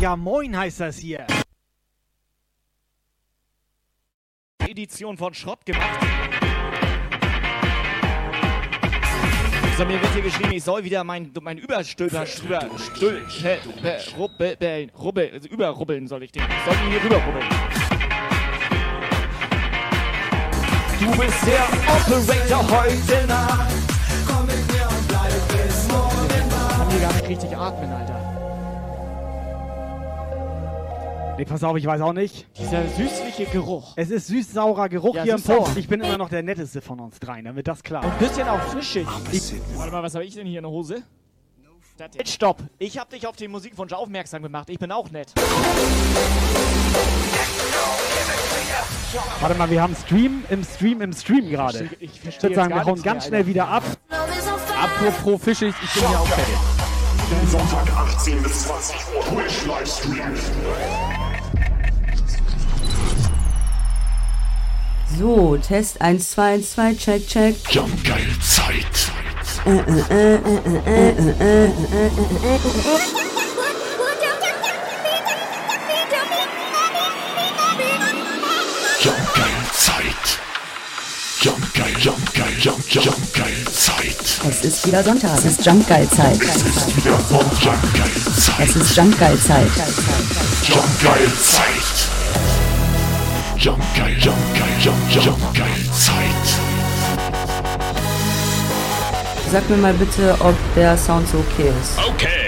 ja moin heißt das hier. Edition von Schrott gemacht. So, mir wird hier geschrieben, ich soll wieder mein, mein Überstülper, Stülper, Stül, Rubbeln, Rubbel, also überrubbeln soll ich den. Ich soll ihn hier rüberrubbeln. Du bist der Operator heute Nacht. Komm mit mir und bleib bis morgen wach. Kann hier gar nicht richtig atmen, Alter. Nee, pass auf, ich weiß auch nicht. Dieser süßliche Geruch. Es ist süß-saurer Geruch Ja, hier im. Puff. Ich bin immer noch der netteste von uns dreien, wird das klar. Ein bisschen auch fischig. Warte mal, was habe ich denn hier in der Hose? Halt, stopp. Ich habe dich auf den Musikwunsch aufmerksam gemacht. Ich bin auch nett. Warte mal, wir haben Stream im Stream im Stream gerade. ich würde sagen, jetzt wir hauen ganz mehr, schnell Alter. wieder ab. Apropos fischig, ich bin hier auch fertig. Sonntag 18 bis 20 Uhr Twitch Livestream. So, Test 1, 2, 1, 2, check, check. Jump geil Zeit. Jump geil Zeit. Jump geil, jump geil, jump, jump geil Zeit. Es ist wieder Sonntag. Es ist Jumpgeil-Zeit. Es ist wieder von Jump geil Zeit. Es ist Jumpgeil-Zeit. Jump geil Zeit. Jump geil, jump geil, jump, jump geil Zeit. Sag mir mal bitte, ob der Sound so okay ist. Okay.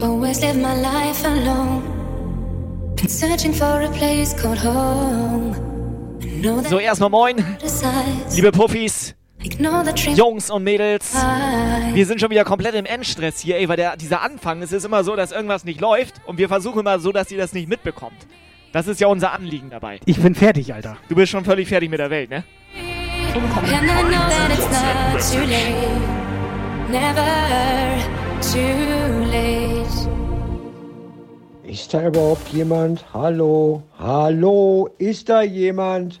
Always live my life alone. Been searching for a place called home. I know that So, erstmal moin, liebe Puffis. Jungs und Mädels. Wir sind schon wieder komplett im Endstress hier, ey, weil der, dieser Anfang, es ist immer so, dass irgendwas nicht läuft und wir versuchen immer so, dass ihr das nicht mitbekommt. Das ist ja unser Anliegen dabei. Ich bin fertig, Alter. Du bist schon völlig fertig mit der Welt, ne? Ist da überhaupt jemand? Hallo? Hallo? Ist da jemand?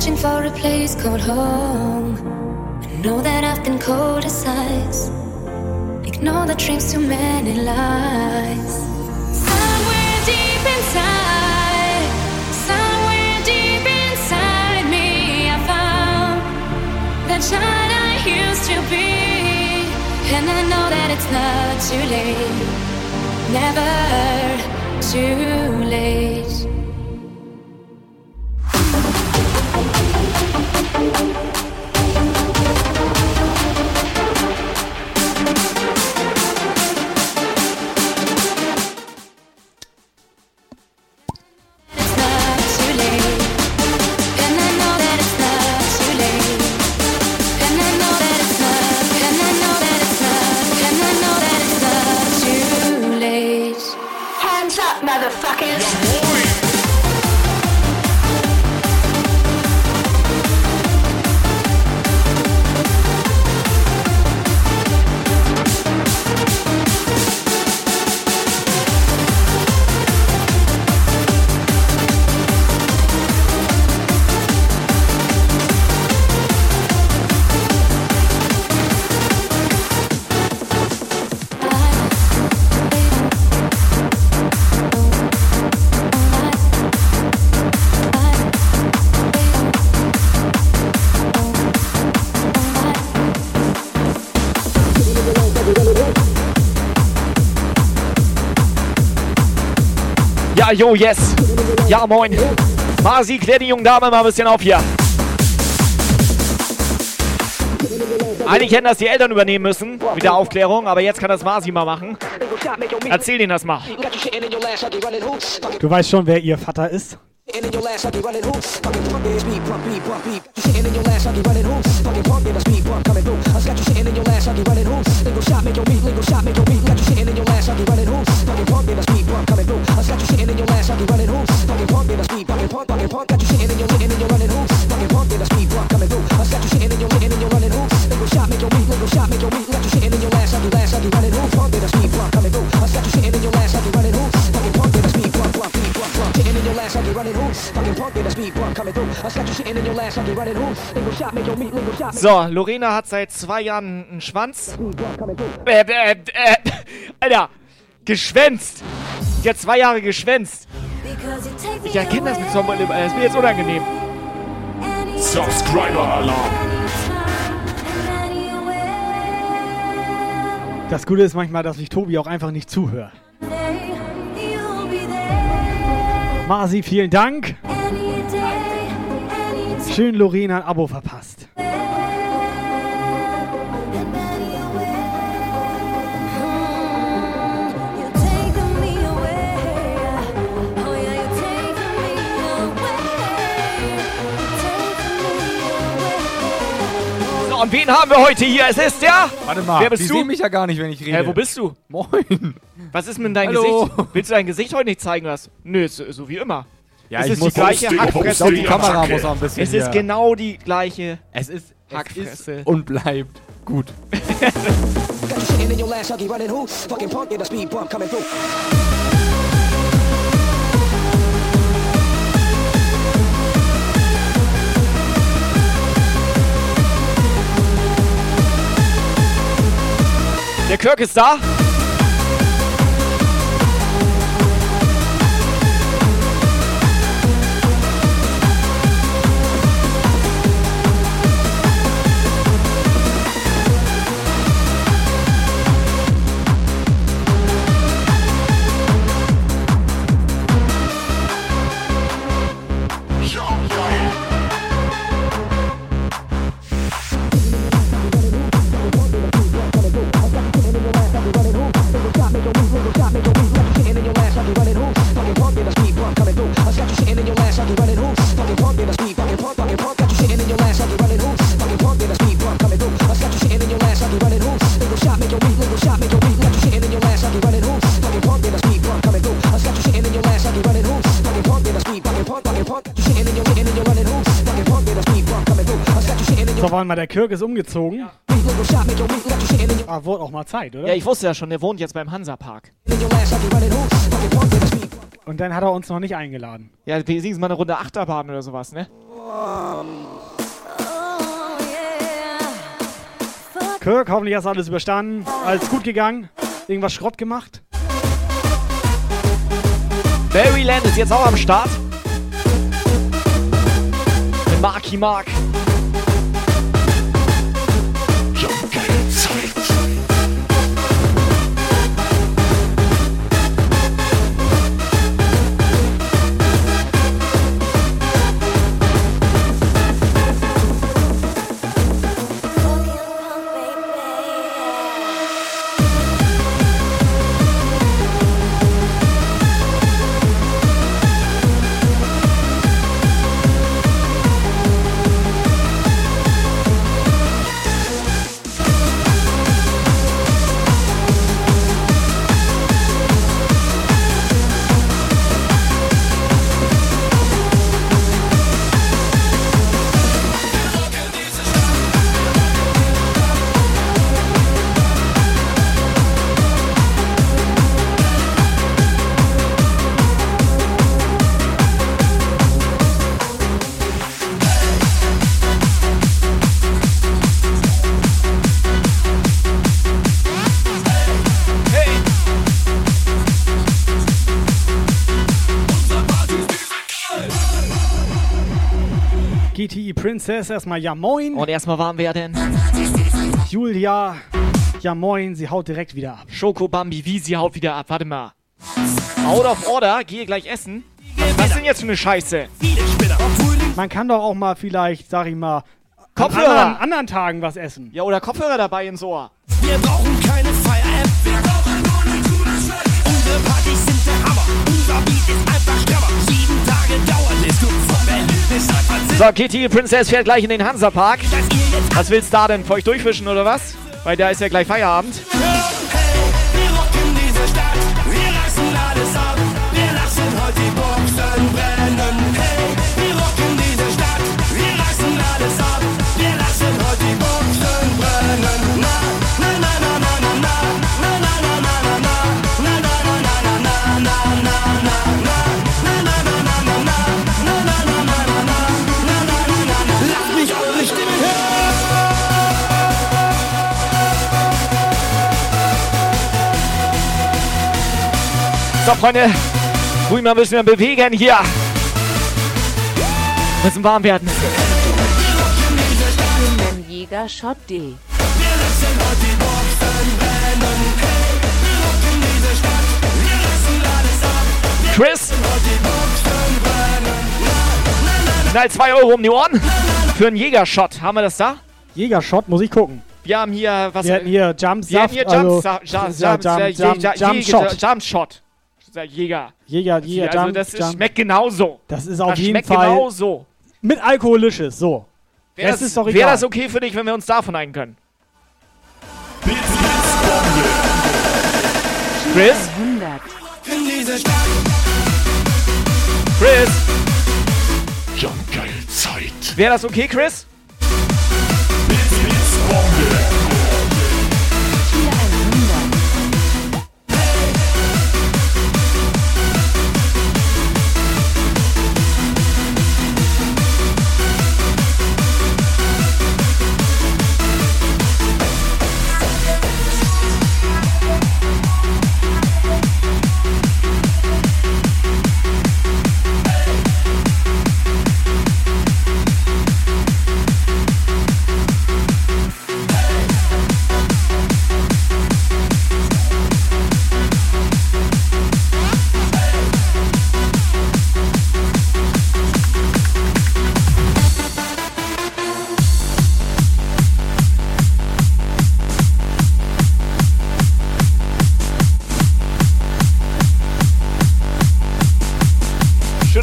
Searching for a place called home. I know that I've been cold as ice. Ignore the dreams too many lies. Somewhere deep inside, somewhere deep inside me, I found the child I used to be. And I know that it's not too late. Never too late. Yo, yes. Ja, moin. Marzi, klär die jungen Dame mal ein bisschen auf hier. Eigentlich hätten das die Eltern übernehmen müssen mit der Aufklärung, aber jetzt kann das Marzi mal machen. Erzähl denen das mal. Du weißt schon, wer ihr Vater ist? In your last, I be running hoops. Fucking pump, yeah, speed bump, beat bump, beat. You shitting in your last, I be running hoops. Fucking pump, yeah, the speed bump coming through. I got you shitting in your last, I be running hoops. Lingo shot, make your beat, lingo shot, make your beat. Got you shitting in your last, I be running hoops. Fucking pump, yeah, the speed bump coming through. I got you shitting in your last, I be running hoops. Fucking pump, yeah, the speed, fucking pump, fucking pump. Got you shitting in your, shitting in your running hoops. Fucking pump, yeah, the speed bump coming through. I got you shitting in your, shitting in your running hoops. Lingo shot, make your beat, lingo shot, make your beat. So, Lorena hat seit zwei Jahren einen Schwanz. Äh, äh, äh, Alter, geschwänzt. Die hat zwei Jahre geschwänzt. Ich erkenne das mit so einem äh, ist mir jetzt unangenehm. Subscriber Alarm. Das Gute ist manchmal, dass ich Tobi auch einfach nicht zuhöre. Marzi, vielen Dank. Schön Lorena ein Abo verpasst. Und wen haben wir heute hier? Es ist der. Warte mal, Wer bist die du? sehen mich ja gar nicht, wenn ich rede. Äh, wo bist du? Moin. Was ist mit deinem Hallo. Gesicht? Willst du dein Gesicht heute nicht zeigen lassen? Nö, ist so wie immer. Ja, es ich ist muss die gleiche Posting, Hackfresse. glaube, die Kamera muss auch ein bisschen Es ist hier- genau die gleiche. Es ist, es Hackfresse. ist und bleibt gut. Der Kirk ist da. Warte mal, der Kirk ist umgezogen. Ah, wurde auch mal Zeit, oder? Ja, ich wusste ja schon, der wohnt jetzt beim Hansapark. Und dann hat er uns noch nicht eingeladen. Ja, wenigstens mal eine Runde Achterbahn oder sowas, ne? Kirk, hoffentlich hast du alles überstanden. Alles gut gegangen. Irgendwas Schrott gemacht. Maryland ist jetzt auch am Start. Mit Marky Mark. Princess, erstmal ja moin. Und erstmal waren wir denn Julia, ja moin, sie haut direkt wieder ab. Schoko Bambi, wie sie haut wieder ab. Warte mal. Out of order, gehe gleich essen. Was ist denn jetzt für eine Scheiße? Man kann doch auch mal vielleicht, sag ich mal, Kopfhörer. an anderen, anderen Tagen was essen. Ja, oder Kopfhörer dabei ins Ohr. Wir brauchen keine Fire-App. Wir brauchen Unsere Partys sind der Hammer. Unser Beat ist einfach Schnapper. Sieben Tage dauert es. Du von Berlin bis San So, Kitty Princess fährt gleich in den Hansapark. Was willst du da denn? Für euch durchfischen oder was? Weil da ist ja gleich Feierabend. Wir rocken diese Stadt. Wir reißen alles ab. Wir lassen heute die So, Freunde, ruhig mal müssen wir bewegen hier. Müssen warm werden. Jäger-Shot.de Chris? Knall 2 Euro um die Ohren. Für einen Jägershot. Haben wir das da? Jägershot, muss ich gucken. Wir haben hier was. Wir hatten hier Jump wir hatten hier Jump, also, Jump, Jäger- Jäger- Shot. Jäger. Also Jump, das ist, schmeckt genauso. Das ist auf das jeden schmeckt Fall genauso. mit Alkoholisches. So. Wäre Das wär das okay für dich, wenn wir uns davon einen können? Chris? 100 In diese Stadt. Chris? Jumpgeil Zeit. Wäre das okay, Chris?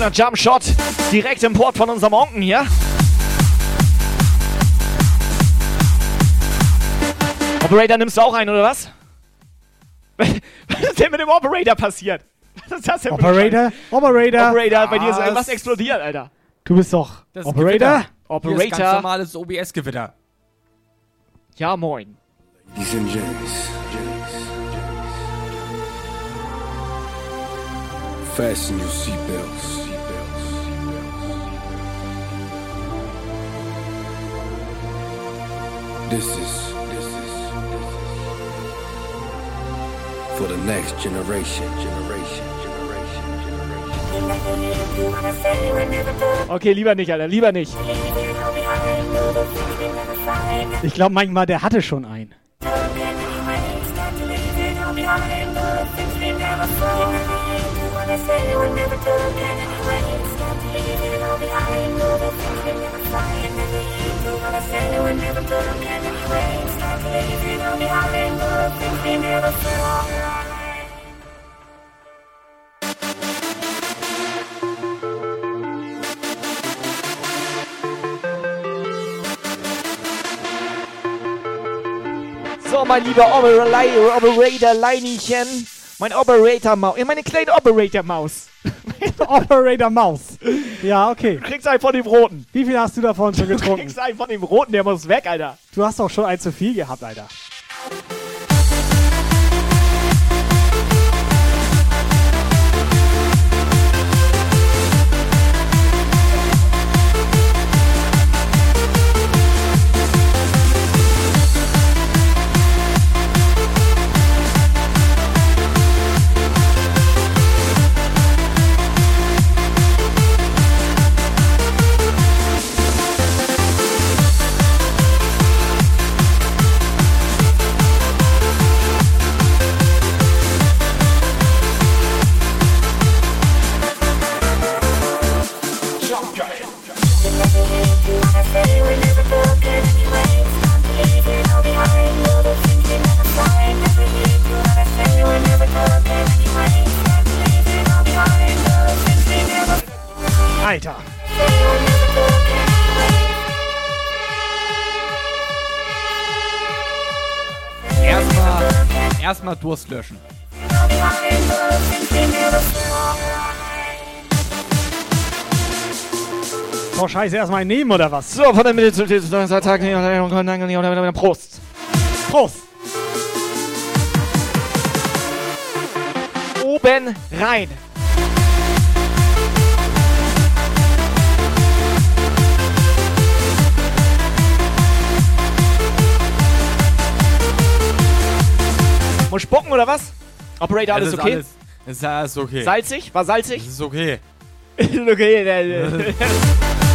Schöner Jump Shot. Direkt im Port von unserem Onken hier. Operator, nimmst du auch ein, oder was? Was ist denn mit dem Operator passiert? Was ist das denn Operator? Operator. Operator, bei dir ist Was? irgendwas explodiert, Alter. Du bist doch Das ist Operator. Gewitter. Hier ist Operator. ganz normales OBS-Gewitter. Ja, moin. Ladies and gents. Fasten your seatbelts. This is, for the next generation, generation. Okay, lieber nicht, Alter, lieber nicht. Ich glaube manchmal, der hatte schon einen. So, mein lieber operator, Leininchen, mein Operator-Maus, äh, meine kleine Operator-Maus. Operator Maus. Ja, okay. Du kriegst einen von dem Roten. Wie viel hast du davon schon Du getrunken? kriegst einen von dem Roten, der muss weg, Alter. Du hast doch schon ein zu viel gehabt, Alter. Alter. Erstmal erstmal Durst löschen. Oh, scheiße, erstmal nehmen oder was? So, von der Mitte zu Tag. Prost. Prost. Oben rein. Muss spucken oder was? Operator, alles Es ist okay? Alles, es ist alles okay. Salzig? War salzig? Es ist okay. okay,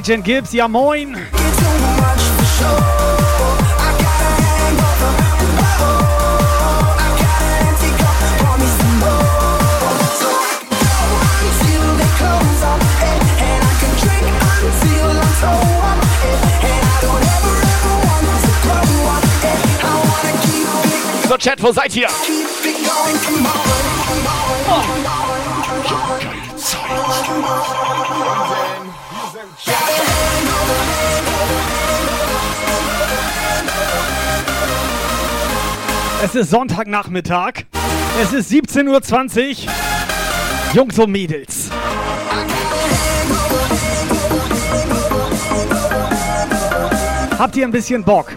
Agent Gibbs, ja moin. So, Chat, wo seid ihr? Es ist Sonntagnachmittag. Es ist 17.20 Uhr. Jungs und Mädels. Habt ihr ein bisschen Bock?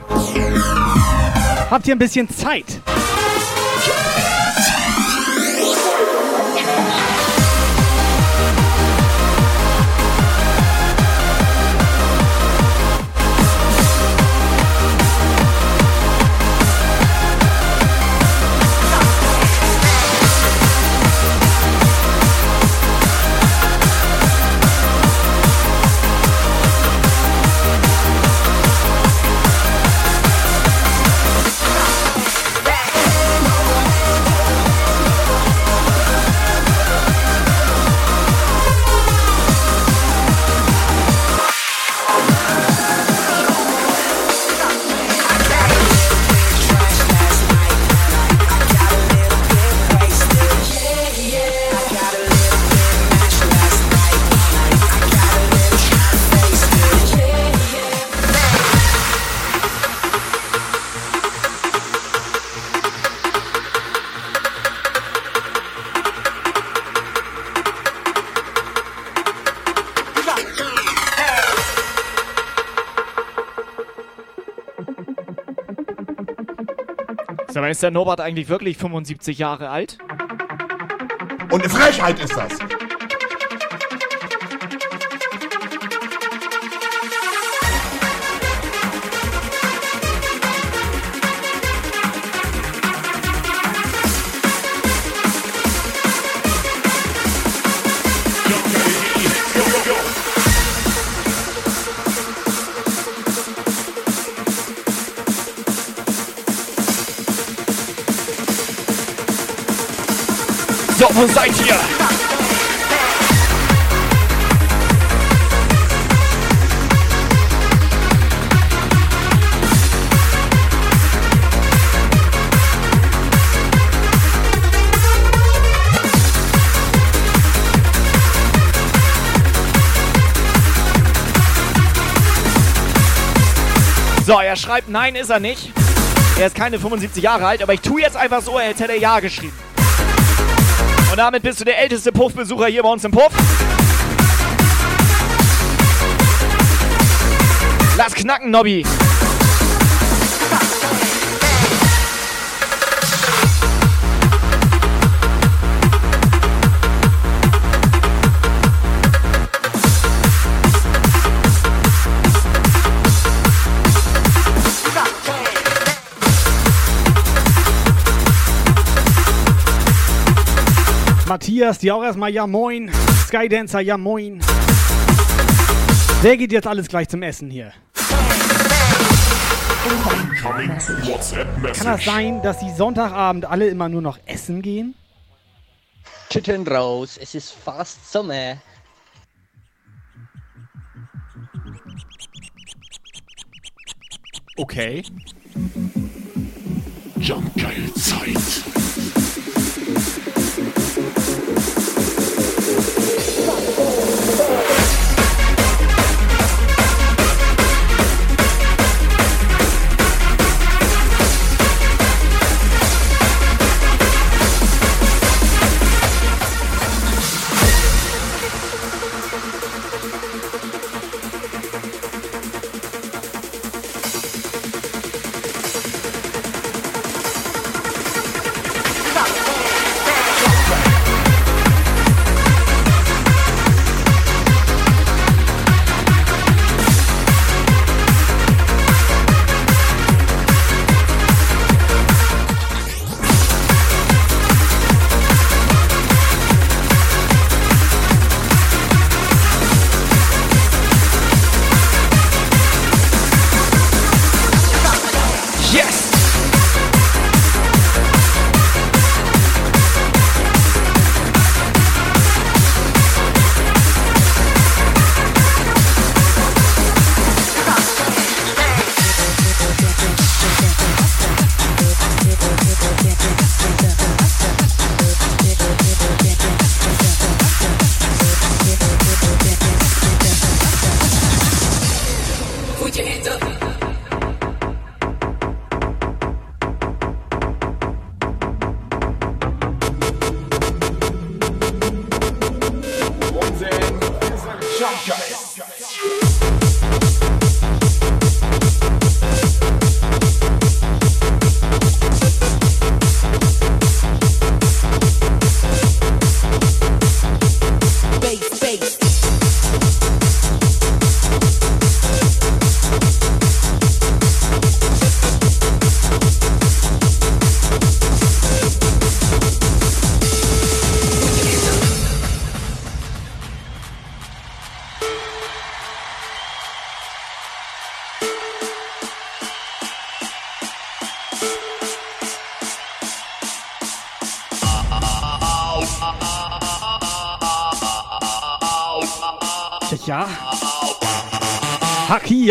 Habt ihr ein bisschen Zeit? Ist der Norbert eigentlich wirklich 75 Jahre alt? Und eine Frechheit ist das. So, wo seid ihr? So, er schreibt, nein, ist er nicht. Er ist keine 75 Jahre alt, aber ich tue jetzt einfach so, als hätte er Ja geschrieben. Und damit bist du der älteste Puffbesucher hier bei uns im Puff. Lass knacken, Nobby. Matthias, die auch erstmal ja moin. Skydancer, ja moin. Wer geht jetzt alles gleich zum Essen hier? Kann das sein, dass die Sonntagabend alle immer nur noch essen gehen? Titten raus, es ist fast Sommer. Okay. Jumpgeil Zeit.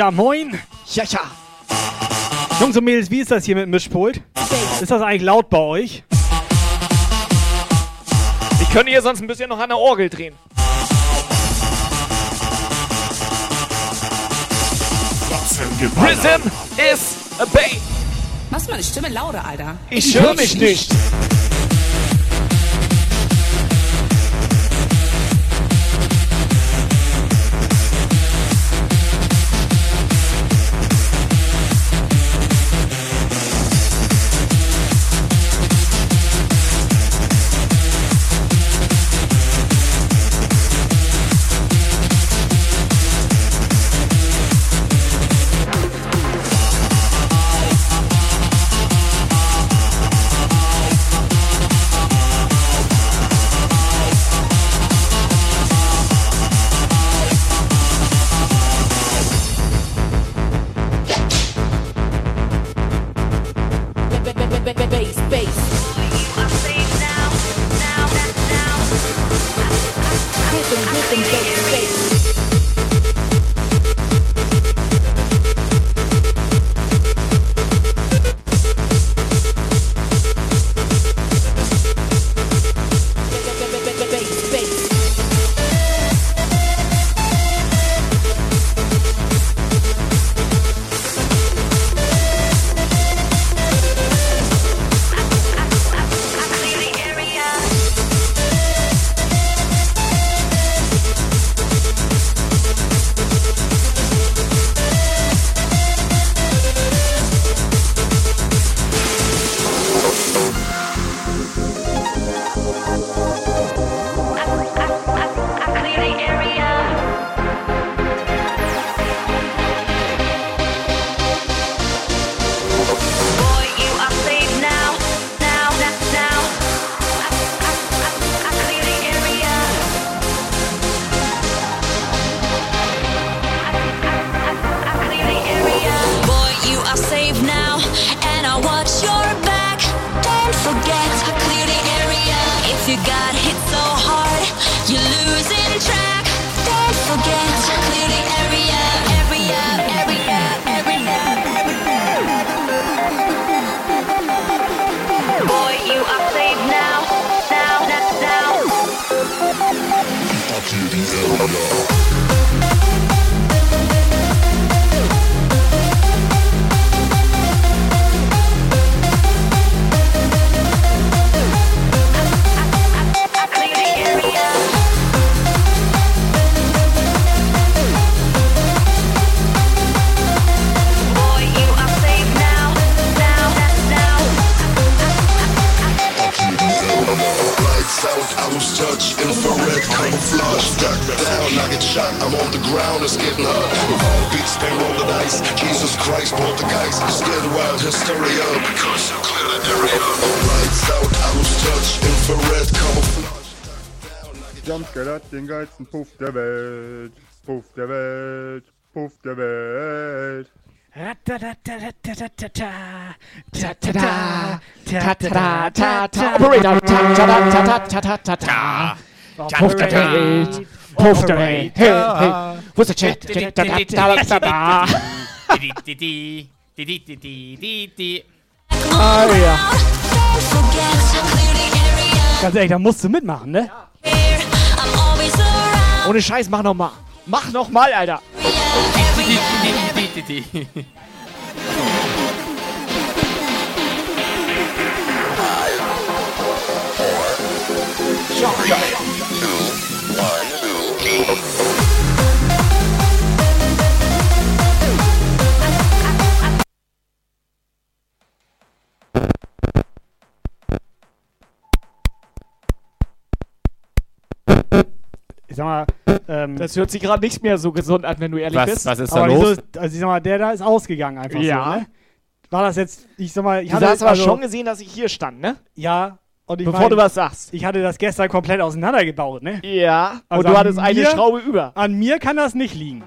Ja moin. Ja, ja. Jungs und Mädels, wie ist das hier mit dem Mischpult? Ist das eigentlich laut bei euch? Ich könnte hier sonst ein bisschen noch an der Orgel drehen. Rhythm is a bay. Machst meine Stimme lauter, Alter. Ich höre mich nicht. shot. Geilsten Puff der Welt. Puff der Welt. Puff der Welt. Puff der Welt. Puff der Welt. Hey, hey. Wo ist der Chat? Ta-ta-ta-ta-ta. Ah, ja. Ganz ehrlich, da musst du mitmachen, ne? Ohne Scheiß, mach noch mal. Mach noch mal, Alter. Ich sag mal, ähm, Das hört sich gerade nicht mehr so gesund an, wenn du ehrlich Was- bist. was ist da aber los? wieso- also ich sag mal, der da ist ausgegangen einfach Ja. so, ne? War das jetzt, ich sag mal, ich Du hatte hast aber also, schon gesehen, dass ich hier stand, ne? Ja, und ich Bevor mein, du was sagst. Ich hatte das gestern komplett auseinandergebaut, ne? Ja, und Also du an hattest eine mir- Schraube über. An mir kann das nicht liegen.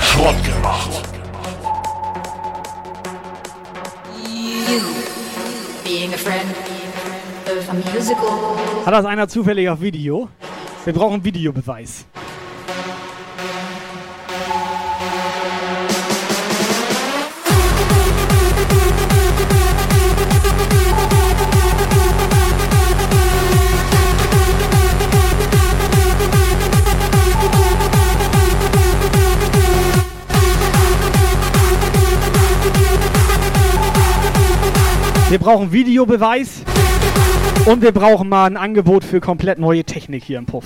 Schrott gemacht. You being a friend. Hat das einer zufällig auf Video? Wir brauchen Videobeweis. Wir brauchen Videobeweis und wir brauchen mal ein Angebot für komplett neue Technik hier im Puff.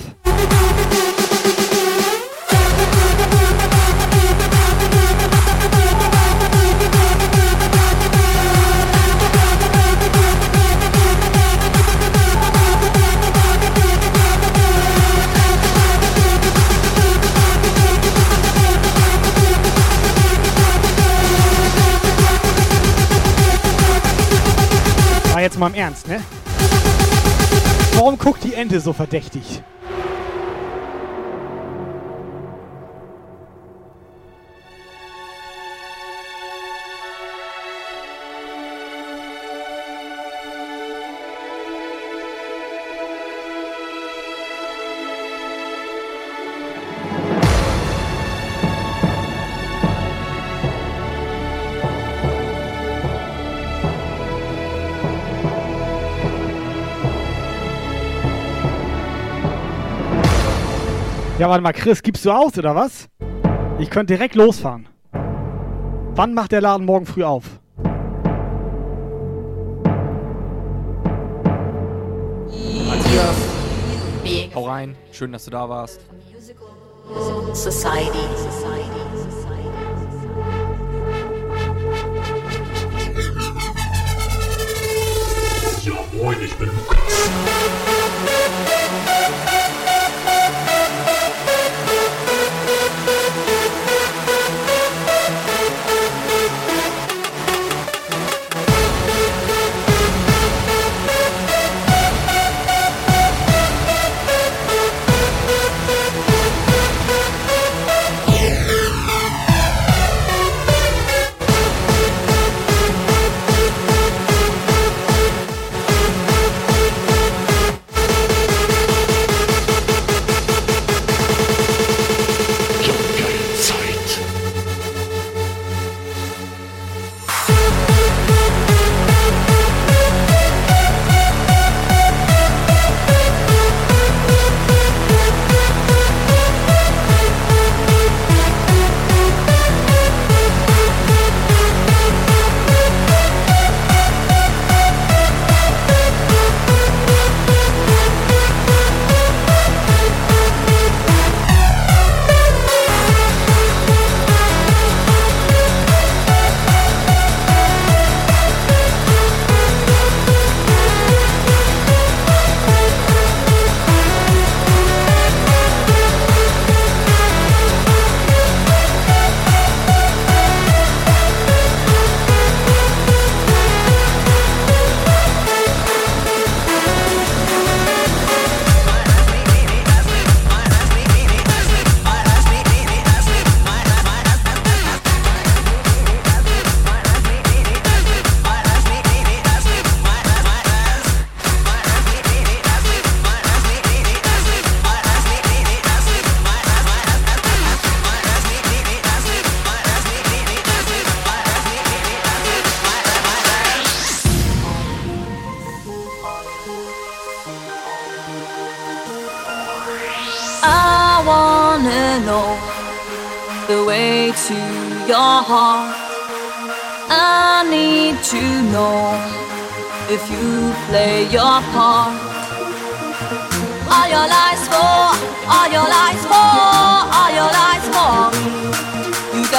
Jetzt mal im Ernst, ne? Warum guckt die Ente so verdächtig? Ja, warte mal, Chris, gibst du aus oder was? Ich könnte direkt losfahren. Wann macht der Laden morgen früh auf? Matthias, hau rein. Schön, dass du da warst. Society. Ja, moin, ich bin Lukas.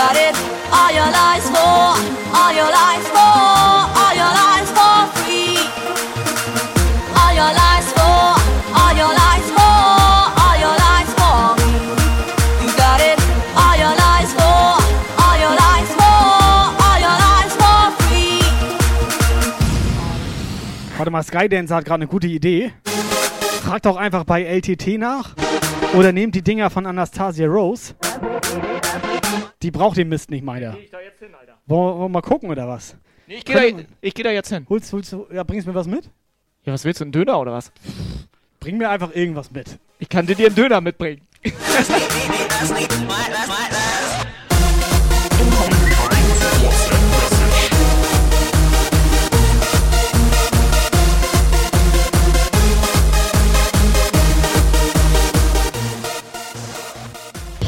Got it. Are your lies for? Are your lies for? Are your lies for free? Are your lies for? Are your lies for? Are your lies for me? You got it. Are your lies for? Are your lies for? Are your lies for free? Warte mal, Skydance hat gerade eine gute Idee. Fragt doch einfach bei LTT nach. Oder nehmt die Dinger von Anastasia Rose. Die braucht den Mist nicht, meiner. Geh ich da jetzt hin, Alter? Wollen wir- wollen wir mal gucken oder was? Nee, ich geh da, ich geh da jetzt hin. Holst, holst du, ja, bringst mir was mit? Ja, was willst du, einen Döner oder was? Bring mir einfach irgendwas mit. Ich kann dir einen Döner mitbringen.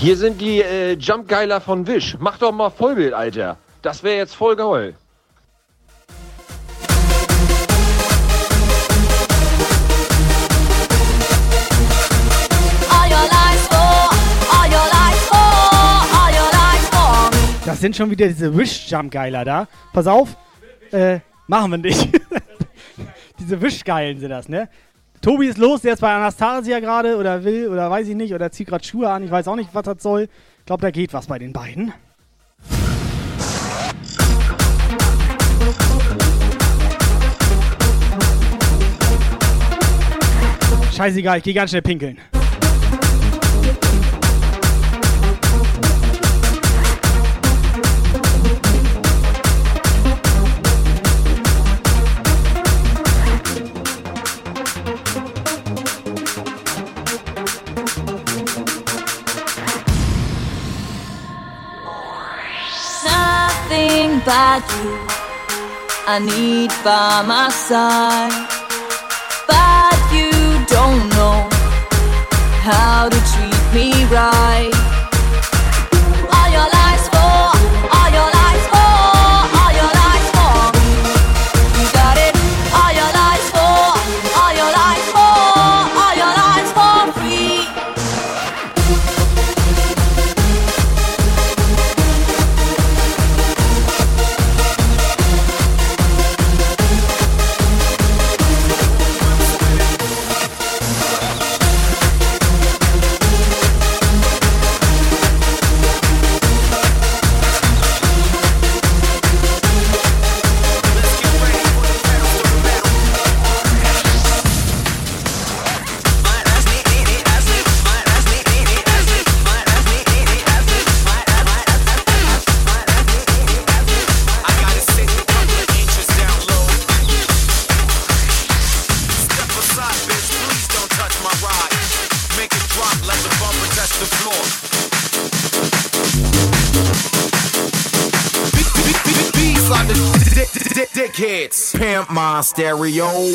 Hier sind die äh, Jumpgeiler von Wish. Mach doch mal Vollbild, Alter. Das wäre jetzt voll geil. Das sind schon wieder diese Wish-Jump-Geiler da. Pass auf. Äh, machen wir nicht. diese Wish-Geilen sind das, ne? Tobi ist los, der ist bei Anastasia gerade oder will oder weiß ich nicht oder zieht gerade Schuhe an. Ich weiß auch nicht, was das soll. Ich glaube, da geht was bei den beiden. Scheißegal, ich gehe ganz schnell pinkeln. But you I need by my side. But you don't know how to treat me right. big hits. Pimp my stereo.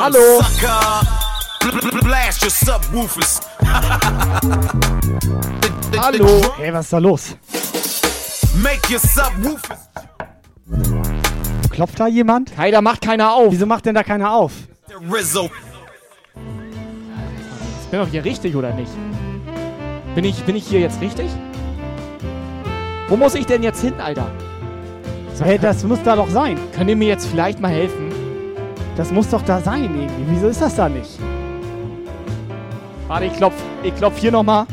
Hallo? Hallo? Hey, was ist da los? Make your subwoofers. Klopft da jemand? Hey, da macht keiner auf. Wieso macht denn da keiner auf? Ich bin doch hier richtig, oder nicht? Bin ich, bin ich hier jetzt richtig? Wo muss ich denn jetzt hin, Alter? Hey, das muss da doch sein. Könnt ihr mir jetzt vielleicht mal helfen? Das muss doch da sein irgendwie. Wieso ist das da nicht? Warte, ich klopf, ich klopf hier nochmal.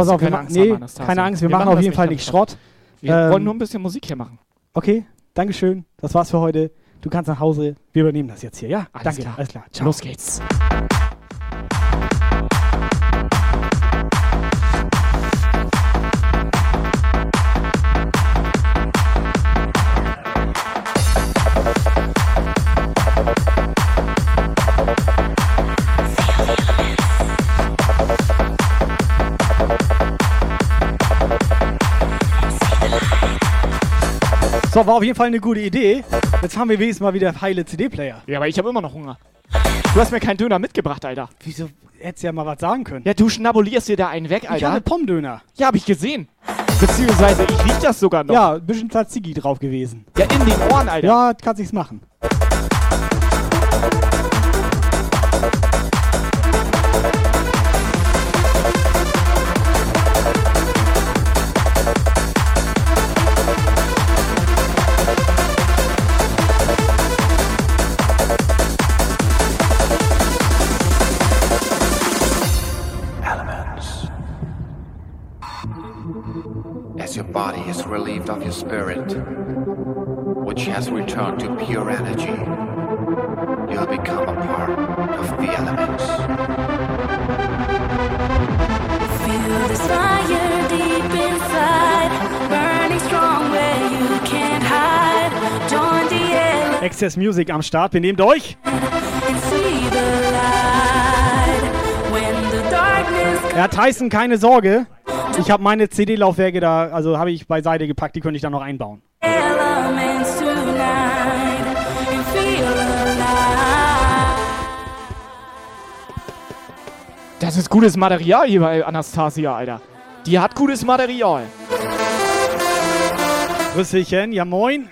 Pass auf, wir keine ma- Angst nee, haben, keine Angst, wir machen auf das jeden Fall nicht Schrott. Wir Ähm, wollen nur ein bisschen Musik hier machen. Okay, Dankeschön. Das war's für heute. Du kannst nach Hause. Wir übernehmen das jetzt hier, ja? Alles Danke, klar. alles klar. Ciao. Los geht's. So, war auf jeden Fall eine gute Idee. Jetzt haben wir wenigstens mal wieder heile CD-Player. Ja, aber ich habe immer noch Hunger. Du hast mir keinen Döner mitgebracht, Alter. Wieso? Hättest ja mal was sagen können. Ja, du schnabulierst dir da einen weg, ich Alter. hatte Pommdöner. Ja, hab ich gesehen. Beziehungsweise, ich riech das sogar noch. Ja, ein bisschen Tzatziki drauf gewesen. Ja, in den Ohren, Alter. Ja, kann sich's machen. Your body is relieved of your spirit, which has returned to pure energy, you'll become a part of the elements. Feel this fire deep inside, burning strong where you can't hide. Join the air Access Music am Start. Benehmt euch. Ja, Tyson, keine Sorge. Ich habe meine CD-Laufwerke da, also habe ich beiseite gepackt, die könnte ich dann noch einbauen. Das ist gutes Material hier bei Anastasia, Alter. Die hat gutes Material. Grüßchen, ja moin.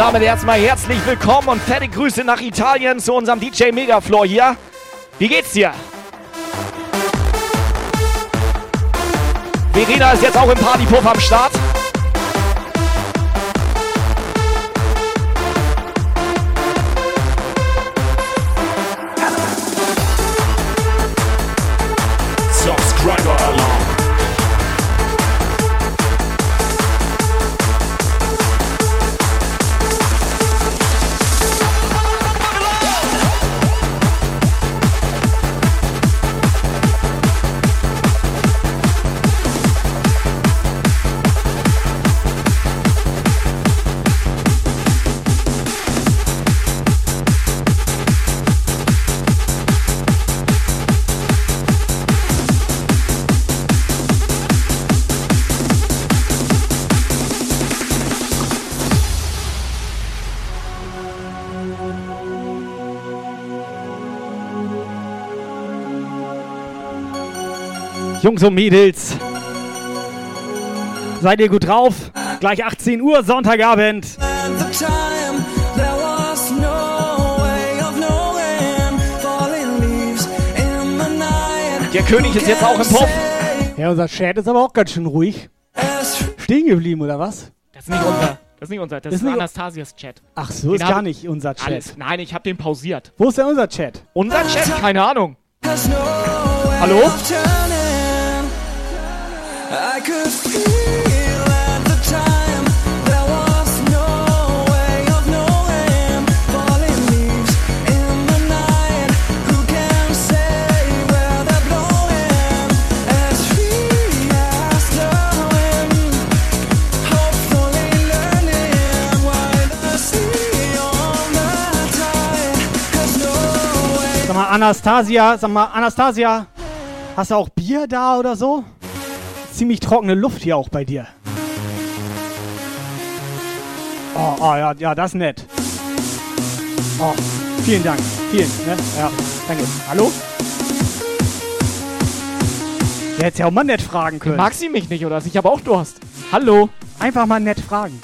Damit erstmal herzlich willkommen und fette Grüße nach Italien zu unserem DJ Megafloor hier. Wie geht's dir? Verena ist jetzt auch im Partypuff am Start. Jungs und Mädels. Seid ihr gut drauf? Gleich 18 Uhr, Sonntagabend. Der König ist jetzt auch im Puff. Ja, unser Chat ist aber auch ganz schön ruhig. Stehen geblieben, oder was? Das ist nicht unser. Das ist nicht unser. Das Ist ist, nicht- Anastasias Chat. Ach so, Den ist gar ich- nicht unser Chat. Alles. Nein, ich habe den pausiert. Wo ist denn unser Chat? Unser Chat? Keine Ahnung. Hallo? Anastasia, sag mal, Anastasia, hast du auch Bier da oder so? Ziemlich trockene Luft hier auch bei dir. Oh, oh ja, ja, das ist nett. Oh, vielen Dank. Vielen, ne? Ja, danke. Hallo? Der hätte ja auch mal nett fragen können. Mag sie mich nicht, oder? Ich habe auch Durst. Hallo? Einfach mal nett fragen.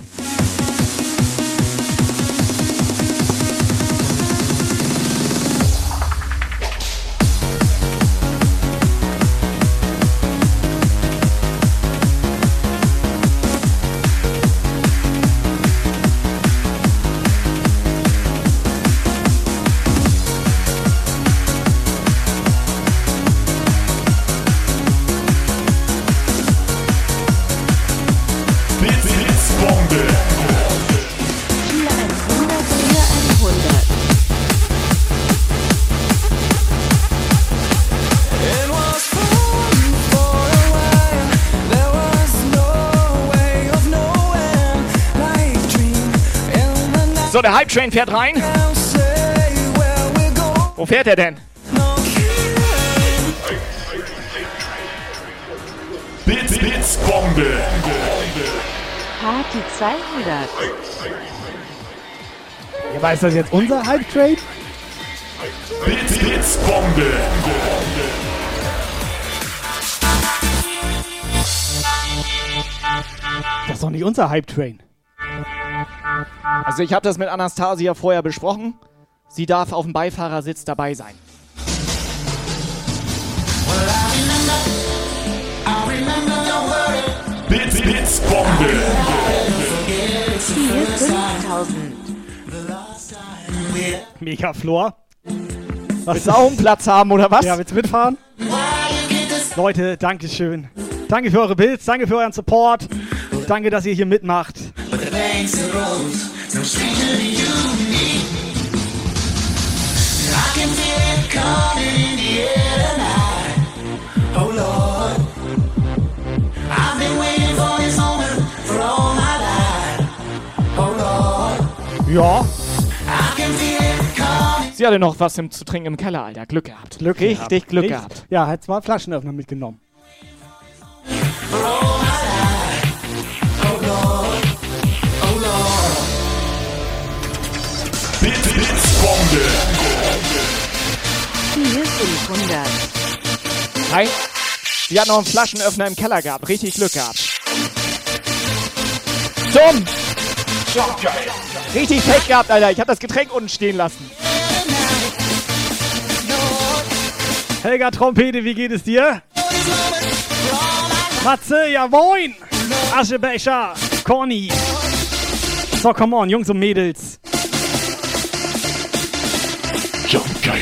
Der Hype Train fährt rein. Wo fährt er denn? Blitz, Blitzbombe. Party 200. Ja, aber ist das jetzt unser Hype-Trade? Blitz, Blitzbombe. Das ist doch nicht unser Hype-Train. Also ich habe das mit Anastasia vorher besprochen. Sie darf auf dem Beifahrersitz dabei sein. 5000. Mega Flor. Willst du auch einen Platz haben, oder was? Ja, willst du mitfahren? Leute, danke schön. Danke für eure Builds, danke für euren Support. Danke, dass ihr hier mitmacht. Oh Lord, I've been waiting for this moment for all my life. Oh Lord, Ja, I can feel it coming. Sie hatte noch was im, zu trinken im Keller, Alter. Glück gehabt. Glück Richtig gehabt. Glück Richtig. gehabt. Ja, hat zwei Flaschenöffner mitgenommen. Blitz, Hier 500. Hi. Sie hat noch einen Flaschenöffner im Keller gehabt. Richtig Glück gehabt. Dumm! Richtig Pech gehabt, Alter. Ich hab das Getränk unten stehen lassen. Helga Trompete, wie geht es dir? Matze, ja moin! Aschebecher, Corny. So, come on, Jungs und Mädels. Ja,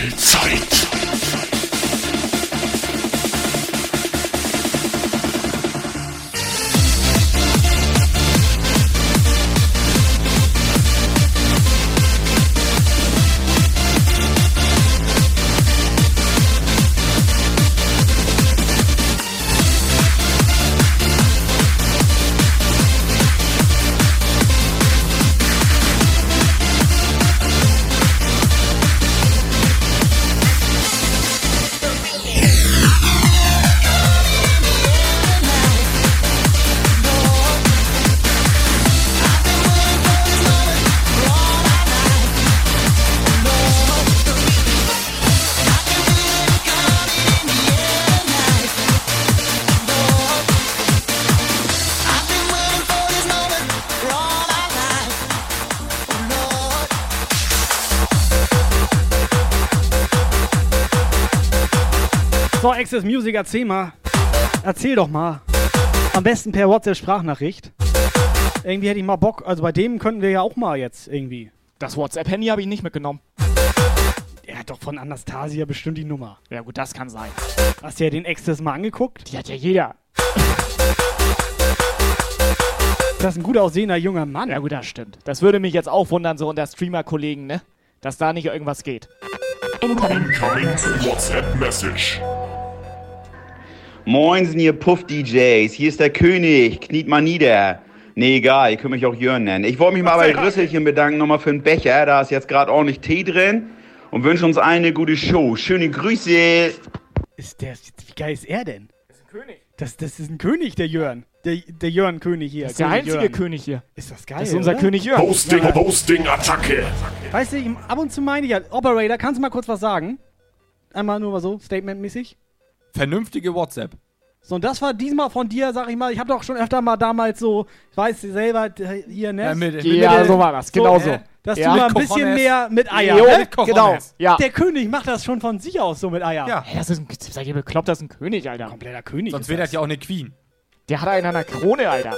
Access Music, erzähl mal. Erzähl doch mal. Am besten per WhatsApp-Sprachnachricht. Irgendwie hätte ich mal Bock. Also bei dem könnten wir ja auch mal jetzt irgendwie. Das WhatsApp-Handy habe ich nicht mitgenommen. Er hat doch von Anastasia bestimmt die Nummer. Ja gut, das kann sein. Hast du ja den Ex das mal angeguckt? Die hat ja jeder. Das ist ein gut aussehender junger Mann. Ja gut, das stimmt. Das würde mich jetzt auch wundern, so unter Streamer-Kollegen, ne? Dass da nicht irgendwas geht. Incoming WhatsApp Message. Moinsen, ihr Puff-DJs. Hier ist der König. Kniet mal nieder. Nee, egal, ihr könnt mich auch Jörn nennen. Ich wollte mich mal bei Rüsselchen bedanken, nochmal für den Becher. Da ist jetzt gerade ordentlich Tee drin. Und wünsche uns allen eine gute Show. Schöne Grüße. Ist der, wie geil ist er denn? Das ist ein König. Das, das ist ein König, der Jörn. Der, der Jörn-König hier. Das ist der König einzige Jörn. König hier. Ist das geil, Das ist unser oder? König Jörn. Hosting, Hosting, Attacke. Weißt du, ab und zu meine ich ja, Operator, kannst du mal kurz was sagen? Einmal nur mal so, statementmäßig. Vernünftige WhatsApp. So, und das war diesmal von dir, sag ich mal, ich habe doch schon öfter mal damals so, ich weiß selber, d- hier, ne? Ja, mit- Ja, der- so war das, genau so. äh, Dass Ja. du mal ein Mit bisschen Cojones. mehr mit Eier, Jo, ne? genau. Ja. Der König macht das schon von sich aus so mit Eier. Ja. Hä, das ist ein, seid ihr bekloppt, das ist ein König, Alter. Kompletter König. Sonst wäre das. das ja auch eine Queen. Der hat einen an der Krone, Alter.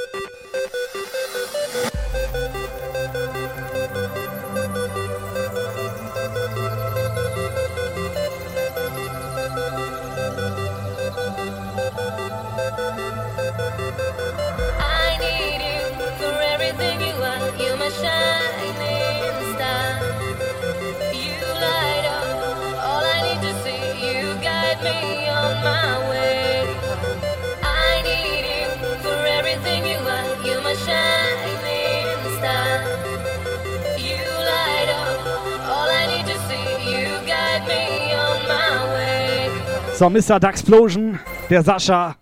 So, Mr. Duxplosion, der Sascha.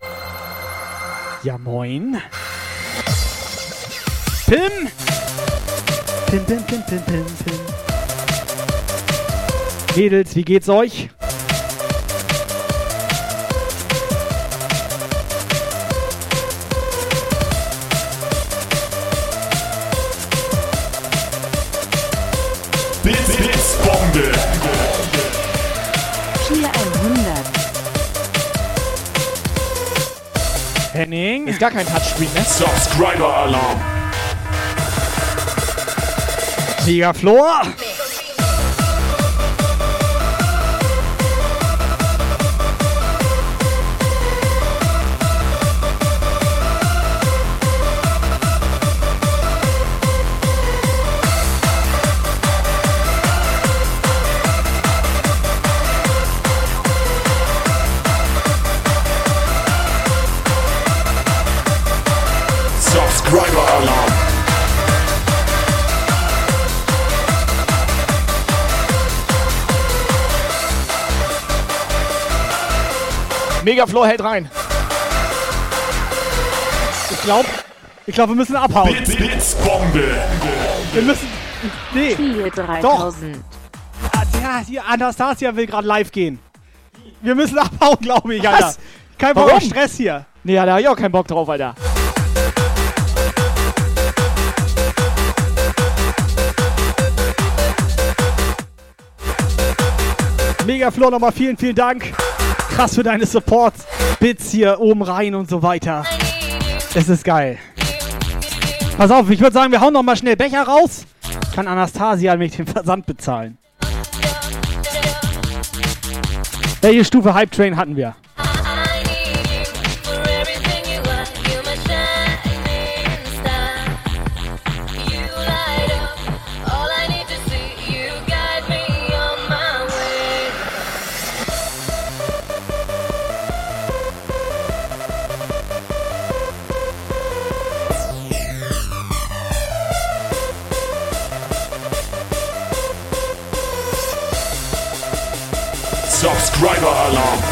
Ja, moin. Pim! Pim, pim, pim, pim, pim, pim. Mädels, wie geht's euch? Henning? Ist gar kein Touchscreen, ne? Subscriber Alarm. Megaflor? Megafloor hält rein. Ich glaube, ich glaub, wir müssen abhauen. Blitz, Blitzbombe. Wir müssen. Nee. Ziel 3000. Ah, Ja, hier, Anastasia will gerade live gehen. Wir müssen abhauen, glaube ich, Alter. Was? Kein Bock auf Stress hier. Nee, da hab ich auch keinen Bock drauf, Alter. Megaflor nochmal vielen, vielen Dank. Krass für deine Support-Bits hier oben rein und so weiter. Es ist geil. Pass auf, ich würde sagen, wir hauen nochmal schnell Becher raus. Kann Anastasia mich den Versand bezahlen. Welche Stufe Hype Train hatten wir? Subscriber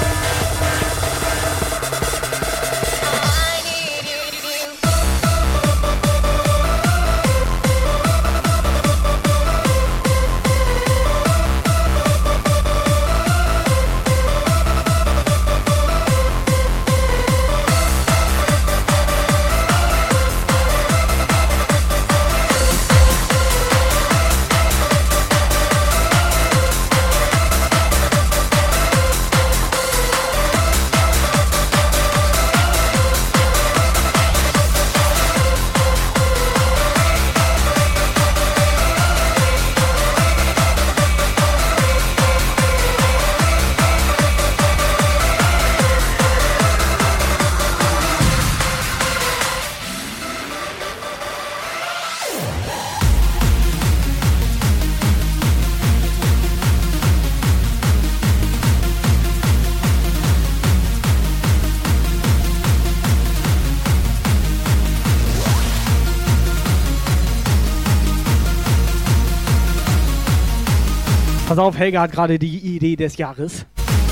Pass auf, Helga hat gerade die Idee des Jahres.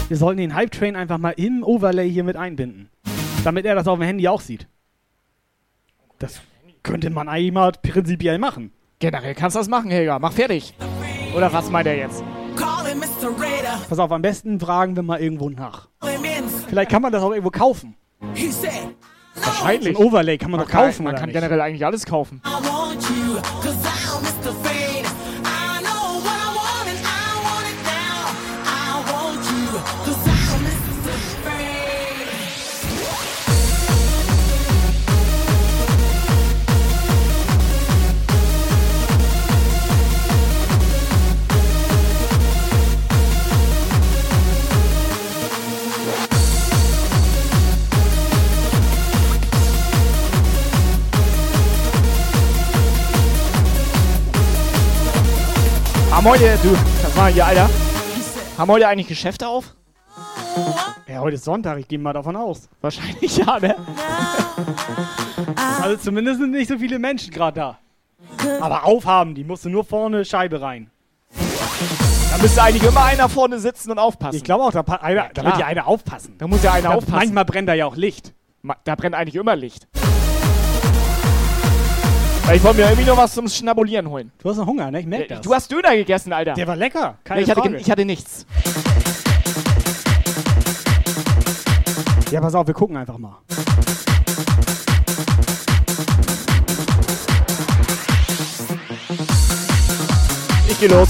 Wir sollten den Hype Train einfach mal im Overlay hier mit einbinden. Damit er das auf dem Handy auch sieht. Das könnte man eigentlich mal prinzipiell machen. Generell kannst du das machen, Helga. Mach fertig. Oder was meint er jetzt? Pass auf, am besten fragen wir mal irgendwo nach. Vielleicht kann man das auch irgendwo kaufen. Wahrscheinlich. Ein Overlay kann man Man doch kann- kaufen, man oder kann nicht? generell eigentlich alles kaufen. Haben heute, du, das war hier, Alter. Haben heute eigentlich Geschäfte auf? Ja, heute ist Sonntag, ich gehe mal davon aus. Wahrscheinlich ja, ne? Also zumindest sind nicht so viele Menschen gerade da. Aber aufhaben, die musst du nur vorne Scheibe rein. Da müsste eigentlich immer einer vorne sitzen und aufpassen. Ich glaube auch, da, einer, da wird ja einer aufpassen. Da muss ja einer Da- aufpassen. Manchmal brennt da ja auch Licht. Ma- Da brennt eigentlich immer Licht. Weil Ich wollte mir irgendwie noch was zum Schnabulieren holen. Du hast noch Hunger, ne? Ich merk Ja, das. Du hast Döner gegessen, Alter. Der war lecker. Keine Nee, ich, hatte, Frage. ge- ich hatte nichts. Ja, pass auf, wir gucken einfach mal. Ich geh los.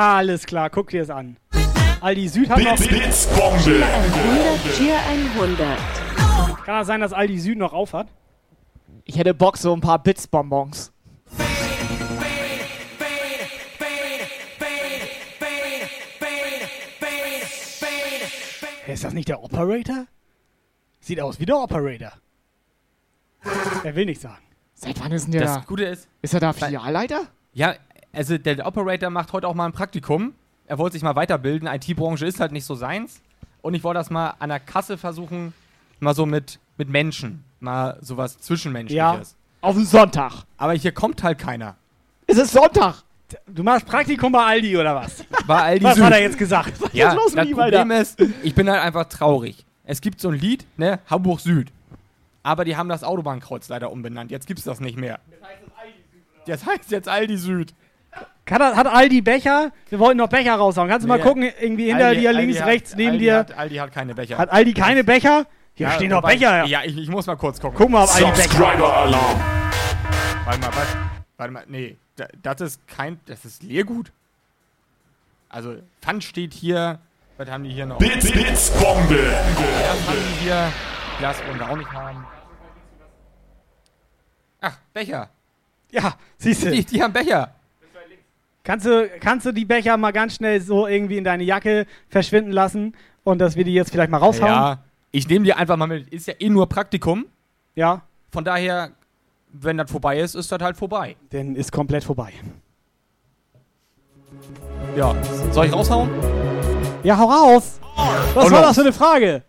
Alles klar, guck dir das an. Aldi Süd hat noch. Blitzbombe. 100, Tier 100. Kann das sein, dass Aldi Süd noch auf hat? Ich hätte Bock so ein paar Blitzbonbons. Ist das nicht der Operator? Sieht aus wie der Operator. Er will nicht sagen. Seit wann ist denn der Das da? Gute ist, Ist er da Filialleiter? ja, also der Operator macht heute auch mal ein Praktikum. Er wollte sich mal weiterbilden. IT-Branche ist halt nicht so seins. Und ich wollte das mal an der Kasse versuchen, mal so mit, mit Menschen. Mal sowas Zwischenmenschliches. Auf den Sonntag. Aber hier kommt halt keiner. Es ist Sonntag. Du machst Praktikum bei Aldi oder was? Bei Aldi Was Süd. hat er jetzt gesagt? Was Ja, ist los mit das ihm, Problem Alter? ist, ich bin halt einfach traurig. Es gibt so ein Lied, ne, Hamburg Süd. Aber die haben das Autobahnkreuz leider umbenannt. Jetzt gibt's das nicht mehr. Das heißt jetzt Aldi Süd. Kann, er- hat Aldi Becher? Wir wollten noch Becher raushauen. Kannst du mal Nee. gucken, irgendwie hinter Aldi- dir, Aldi links, hat- rechts, neben Aldi dir. Hat, Aldi hat keine Becher. Hat Aldi keine Becher? Hier Ja, stehen doch wobei- Becher. Ja, ich, ich muss mal kurz gucken. Guck mal, ob Aldi Becher hat. Subscriber-Alarm. Warte mal, warte, warte mal. Nee, da, das ist kein. Das ist Leergut. Also, Pfand steht hier. Was haben die hier noch? Blitz, Blitzbombe. Was haben die hier? Glas wollen wir auch nicht haben. Ach, Becher. Ja, siehst du. Die, die haben Becher. Kannst du, kannst du die Becher mal ganz schnell so irgendwie in deine Jacke verschwinden lassen und dass wir die jetzt vielleicht mal raushauen? Ja, ich nehme die einfach mal mit. Ist ja eh nur Praktikum. Ja. Von daher, wenn das vorbei ist, ist das halt vorbei. Denn ist komplett vorbei. Ja. Soll ich raushauen? Ja, hau raus! Was Hau war los. das für eine Frage?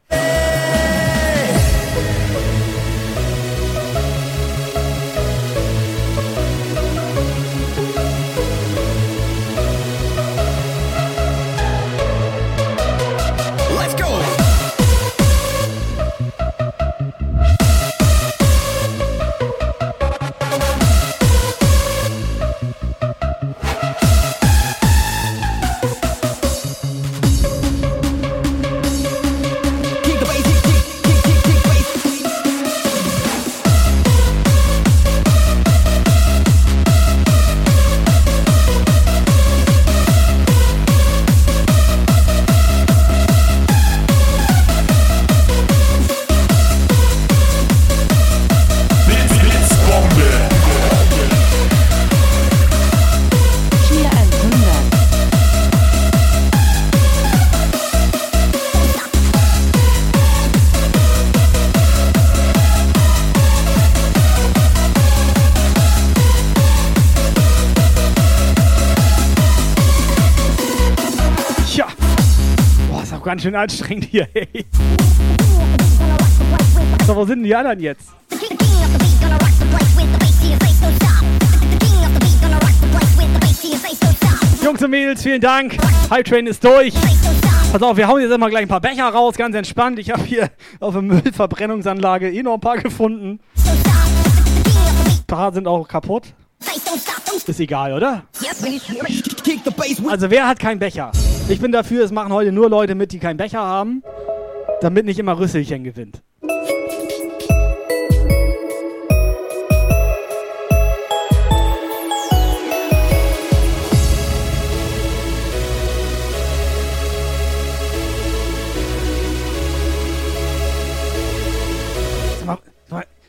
Ganz schön anstrengend hier, ey. So, wo sind denn die anderen jetzt? Jungs und Mädels, vielen Dank. Hype Train ist durch. Pass auf, wir hauen jetzt immer gleich ein paar Becher raus, ganz entspannt. Ich habe hier auf der Müllverbrennungsanlage eh noch ein paar gefunden. Ein paar sind auch kaputt. Ist egal, oder? Also wer hat keinen Becher? Ich bin dafür, es machen heute nur Leute mit, die keinen Becher haben, damit nicht immer Rüsselchen gewinnt.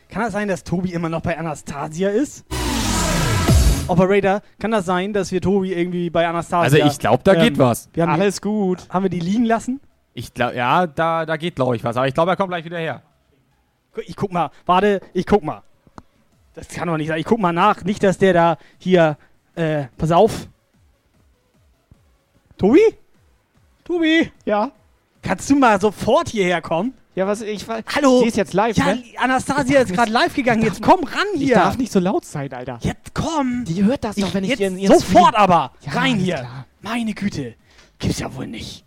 Kann das sein, dass Tobi immer noch bei Anastasia ist? Operator, kann das sein, dass wir Tobi irgendwie bei Anastasia. ähm, Also ich glaub, da geht was. Wir haben Alles gut. Haben wir die liegen lassen? Ich glaube, ja, da, da geht, glaube ich, was. Aber ich glaube, er kommt gleich wieder her. Ich guck mal, warte, ich guck mal. Das kann doch nicht sein. Ich guck mal nach. Nicht, dass der da hier. Äh, pass auf. Tobi? Tobi? Ja. Kannst du mal sofort hierher kommen? Ja, was ich weiß. Hallo? Die ist jetzt live, Ja, ne? Anastasia ist gerade live gegangen. Jetzt komm ran Ich hier. darf nicht so laut sein, Alter. Jetzt komm. Die hört das doch, wenn ich in ihren Sofort Stream- aber. Ja, Rein hier. klar. Meine Güte. Gibt's ja wohl nicht.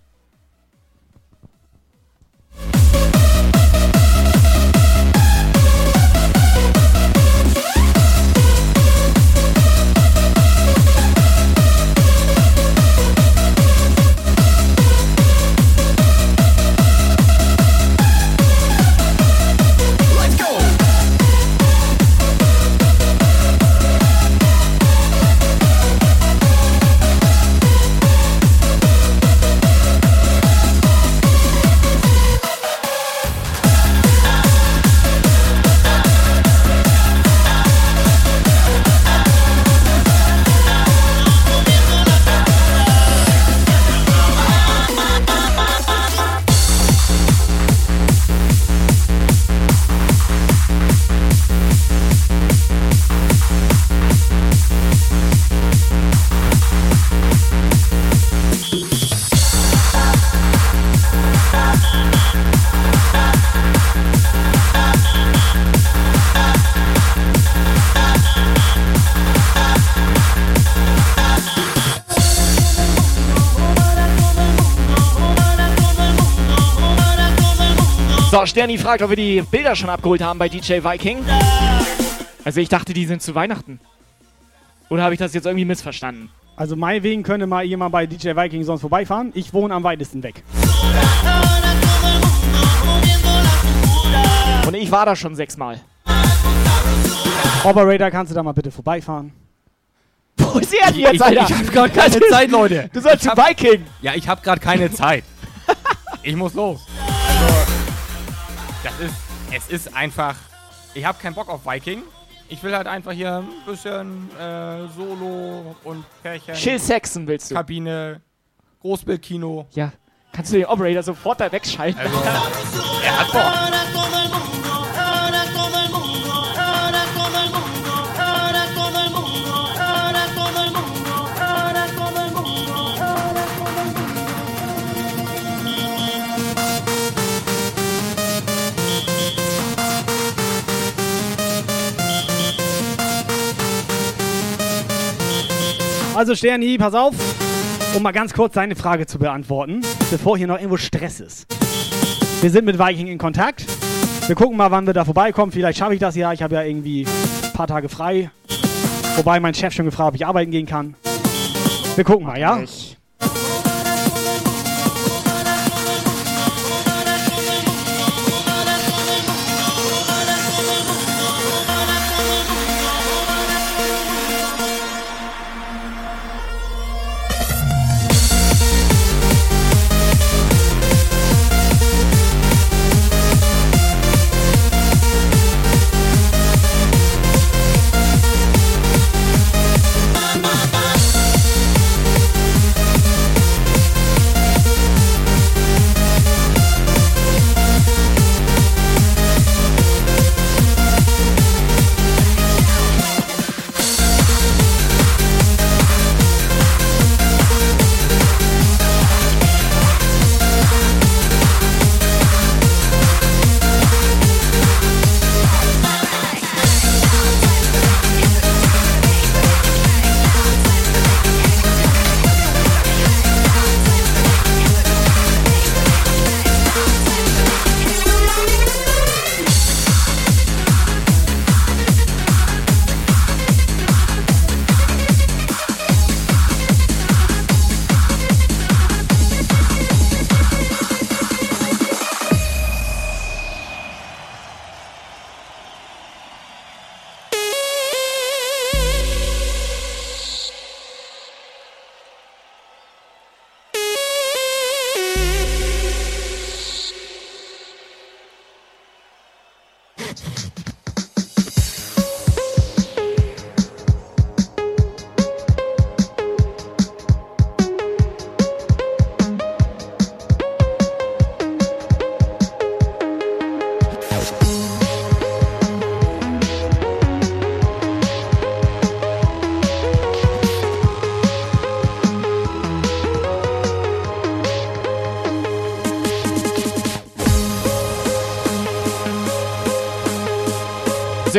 So, Sterni fragt, ob wir die Bilder schon abgeholt haben bei DJ Viking. Also ich dachte, die sind zu Weihnachten. Oder habe ich das jetzt irgendwie missverstanden? Also meinetwegen könnte mal jemand bei DJ Viking sonst vorbeifahren. Ich wohne am weitesten weg. Und ich war da schon sechsmal. Operator, kannst du da mal bitte vorbeifahren? Wo ist er denn Ich, jetzt, ich, Alter? ich habe gerade keine Zeit, Leute. Du sollst Ich zu Viking. Ja, ich habe gerade keine Zeit. ich muss los. Das ist, es ist einfach, ich habe keinen Bock auf Viking. Ich will halt einfach hier ein bisschen äh, Solo und Pärchen. Chill Saxon willst du. Kabine, Großbildkino. Ja. Kannst du den Operator sofort da wegschalten? Also, er hat Bock. Also Sterni, pass auf, um mal ganz kurz deine Frage zu beantworten, bevor hier noch irgendwo Stress ist. Wir sind mit Viking in Kontakt. Wir gucken mal, wann wir da vorbeikommen. Vielleicht schaffe ich das ja. Ich habe ja irgendwie ein paar Tage frei. Wobei mein Chef schon gefragt, ob ich arbeiten gehen kann. Wir gucken mal, ja? Also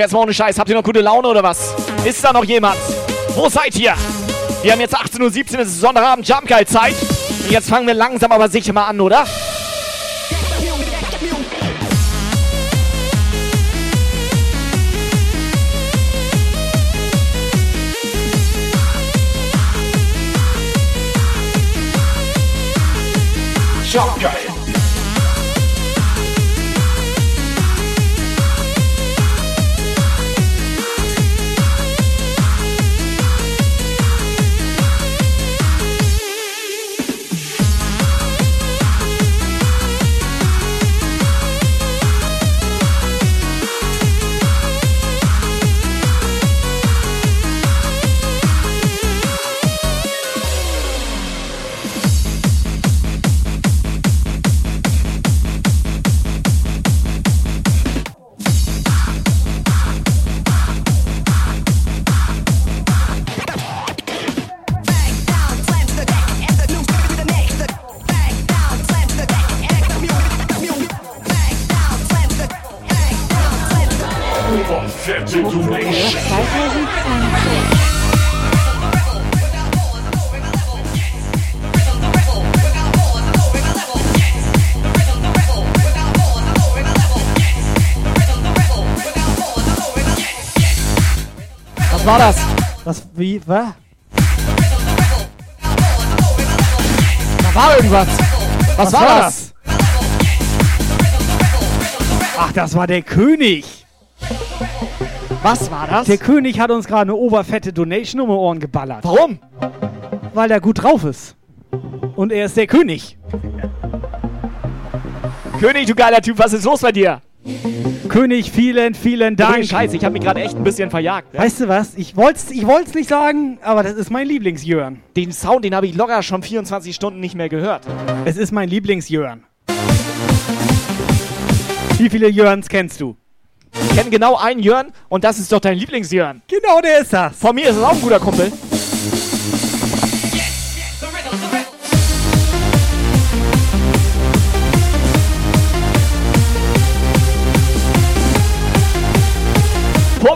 jetzt mal ohne Scheiß, habt ihr noch gute Laune oder was? Ist da noch jemand? Wo seid ihr? Wir haben jetzt 18.17 Uhr, es ist Sonntagabend, Jump Guide Zeit. Und jetzt fangen wir langsam aber sicher mal an, oder? Jump Was, was? Da war irgendwas. Was, war, das? Ach, das war der König. Was war das? Der König hat uns gerade eine oberfette Donation um die Ohren geballert. Warum? Weil er gut drauf ist. Und er ist der König. König, du geiler Typ, was ist los bei dir? König, vielen, vielen Dank. Dank. Scheiße, ich habe mich gerade echt ein bisschen verjagt. Ne? Weißt du was? Ich wollte es ich wollt's nicht sagen, aber das ist mein Lieblingsjörn. Den Sound, den habe ich locker schon 24 Stunden nicht mehr gehört. Es ist mein Lieblingsjörn. Wie viele Jörns kennst du? Ich kenne genau einen Jörn und das ist doch dein Lieblingsjörn. Genau, der ist das. Von mir ist es auch ein guter Kumpel.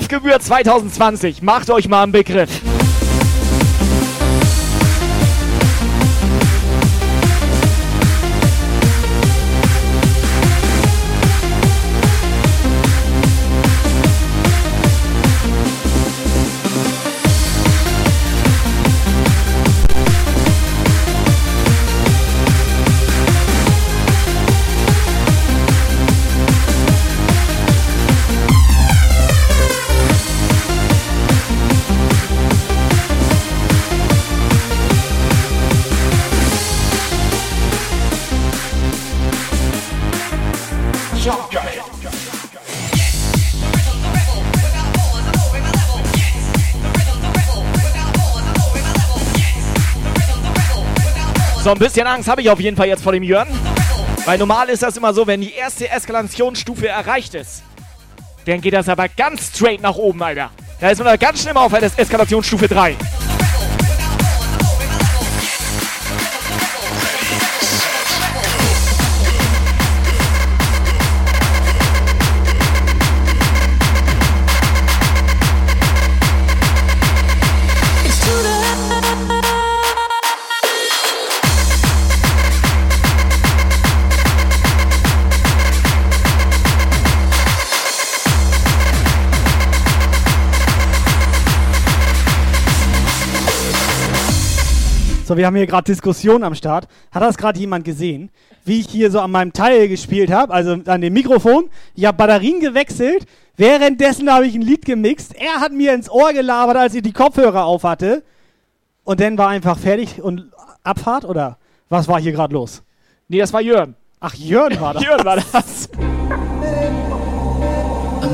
Puffgebühr 2020. Macht euch mal einen Begriff. So ein bisschen Angst habe ich auf jeden Fall jetzt vor dem Jörn. Weil normal ist das immer so, wenn die erste Eskalationsstufe erreicht ist, dann geht das aber ganz straight nach oben, Alter. Da ist man da ganz schnell auf Eskalationsstufe 3. So, wir haben hier gerade Diskussion am Start. Hat das gerade jemand gesehen, wie ich hier so an meinem Teil gespielt habe, also an dem Mikrofon? Ich habe Batterien gewechselt. Währenddessen habe ich ein Lied gemixt. Er hat mir ins Ohr gelabert, als ich die Kopfhörer auf hatte. Und dann war einfach fertig und Abfahrt oder was war hier gerade los? Nee, das war Jörn. Ach, Jörn war das. Jörn war das. I'm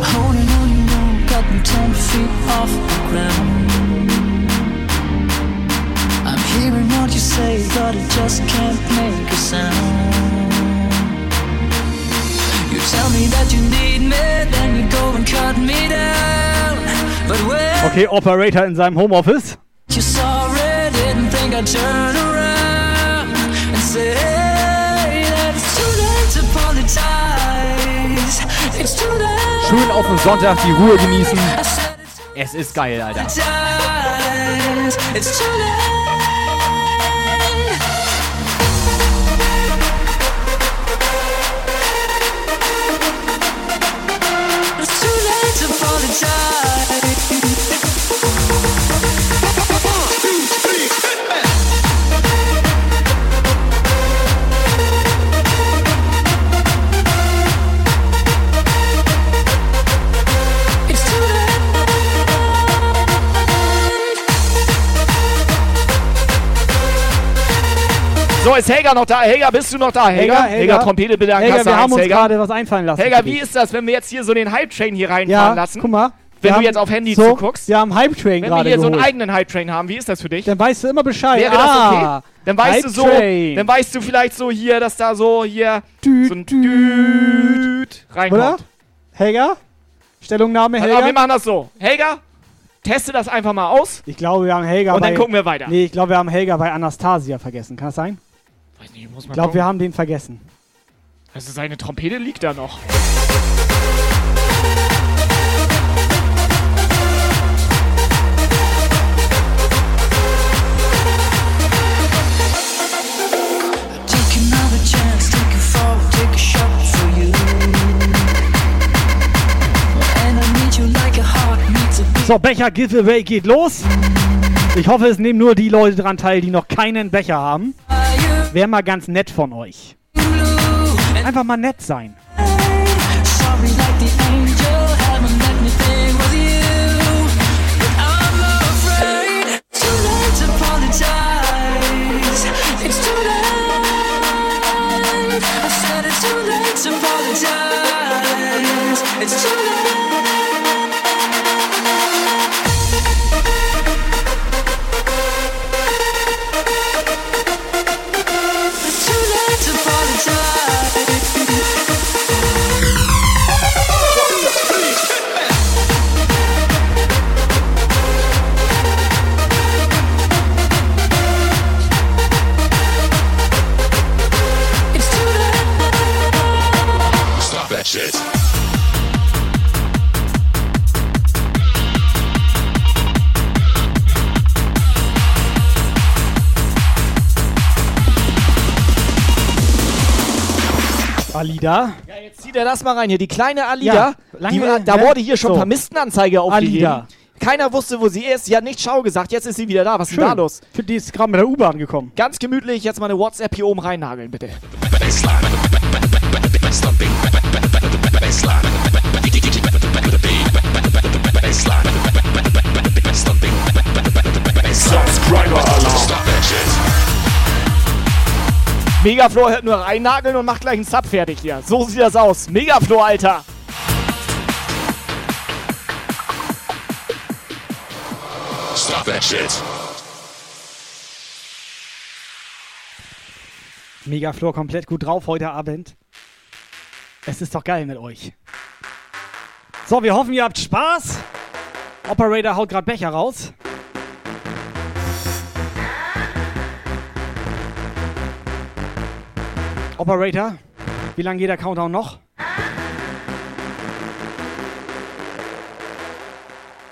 holding on, you know, got me ten feet off the ground. Say, but it just can't make a sound. You tell me that you need me, then you go and cut me down. But when Okay, Operator in seinem Homeoffice. you saw it, didn't think I'd turn around and say that it's too late to apologize. It's too late. Schön auf den Sonntag die Ruhe genießen. Es ist geil, Alter. It's too late. Apologize. So, ist Helga noch da? Helga, bist du noch da? Helga, Helga, Trompete bitte an Helga, Kasse wir haben 1, uns Helga. gerade was einfallen lassen. Helga, wie ist das, wenn wir jetzt hier so den Hype-Train hier reinfahren ja, lassen? guck mal. Wenn wir du haben- jetzt auf Handy so, zuguckst. Wir haben Hype-Train Wenn wir gerade hier so einen geholt. eigenen Hype-Train haben, wie ist das für dich? Dann weißt du immer Bescheid. Wäre das ah, okay? Dann weißt du so, dann weißt du vielleicht so hier, dass da so hier so ein Düt reinkommt. Oder? Helga? Stellungnahme, Also, Helga? aber wir machen das so. Helga, teste das einfach mal aus. Ich glaube, wir haben Helga Und dann gucken wir weiter. Nee, ich glaube, wir haben Helga bei Anastasia vergessen. Kann das sein? Weiß nicht, ich muss Ich mal glaube, gucken. wir haben den vergessen. Also seine Trompete liegt da noch. So, Becher Giveaway geht los. Ich hoffe, es nehmen nur die Leute dran teil, die noch keinen Becher haben. Wäre mal ganz nett von euch. Einfach mal nett sein. Sorry, like the Alida. Ja, jetzt zieht er das mal rein hier. Die kleine Alida, Ja, lange- die, da hä? wurde hier schon So. Vermisstenanzeige aufgegeben. Alida. Keiner wusste, wo sie ist. Sie hat nicht Schau gesagt. Jetzt ist sie wieder da. Was ist denn da Schön. los? Für die ist gerade mit der U-Bahn gekommen. Ganz gemütlich. Jetzt mal eine WhatsApp hier oben reinnageln, bitte. Subscriber Megaflor hört nur reinnageln und macht gleich einen Sub fertig hier. So sieht das aus. Megaflor, Alter. Stop that shit. Megaflor komplett gut drauf heute Abend. Es ist doch geil mit euch. So, wir hoffen, ihr habt Spaß. Operator haut gerade Becher raus. Operator, wie lange geht der Countdown noch?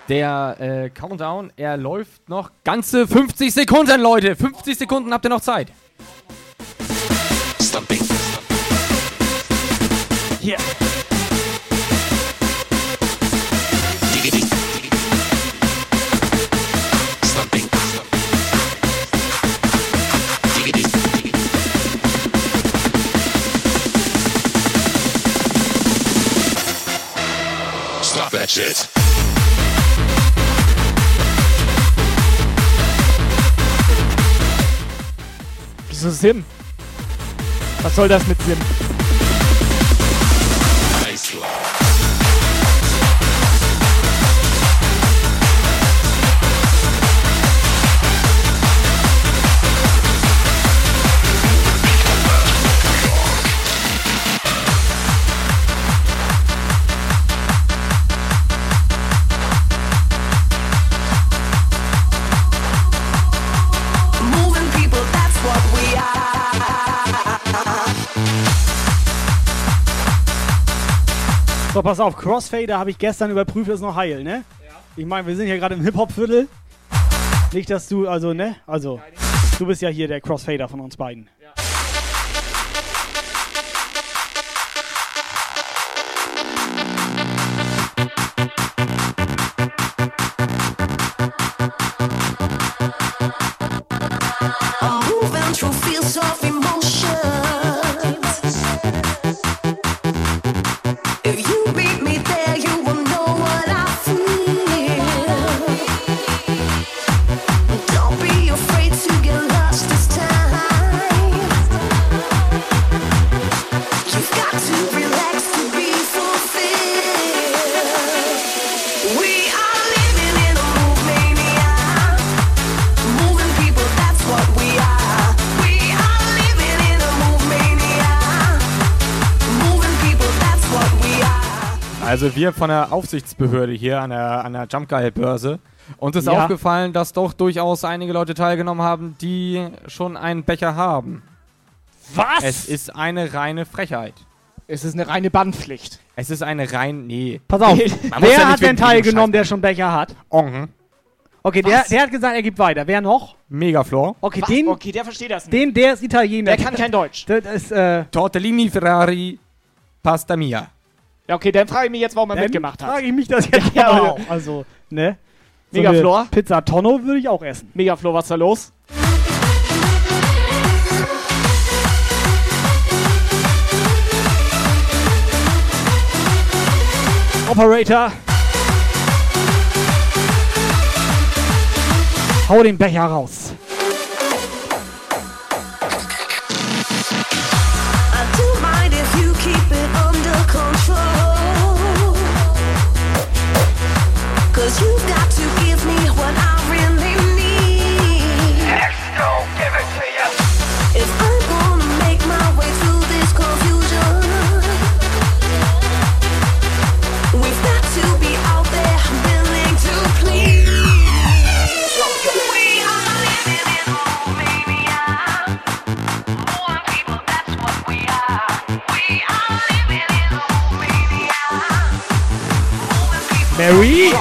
Der äh, Countdown, er läuft noch ganze 50 Sekunden, Leute. 50 Sekunden habt ihr noch Zeit. Hier. Stop that shit. Wieso Sim? Was soll das mit Sim? So, pass auf, Crossfader habe ich gestern überprüft, ist noch heil, ne? Ich meine, wir sind hier gerade im Hip-Hop-Viertel. Nicht, dass du, also, ne? Also, du bist ja hier der Crossfader von uns beiden. I'm Also wir von der Aufsichtsbehörde hier an der, an der Jump Guy Börse. Uns ist Ja. aufgefallen, dass doch durchaus einige Leute teilgenommen haben, die schon einen Becher haben. Was? Es ist eine reine Frechheit. Es ist eine reine Bannpflicht. Es ist eine rein. Nee. Pass auf, ja wer nicht hat denn teilgenommen, der schon Becher hat? Ongen. Okay, der, der hat gesagt, er gibt weiter. Wer noch? Megaflor. Okay, Was? den, Okay, der versteht das nicht. den, der ist Italiener. Der kann kein Deutsch. Das ist, äh, Tortellini Ferrari Pasta Mia. Ja, okay, dann frage ich mich jetzt, warum er dann mitgemacht hat. frage ich mich das jetzt Ja, auch. Also, ne? So Megaflor? Pizza Tonno würde ich auch essen. Megaflo, was ist da los? Operator. Hau den Becher raus. Cause you've got to give me what I really need. give it to you. If I'm gonna make my way through this confusion, we've got to be out there willing to please. We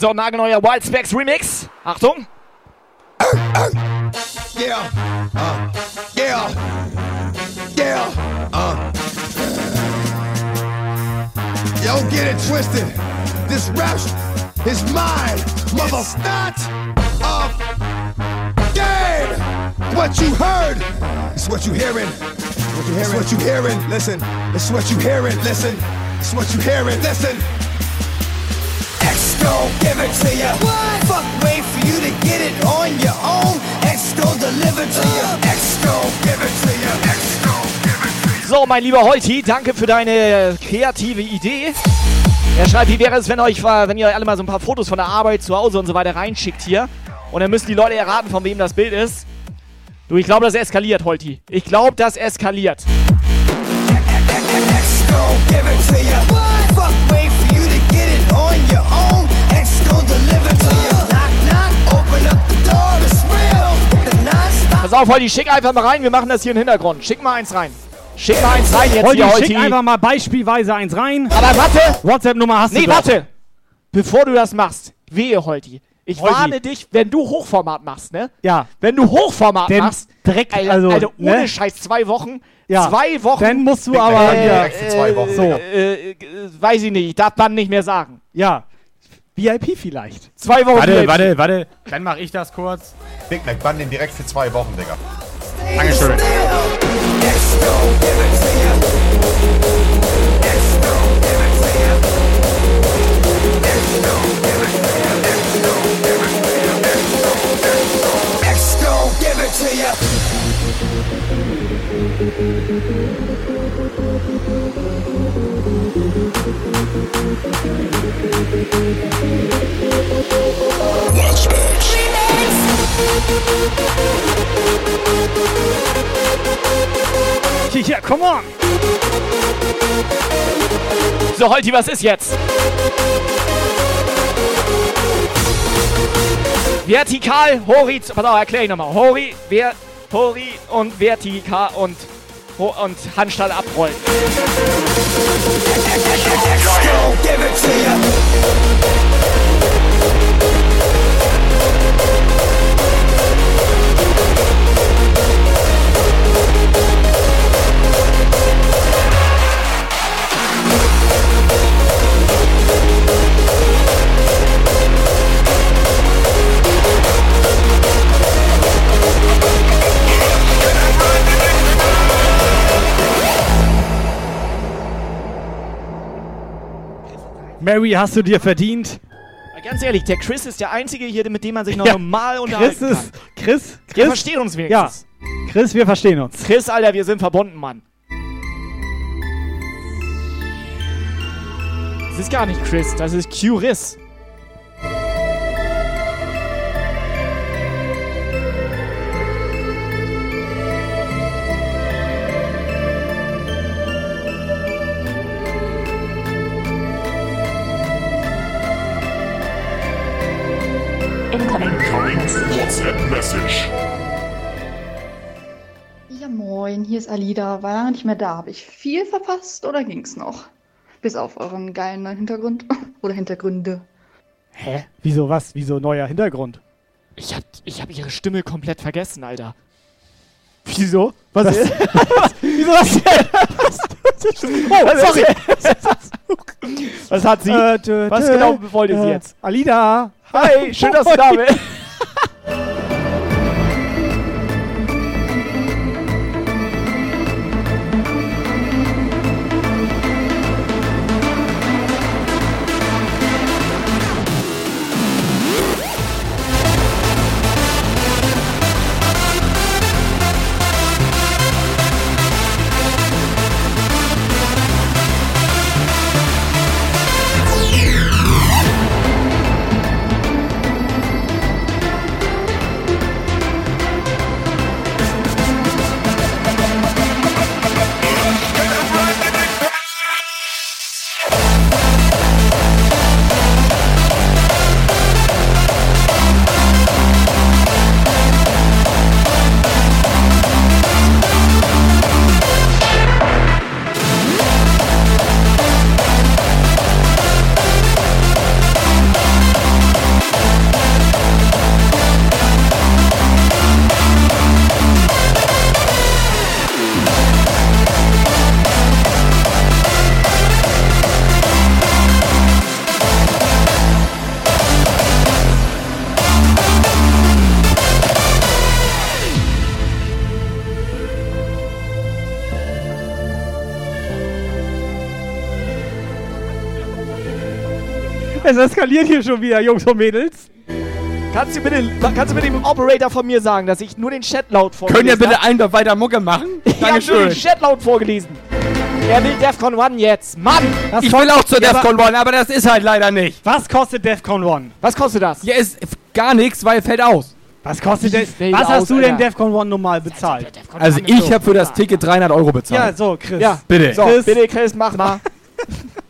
So, nagelneuer Wild Specs Remix. Achtung. Yeah. Uh. Yeah. Yeah. Uh. Yo, get it twisted. This rap is mine, mother. It's not a game. What you heard is what you hearing. What you hearing? It's what you hearing. Listen. It's what you hearing. Listen. It's what you hearing. Listen. Gon' give it to ya. What? Fuck, wait for you to get it on your own. X gon' deliver to ya. X gon' give it to ya. X gon' give it to ya. So, mein lieber Holti, danke für deine kreative Idee. Er schreibt, wie wäre es, wenn, euch, wenn ihr alle mal so ein paar Fotos von der Arbeit, zu Hause und so weiter reinschickt hier. Und dann müssen die Leute erraten, von wem das Bild ist. Du, ich glaube, das eskaliert, Holti. Ich glaube, das eskaliert. X gon' give it to. Pass auf, Holti, schick einfach mal rein. Wir machen das hier im Hintergrund. Schick mal eins rein. Schick mal eins rein jetzt Holti, hier, schick Holti. einfach mal beispielsweise eins rein. Aber warte. WhatsApp-Nummer hast Nee, du doch. warte. Bevor du das machst, wehe, Holti. Ich Holti. warne dich, wenn du Hochformat machst, ne? Ja. Wenn du Hochformat Denn machst, direkt, Alter, also, Alter, ohne ne? Scheiß, zwei Wochen. Ja. Zwei Wochen. Dann musst du aber äh, hier- äh, Direkt für zwei Wochen, So. Digga. Äh, äh, weiß ich nicht, ich darf man nicht mehr sagen. Ja. VIP vielleicht. Zwei Wochen Warte, VIP. warte, warte. Dann mache ich das kurz. Big Mac, bann den direkt für zwei Wochen, Digga. Dankeschön. Give it to ya. Yeah, come on! So, Holti, was ist jetzt? Vertikal, horizontal. Pass auf, erklär ich nochmal. Hori, ver, hori und vertikal und und Handstand abrollen. Mary, hast du dir verdient? Ganz ehrlich, der Chris ist der Einzige hier, mit dem man sich noch Ja, normal Chris unterhalten kann. ist. Chris, Chris. Wir verstehen uns wenigstens. Ja. Chris, wir verstehen uns. Chris, Alter, wir sind verbunden, Mann. Das ist gar nicht Chris, das ist Q-Riss. Message. Ja, moin, hier ist Alida. War lange nicht mehr da. Habe ich viel verpasst oder ging's noch? Bis auf euren geilen neuen Hintergrund. oder Hintergründe. Hä? Wieso was? Wieso neuer Hintergrund? Ich hab, ich hab ihre Stimme komplett vergessen, Alter. Wieso? Was? Was? was? Wieso was? oh, Was sorry. Was hat sie? Äh, tö, Was tö, genau wollte sie äh, jetzt? Alida. Hi, schön, dass du da bist. Eskaliert hier schon wieder, Jungs und Mädels. Kannst du, bitte, kannst du bitte dem Operator von mir sagen, dass ich nur den Chat laut vorgelesen Können ihr bitte einen doch weiter Mucke machen? Ich hab nur den Chat laut vorgelesen. Er will Defcon 1 jetzt. Mann! Ich will auch zur Defcon One, aber das ist halt leider nicht. Was kostet Defcon One? Was kostet das? Ja, ist gar nichts, weil fällt aus. Was kostet das? Was aus, hast du denn Alter? Defcon One normal bezahlt? Also ich habe für das Ticket 300 Euro bezahlt. Ja, so, Chris. Ja, Bitte. So, Chris. bitte, Chris, mach mal.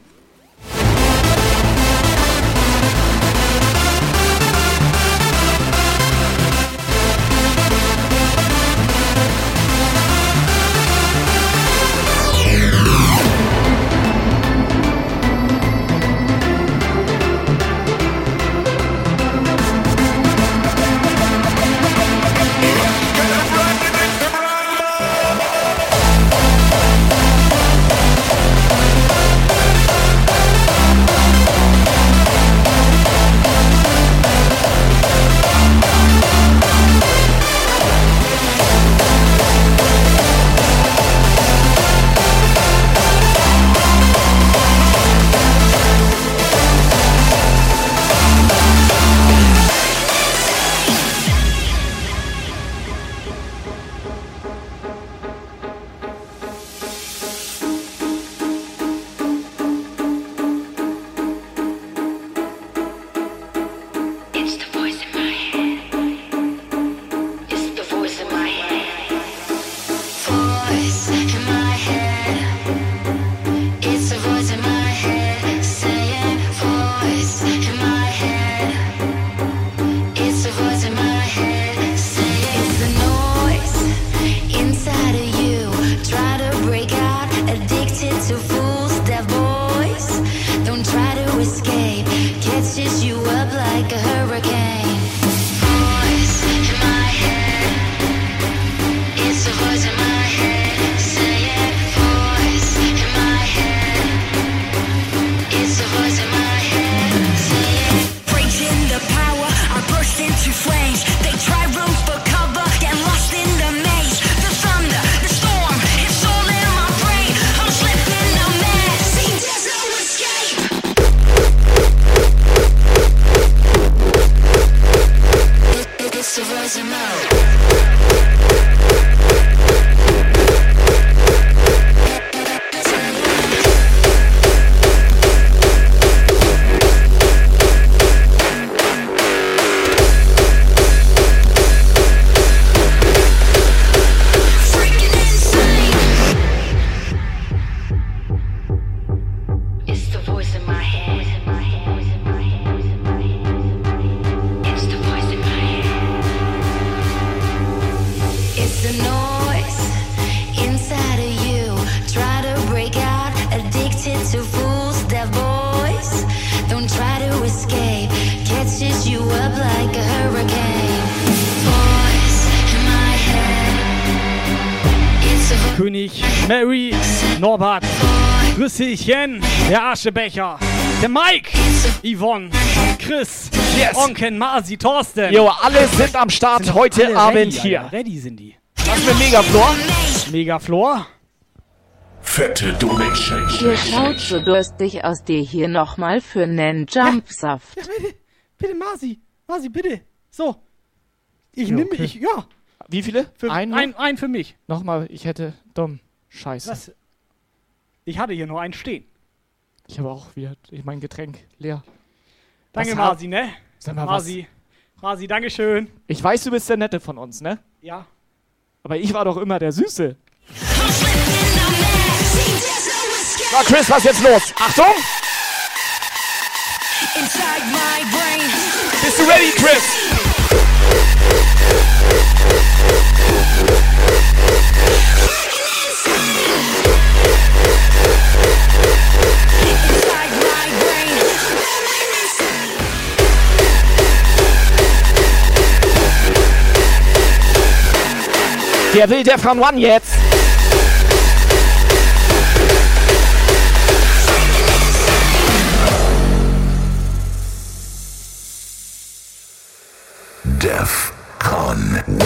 Rüsselchen, der Aschebecher, der Mike, Yvonne, Chris, Yes. Onken, Masi, Thorsten. Jo, alle sind am Start Sind heute Abend ready, hier. Alter. Ready sind die. Was für Megaflor? Megaflor. Fette Donation. Ihr schaut so durstig aus dir hier nochmal für nen Jumpsaft. Ja, bitte, bitte, Masi. Masi, bitte. So. Ich nehme, okay. ich, ja. Wie viele? Für, Einen? ein, ein für mich. Nochmal, ich hätte dumm. Scheiße. Was? Ich hatte hier nur einen stehen. Ich habe auch wieder ich mein Getränk leer. Danke, Was Masi, ne? Sag mal, Masi. Masi, Dankeschön. Ich weiß, du bist der Nette von uns, ne? Ja. Aber ich war doch immer der Süße. So, Chris, was ist jetzt los? Achtung! Bist du ready, Chris? Der will der von One jetzt. DEFCON 1.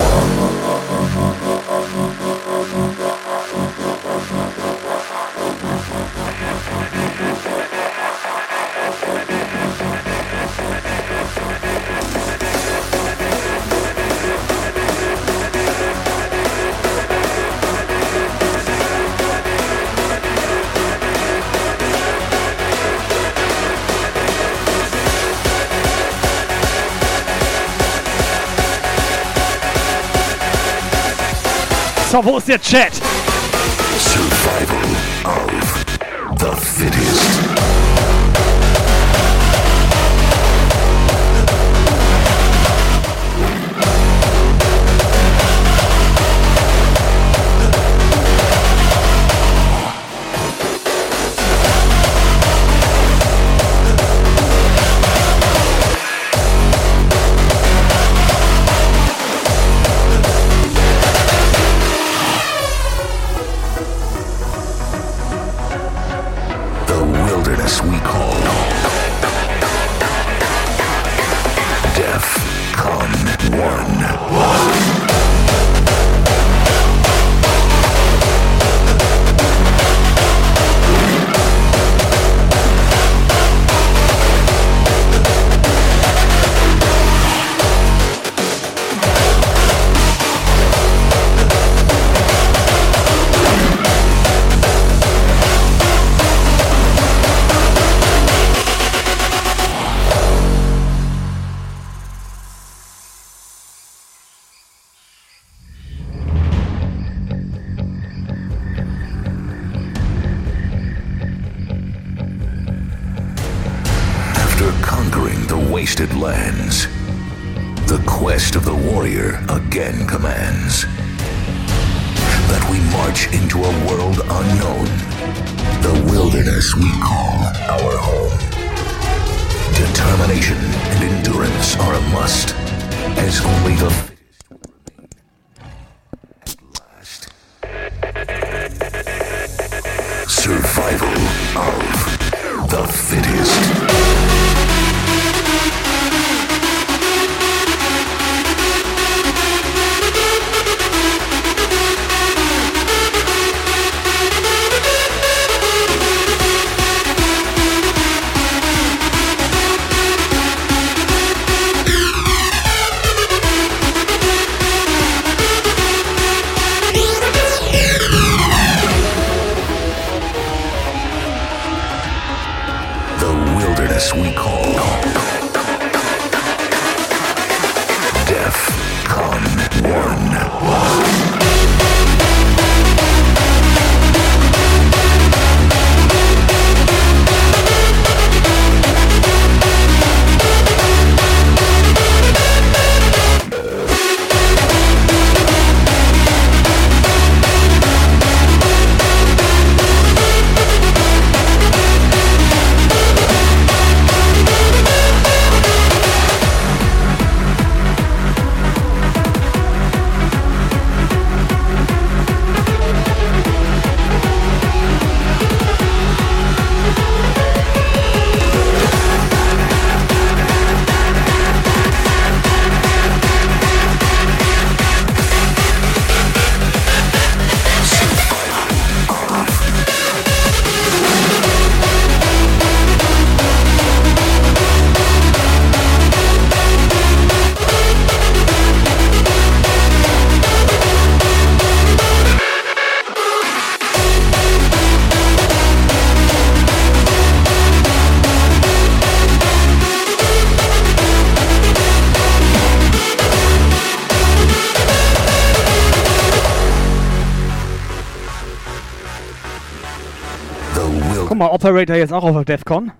schau, wo ist der Chat? Operator jetzt auch auf der DEFCON.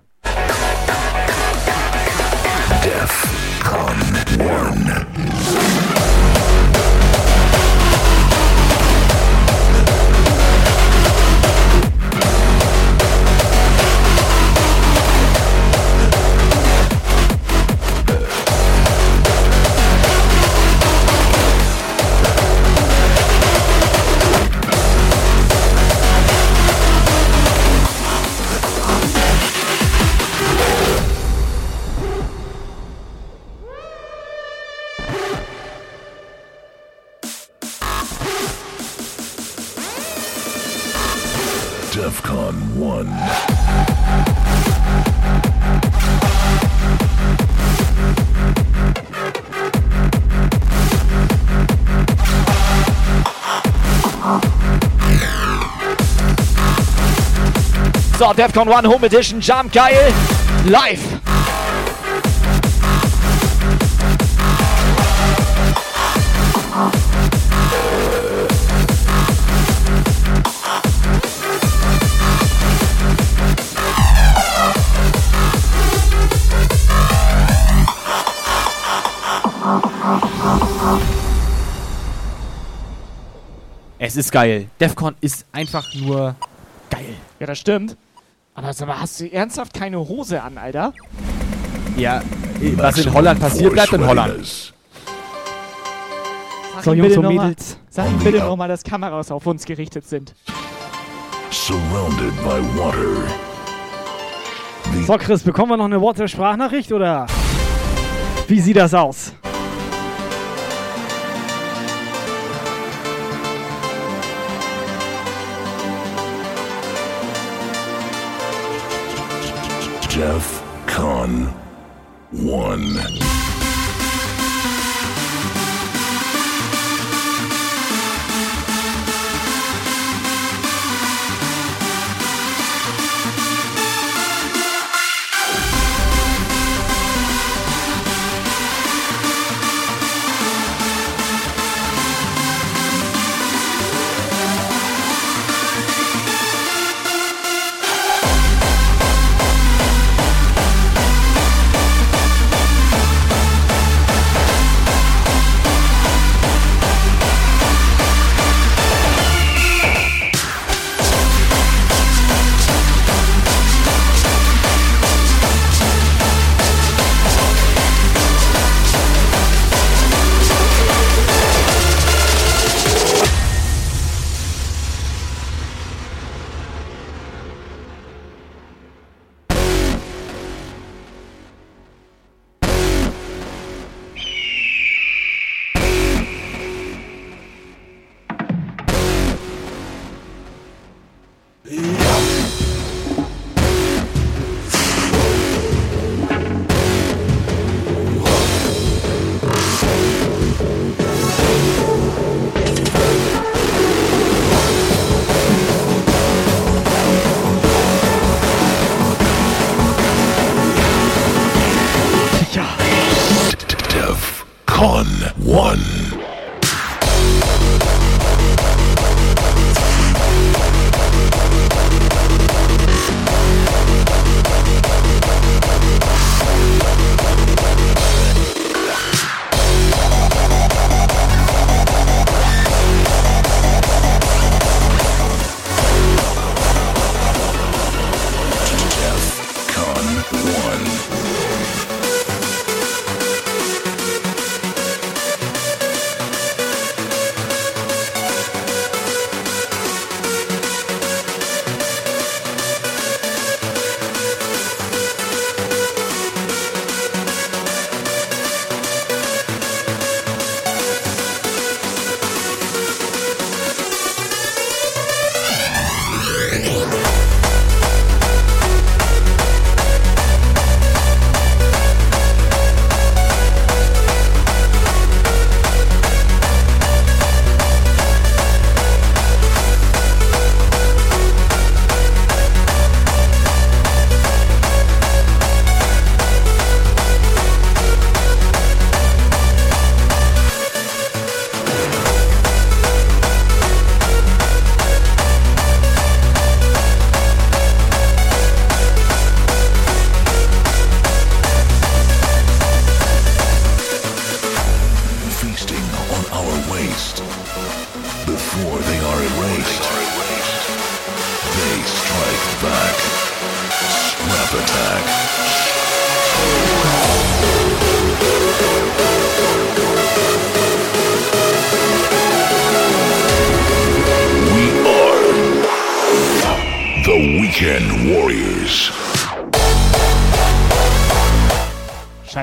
So, Defcon 1 Home Edition, Jump geil, live. Es ist geil. Defcon ist einfach nur geil. Ja, das stimmt. Aber sag mal, hast du ernsthaft keine Hose an, Alter? Ja, was in Holland passiert, bleibt in Holland. Sag So, Jungs bitte und noch mal- Mädels. Sag ihm bitte nochmal, dass Kameras auf uns gerichtet sind. Surrounded by water. So, Chris, bekommen wir noch eine WhatsApp-Sprachnachricht oder wie sieht das aus? Defcon 1.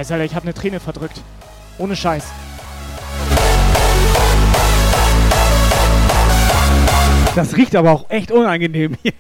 Scheiße, Alter, ich hab eine Träne verdrückt. Ohne Scheiß. Das riecht aber auch echt unangenehm hier.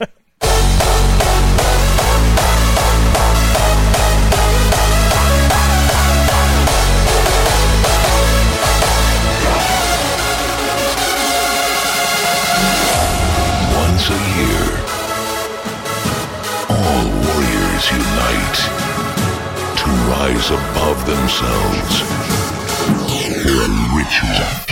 of themselves in ritual.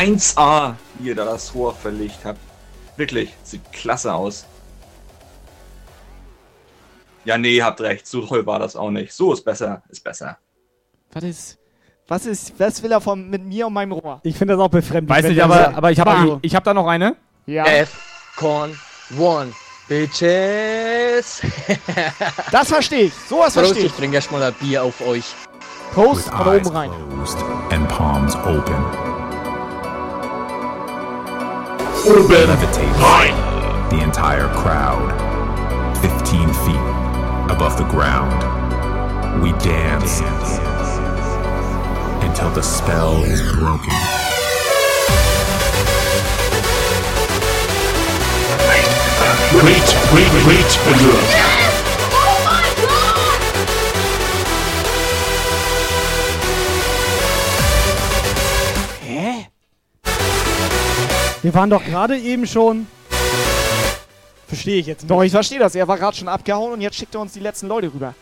1A, wie ihr da das Rohr verlegt habt. Wirklich, sieht klasse aus. Ja, nee, habt recht, so toll war das auch nicht. So ist besser, ist besser. Was ist. Was ist. Was will er von, mit mir und meinem Rohr? Ich finde das auch befremdlich. Weiß nicht, aber, so- aber ich habe Bah. ich hab da noch eine. Ja. F-Con One. Bitches. Das verstehe ich. Sowas Prost, verstehe ich ich. trinke erstmal ein Bier auf euch. Prost von eyes oben rein. and palms open. Open. Levitating the entire crowd, 15 feet above the ground. We dance until the spell is broken. Wait, wait, wait, bitte. Wir waren doch gerade eben schon. Verstehe ich jetzt nicht. Doch, ich verstehe das. Er war gerade schon abgehauen und jetzt schickt er uns die letzten Leute rüber.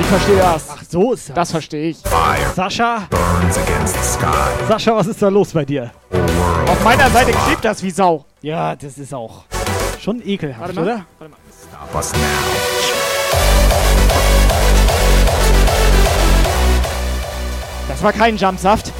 Ich verstehe das. Ach, so ist das. Das verstehe ich. Fire Sascha, burns against the sky. Sascha, was ist da los bei dir? Auf meiner Seite klebt das wie Sau. Ja, das ist auch schon ekelhaft, Warte mal. oder? Warte mal. Stop us now. Das war kein Jumpsaft.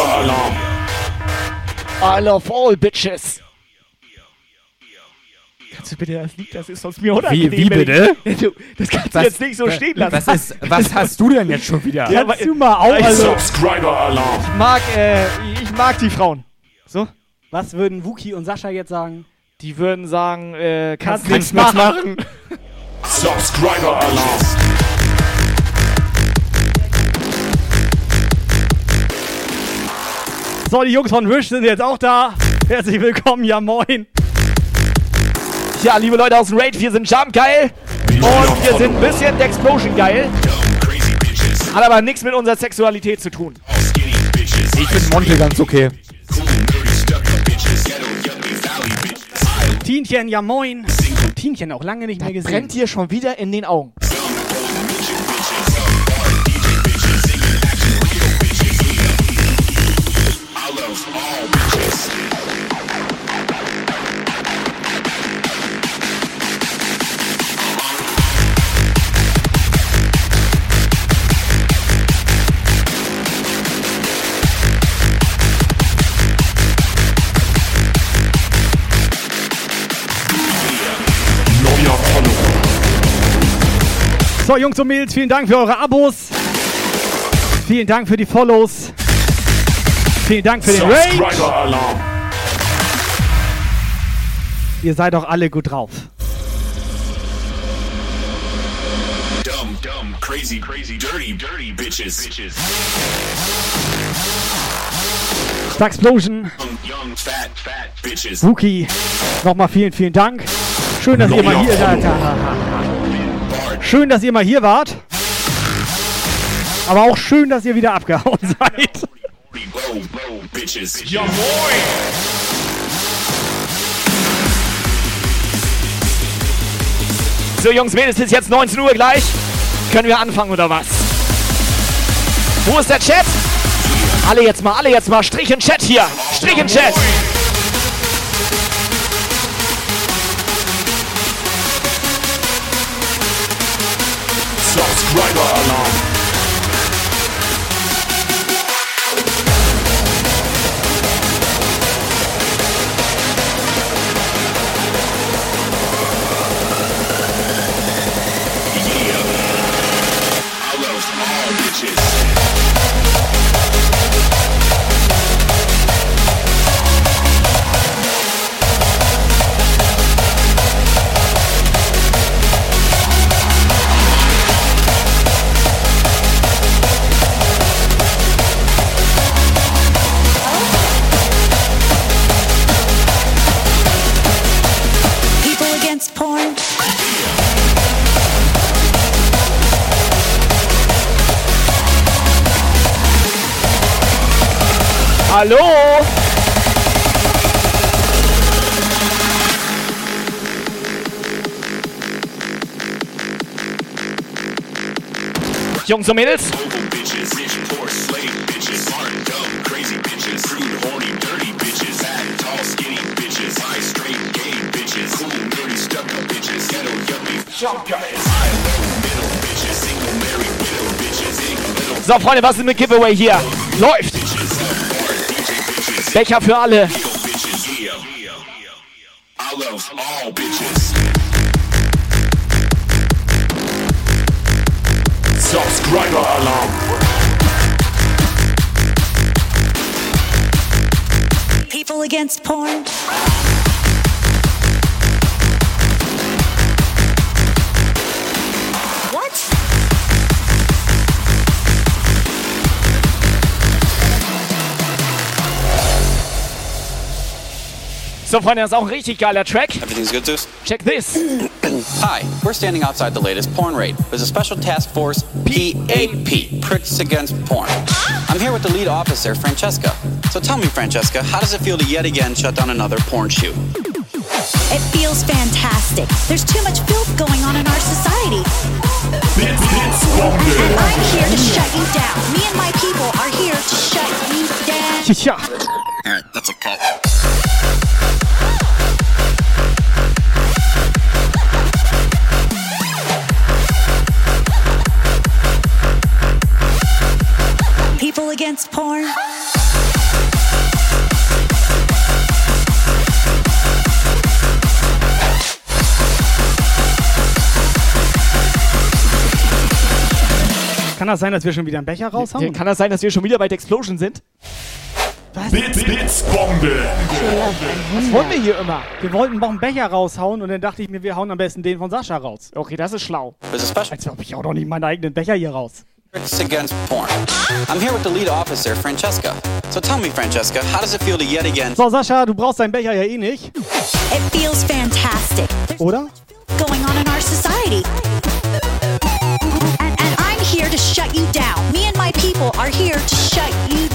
Alarm. I love all bitches. Kannst du bitte das Lied, das ist sonst mir unangenehm. wie wenn bitte? Du, das kannst du Was- jetzt nicht so stehen lassen. Was, ist, was hast du denn jetzt schon wieder? Ja, Kannst du mal auch, also, Subscriber Alarm. Ich mag, äh, ich mag die Frauen. So? was würden Wookie und Sascha jetzt sagen? Die würden sagen, äh, kannst, Kannst nichts nichts machen. Subscriber Alarm. So, die Jungs von Wish sind jetzt auch da. Herzlich willkommen, ja moin. Ja, liebe Leute aus dem Raid, wir sind Jump geil. Und wir sind ein bisschen Explosion geil. Hat aber nichts mit unserer Sexualität zu tun. Ich finde Monte ganz okay. Tienchen, ja moin. Tienchen auch lange nicht mehr gesehen. Brennt dir schon wieder in den Augen. So, Jungs und Mädels, vielen Dank für eure Abos. Vielen Dank für die Follows. Vielen Dank für den Rage. Ihr seid doch alle gut drauf. Dumb, dumb, crazy, crazy, dirty, dirty bitches. bitches. Explosion, Young, fat, fat. Wookie, nochmal vielen, vielen Dank. Schön, dass ihr mal hier seid. Schön, dass ihr mal hier wart. Aber auch schön, dass ihr wieder abgehauen seid. Ja, moin! So, Jungs, Mädels, ist jetzt 19 Uhr gleich. Können wir anfangen oder was? Wo ist der Chat? Alle jetzt mal, alle jetzt mal. Strich in Chat hier. Strich in Chat. Subscriber-Alarm. Widow bitches, big, little So, Freunde, was ist mit Giveaway hier? Läuft! Becher für alle. So, Freunde, das ist auch ein richtig geiler Track. Everything's good, Zeus? Check this. Hi, we're standing outside the latest porn raid. There's a special task force, P8P, Pricks Against Porn. I'm here with the lead officer, Francesca. So tell me, Francesca, how does it feel to yet again shut down another porn shoot? It feels fantastic. There's too much filth going on in our society. And I'm here to shut you down. Me and my people are here to shut you down. Tja. Alright, that's a cut. Against porn. Kann das sein, dass wir schon wieder einen Becher raushauen? Kann das sein, dass wir schon wieder bei der Explosion sind? Bits, Bits, Bombe. Was wollen wir hier immer? Wir wollten noch einen Becher raushauen und dann dachte ich mir, wir hauen am besten den von Sascha raus. Okay, das ist schlau. A special Als ob ich auch noch nicht meinen eigenen Becher hier raus. Pricks Against Porn. I'm here with the lead officer, Francesca. So tell me, Francesca, how does it feel to yet again So, Sascha, du brauchst deinen Becher ja eh nicht. It feels fantastic. There's Oder? going on in our society. And, and I'm here to shut you down. Me and my people are here to shut you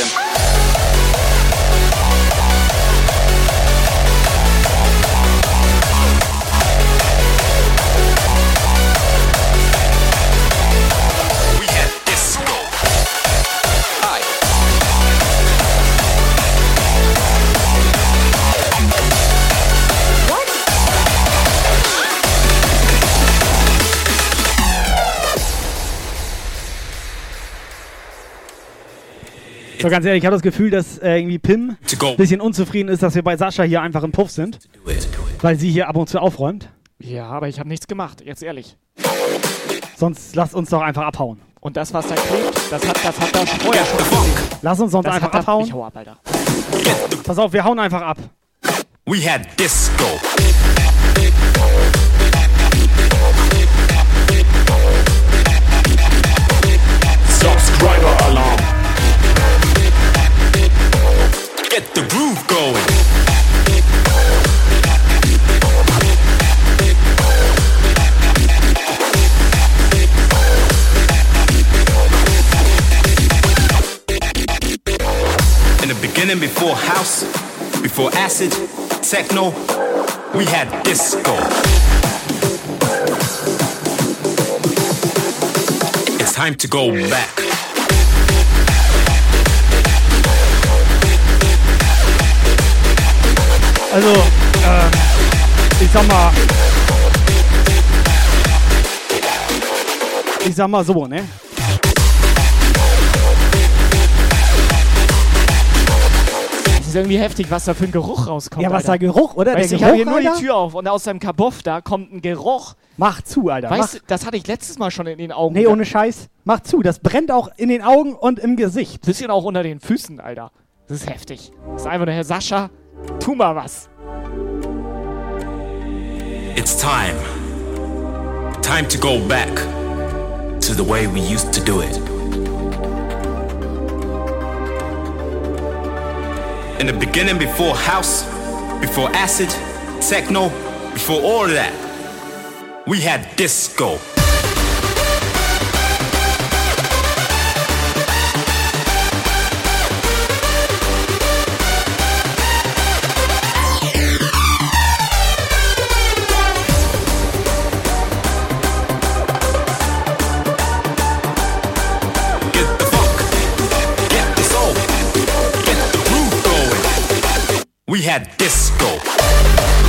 System. So ganz ehrlich, ich habe das Gefühl, dass äh, irgendwie Pim ein bisschen unzufrieden ist, dass wir bei Sascha hier einfach im Puff sind. Weil sie hier ab und zu aufräumt. Ja, aber ich habe nichts gemacht, jetzt ehrlich. Sonst lasst uns doch einfach abhauen. Und das, was da klebt, das hat das, hat das vorher schon. Lass uns sonst Das einfach abhauen. Ich hau ab, Alter. Pass auf, wir hauen einfach ab. We had disco. Subscriber Get the groove going. In the beginning, before house, before acid, techno, we had disco. It's time to go back. Also, ähm, ich sag mal. Ich sag mal so, ne? Das ist irgendwie heftig, was da für ein Geruch rauskommt. Ja, was Alter. da Geruch, oder? Weißt, Der ich habe hier nur die? Tür auf und aus deinem Kabuff da kommt ein Geruch. Mach zu, Alter. Weißt du, das hatte ich letztes Mal schon in den Augen. Nee, ohne Scheiß. Mach zu. Das brennt auch in den Augen und im Gesicht. Bisschen auch unter den Füßen, Alter. Das ist heftig. Das ist einfach nur, Herr Sascha, tu mal was. It's time. Time to go back to the way we used to do it. In the beginning, before house, before acid, techno, before all that, we had disco. We had disco.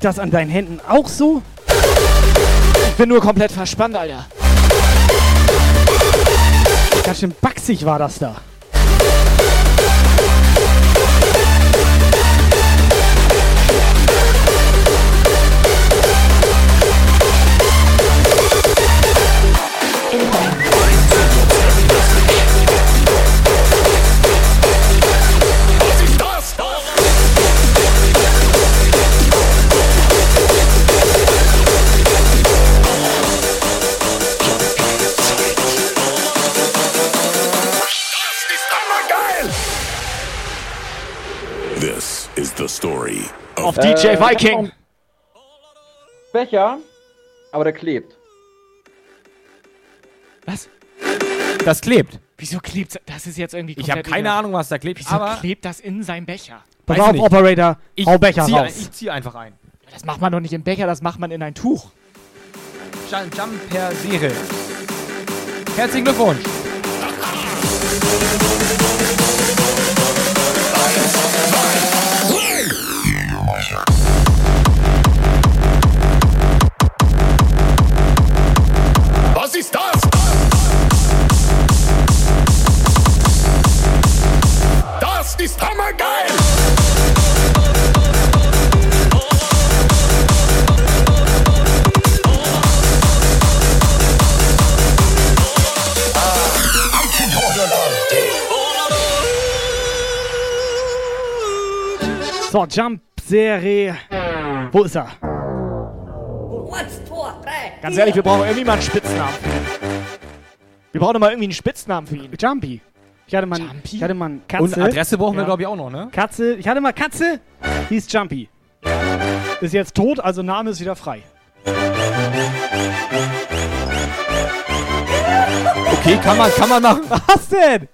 Klebt das an deinen Händen auch so? Ich bin nur komplett verspannt, Alter. Ganz schön baxig war das da. Story Auf DJ Äh, Viking. Becher, aber der klebt. Was? Das klebt. Wieso klebt das? ist jetzt irgendwie Ich habe keine egal. Ahnung, was da klebt. Wieso aber klebt das in seinem Becher? Pass auf, nicht. Operator, ich hau Becher zieh, raus. Ich zieh einfach ein. Das macht man doch nicht im Becher, das macht man in ein Tuch. Jump, Jump per Serie. Herzlichen Glückwunsch. Was So, Jump-Serie. Wo ist er? Ganz ehrlich, wir brauchen irgendwie mal einen Spitznamen für ihn. Wir brauchen mal irgendwie einen Spitznamen für ihn. Jumpy. Ich hatte mal, ich hatte mal einen Katze. Und Adresse brauchen wir, Ja. glaube ich, auch noch, ne? Katze. Ich hatte mal Katze, hieß Jumpy. Ist jetzt tot, also Name ist wieder frei. Okay, kann man, kann man machen. Was denn?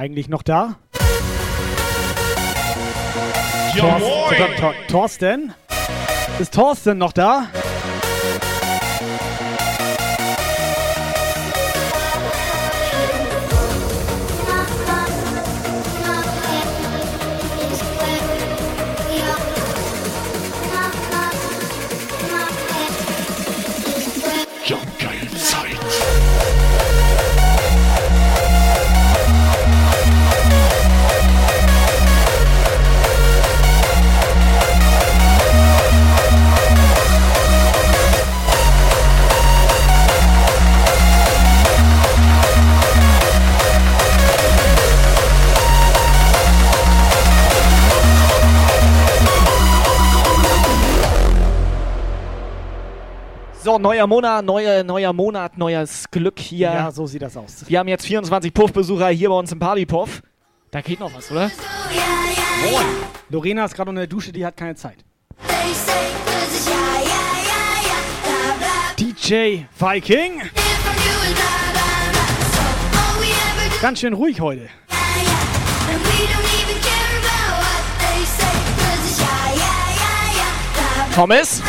Eigentlich noch da? Ja, Thorsten, Thorsten? Ist Thorsten noch da? Neuer Monat, neue, neuer Monat, neues Glück hier. Ja, so sieht das aus. Wir haben jetzt 24 Puff-Besucher hier bei uns im Partypuff. Da geht noch was, oder? Lorena ist gerade unter der Dusche, die hat keine Zeit. DJ Viking. Ganz schön ruhig heute. Thomas?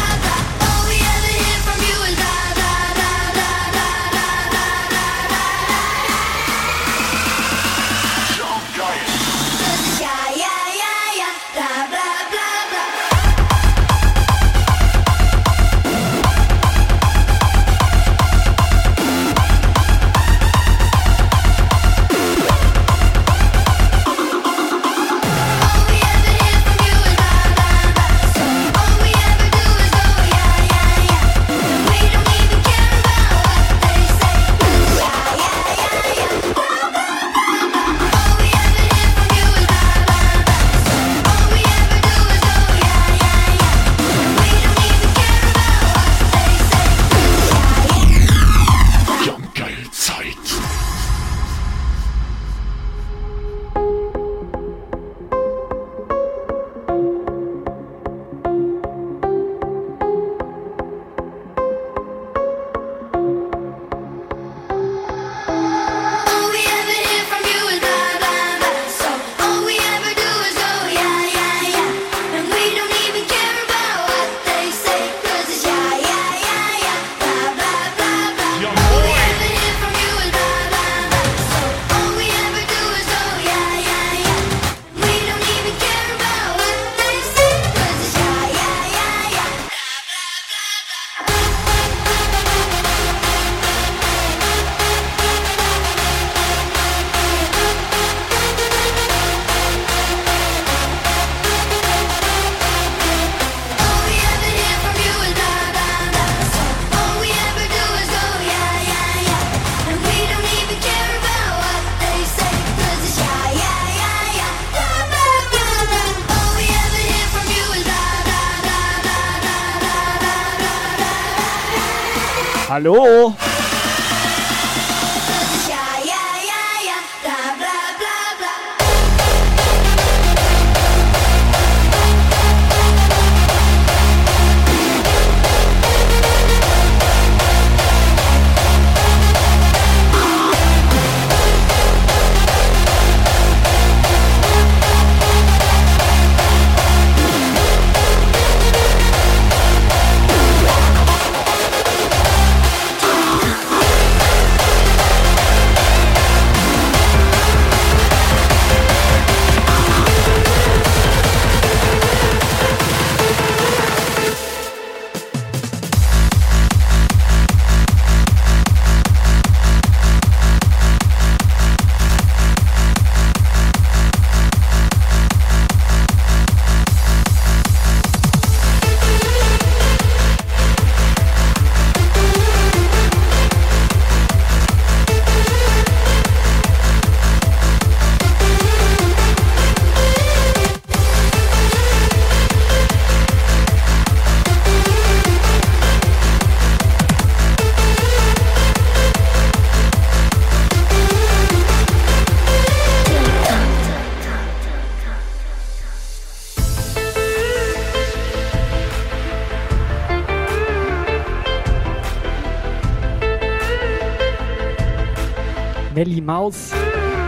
Maus,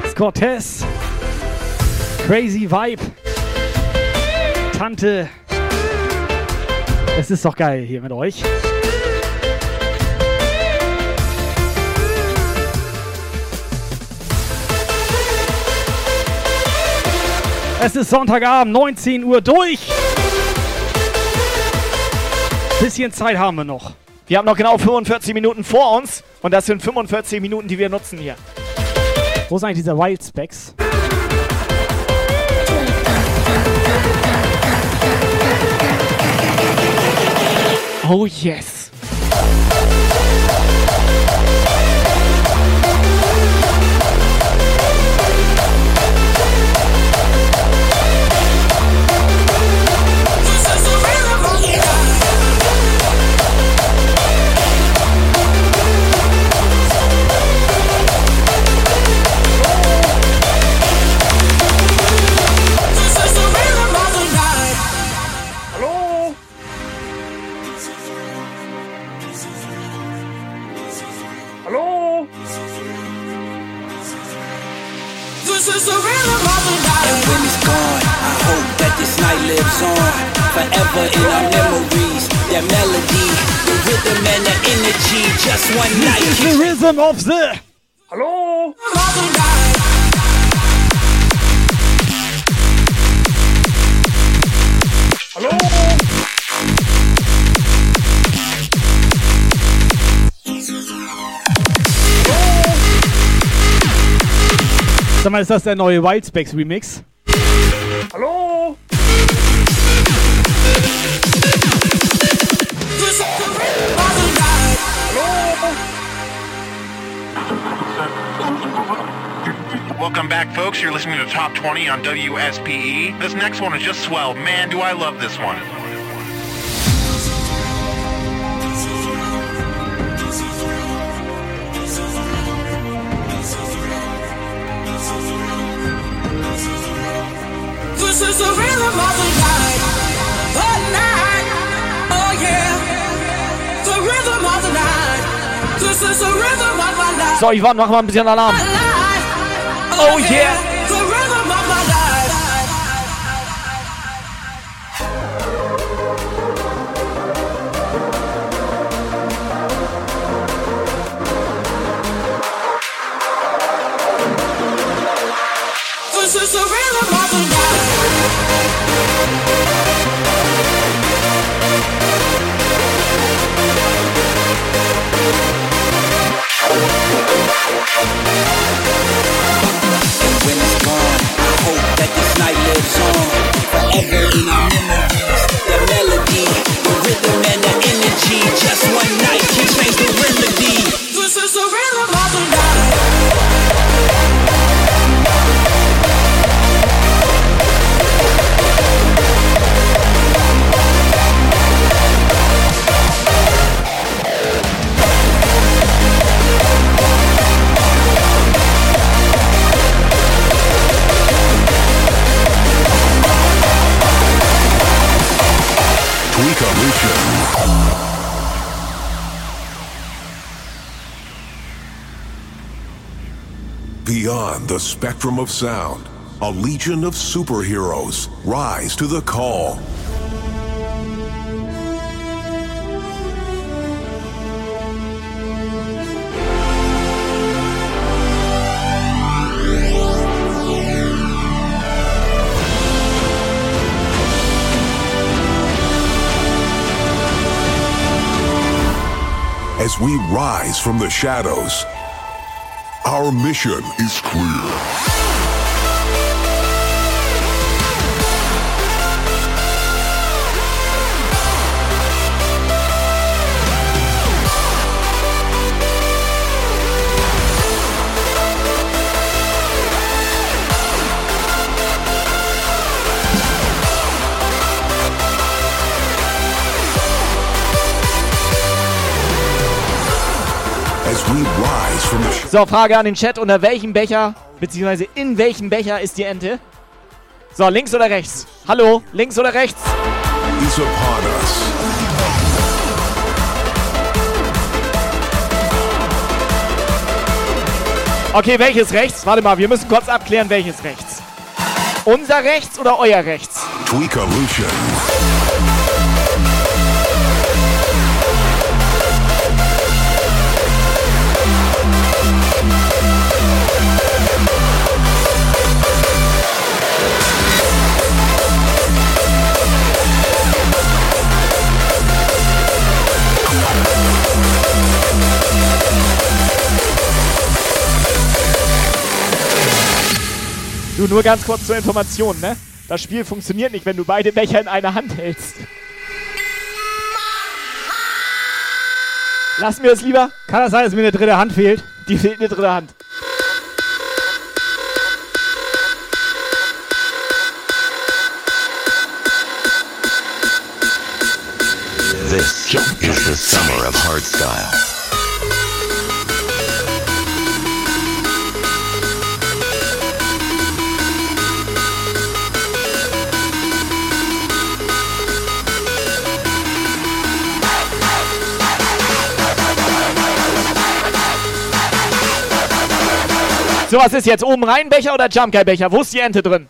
Scortez, Crazy Vibe, Tante. Es ist doch geil hier mit euch. Es ist Sonntagabend, 19 Uhr durch. Bisschen Zeit haben wir noch. Wir haben noch genau 45 Minuten vor uns und das sind 45 Minuten, die wir nutzen hier. Wo ist eigentlich dieser Wild Specs? Oh yes. Rhythm of the. Hallo? Hallo? Sag mal, ist das der neue Wildspecs Remix? Hallo? Welcome back, folks. You're listening to Top 20 on WSPE. This next one is just swell. Man, do I love this one. This is the rhythm of the night. So, Ivan, mach mal ein bisschen Alarm. Oh yeah. The rhythm of my life. This is the rhythm of the night. When it's gone. I hope that this night lives on forever in our memories. The melody, the rhythm, and the energy. Just one night can change the remedy. This is the rhythm of. Beyond the spectrum of sound, a legion of superheroes rise to the call. As we rise from the shadows, our mission is clear. So, Frage an den Chat. Unter welchem Becher, beziehungsweise in welchem Becher ist die Ente? So, links oder rechts? Hallo, links oder rechts? Okay, welches rechts? Warte mal, wir müssen kurz abklären, welches rechts. Unser rechts oder euer rechts? Tweakalution. Du, nur ganz kurz zur Information, ne? Das Spiel funktioniert nicht, wenn du beide Becher in einer Hand hältst. Lassen wir es lieber. Kann das sein, dass mir eine dritte Hand fehlt? Die fehlt eine dritte Hand. This is the summer of hardstyle. So, was ist jetzt? Oben rein Becher oder Jump Guy Becher? Wo ist die Ente drin?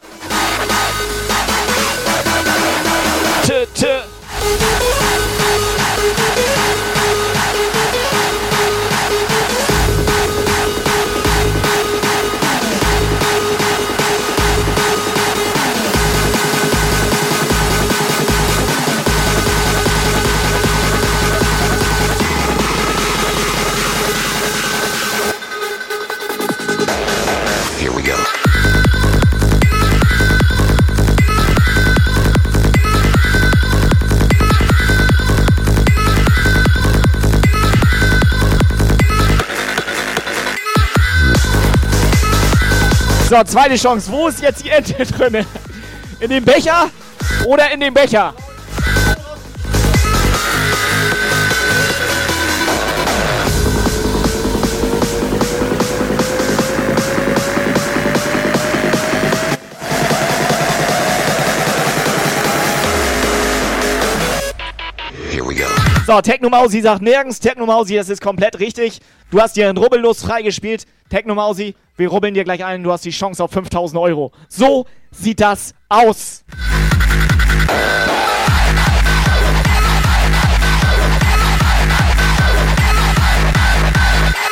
So, zweite Chance. Wo ist jetzt die Ente drin? In dem Becher oder in dem Becher? So, Technomausi sagt nirgends. Technomausi, das ist komplett richtig. Du hast dir ein Rubbellos freigespielt. Technomausi, wir rubbeln dir gleich ein. Du hast die Chance auf 5000 Euro. So sieht das aus.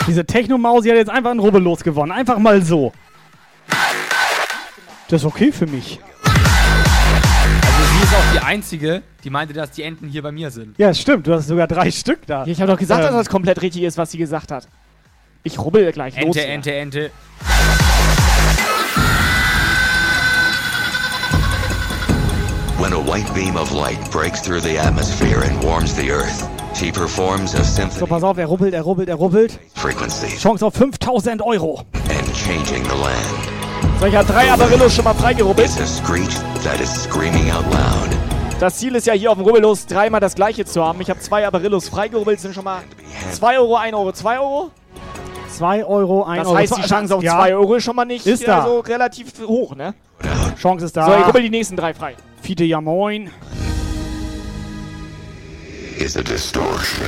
Diese Techno-Maus, die hat jetzt einfach ein Rubbellos gewonnen. Einfach mal so. Das ist okay für mich. Sie ist auch die Einzige, die meinte, dass die Enten hier bei mir sind. Ja, stimmt. Du hast sogar drei Stück da. Ich habe doch gesagt, dass Ähm, das komplett richtig ist, was sie gesagt hat. Ich rubbel gleich los. Ente. Ente, Ente. When a white beam of light breaks through the atmosphere and warms the earth, she performs a So, symphony pass auf, er rubbelt, er rubbelt, er rubbelt. frequency Chance auf 5000 Euro. and changing the land. Ich habe drei Amarillos schon mal freigerubbelt. Das Ziel ist ja hier auf dem Rubbellos dreimal das gleiche zu haben. Ich habe zwei Amarillos freigerubbelt, sind schon mal 2 Euro, 1 Euro, 2 Euro. 2 Euro, 1 Das Euro. heißt, die Chance auf Ja. 2 Euro ist schon mal nicht Ist da. äh, so relativ hoch, ne? Chance ist da. So, ich rubbel die nächsten drei frei. Fiete, ja moin. Is a distortion.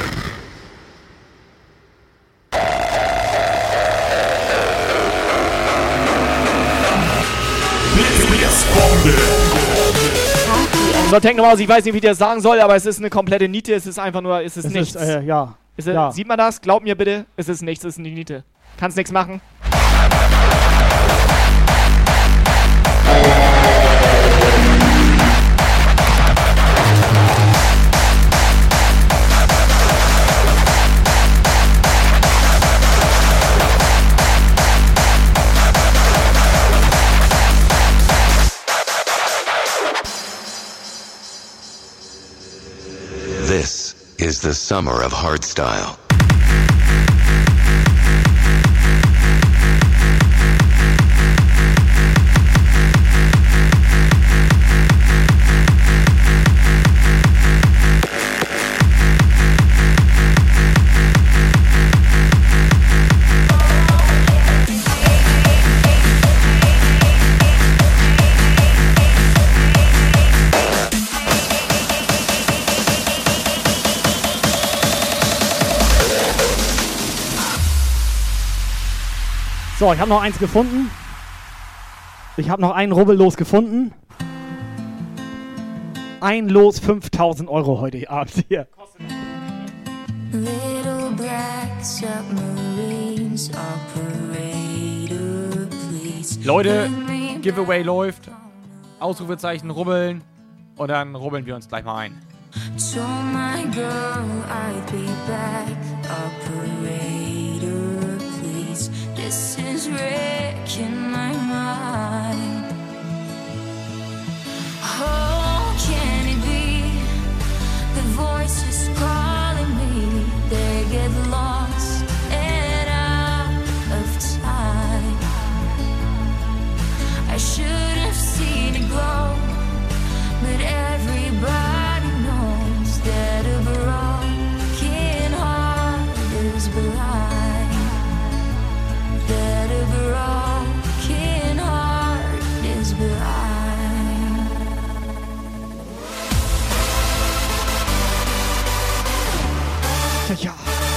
So, Technomaus, ich weiß nicht, wie ich das sagen soll, aber es ist eine komplette Niete. Es ist einfach nur, es ist Es nichts. ist, äh, ja. Ist, ja. Sieht man das? Glaub mir bitte, es ist nichts, es ist eine Niete. Kannst nichts machen. This is the summer of hardstyle. So, ich habe noch eins gefunden. Ich habe noch einen Rubbellos gefunden. Ein Los 5000 Euro heute Abend hier. Little black submarines, operator, please. Leute, Giveaway läuft. Ausrufezeichen rubbeln. Und dann rubbeln wir uns gleich mal ein. Told my girl I'd be back, operator, wrecking my mind. Oh, can it be the voices calling me? They get lost and out of time. I should have seen it glow, but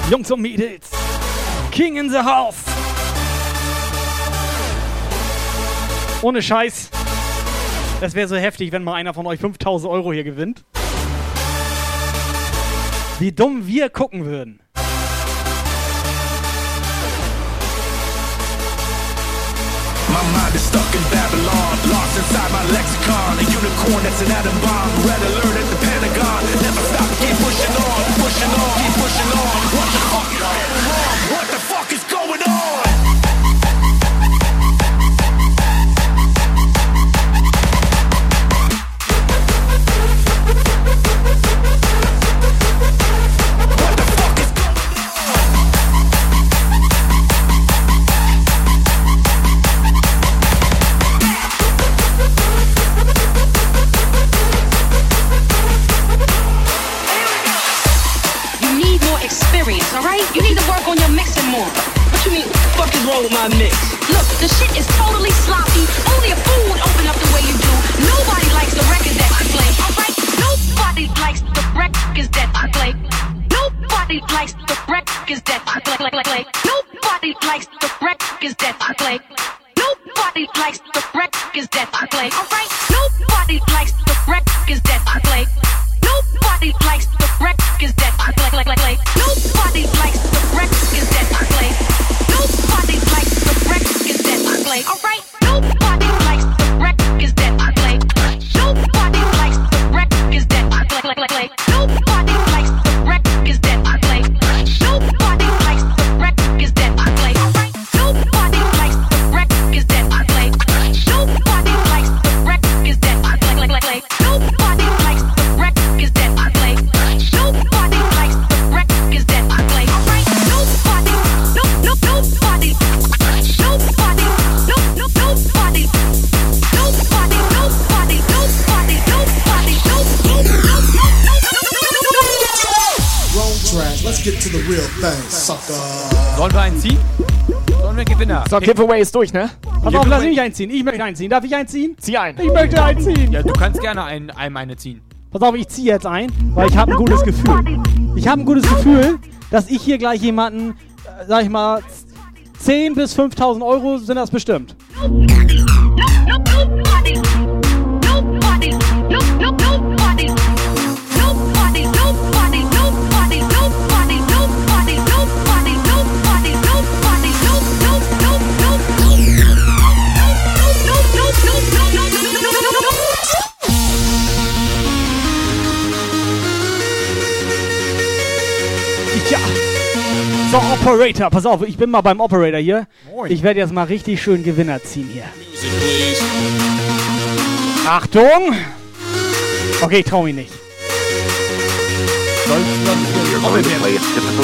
Jungs und Mädels. King in the house. Ohne Scheiß. Das wäre so heftig, wenn mal einer von euch 5000 Euro hier gewinnt. Wie dumm wir gucken würden. Mind is stuck in Babylon, lost inside my lexicon. A unicorn that's an atom bomb. Red alert at the Pentagon. Never stop, keep pushing on, pushing on, keep pushing on. What the fuck is going wrong? What the with my mix? Look, the shit is totally sloppy. Only a fool would open up the way you do. Nobody likes the record that you play, alright? Nobody likes the records that you play. Nobody likes the records that you play. play. Nobody likes the records that you play. Nobody likes the records that you play, alright? Nobody likes the records that you play. Nobody likes the records that play, play. Nobody likes real thing, sucker. Sollen wir einen ziehen? Sollen wir Gewinner? So, Giveaway ist durch, ne? Pass auf, lass mich einziehen. Ich möchte einziehen. Darf ich einziehen? Zieh ein. Ich möchte einziehen. Ja, du kannst gerne ein, einem eine ziehen. Pass auf, ich ziehe jetzt ein, weil ich habe ein gutes Gefühl. Ich habe ein gutes Gefühl, dass ich hier gleich jemanden, äh, sag ich mal, 10 bis 5.000 Euro sind das bestimmt. So, Operator, pass auf, ich bin mal beim Operator hier. Ich werde jetzt mal richtig schön Gewinner ziehen hier. Achtung! Okay, ich trau mich nicht.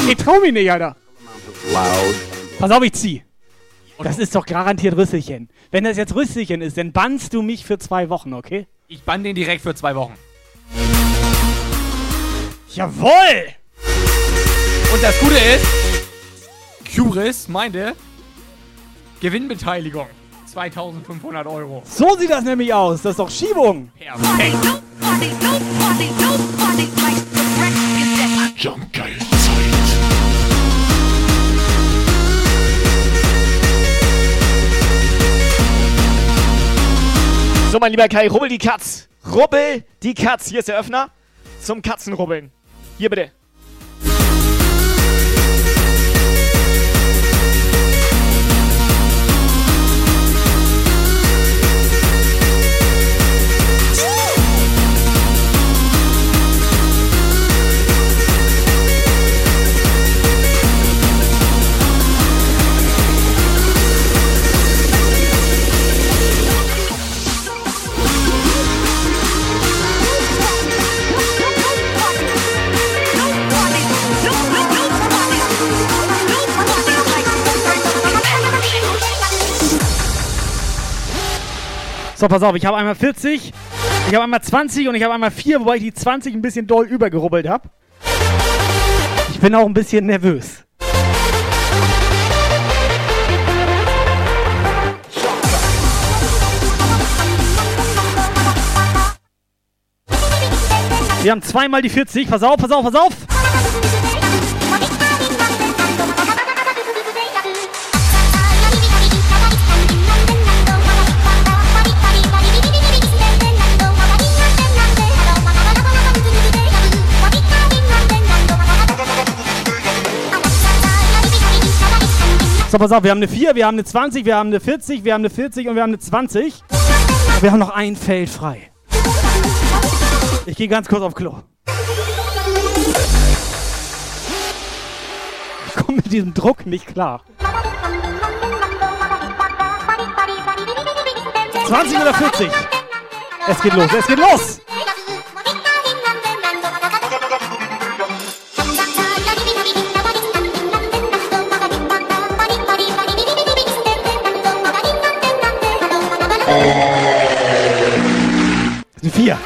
Ich trau mich nicht, Alter. Pass auf, ich zieh. Das ist doch garantiert Rüsselchen. Wenn das jetzt Rüsselchen ist, dann bannst du mich für zwei Wochen, okay? Ich bann den direkt für zwei Wochen. Jawoll! Und das Gute ist, Curis meinte Gewinnbeteiligung. 2500 Euro. So sieht das nämlich aus. Das ist doch Schiebung. Perfekt. Jump geil So, mein lieber Kai, rubbel die Katz. Rubbel die Katz. Hier ist der Öffner zum Katzenrubbeln. Hier bitte. So, pass auf, ich habe einmal 40, ich habe einmal 20 und ich habe einmal 4, wobei ich die 20 ein bisschen doll übergerubbelt habe. Ich bin auch ein bisschen nervös. Wir haben zweimal die 40. Pass auf, pass auf, pass auf. So, pass auf, wir haben eine 4, wir haben eine 20, wir haben eine 40, wir haben eine 40 und wir haben eine 20. Wir haben noch ein Feld frei. Ich gehe ganz kurz auf Klo. Ich komme mit diesem Druck nicht klar. 20 oder 40? Es geht los, es geht los! Vier.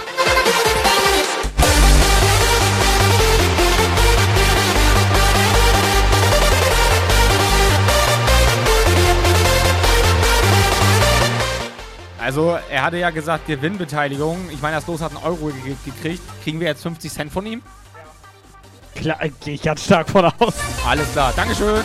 Also, er hatte ja gesagt, Gewinnbeteiligung. Ich meine, das Los hat einen Euro ge gekriegt. Kriegen wir jetzt 50 Cent von ihm? Klar, äh, gehe ich ganz stark von aus. Alles klar, Dankeschön.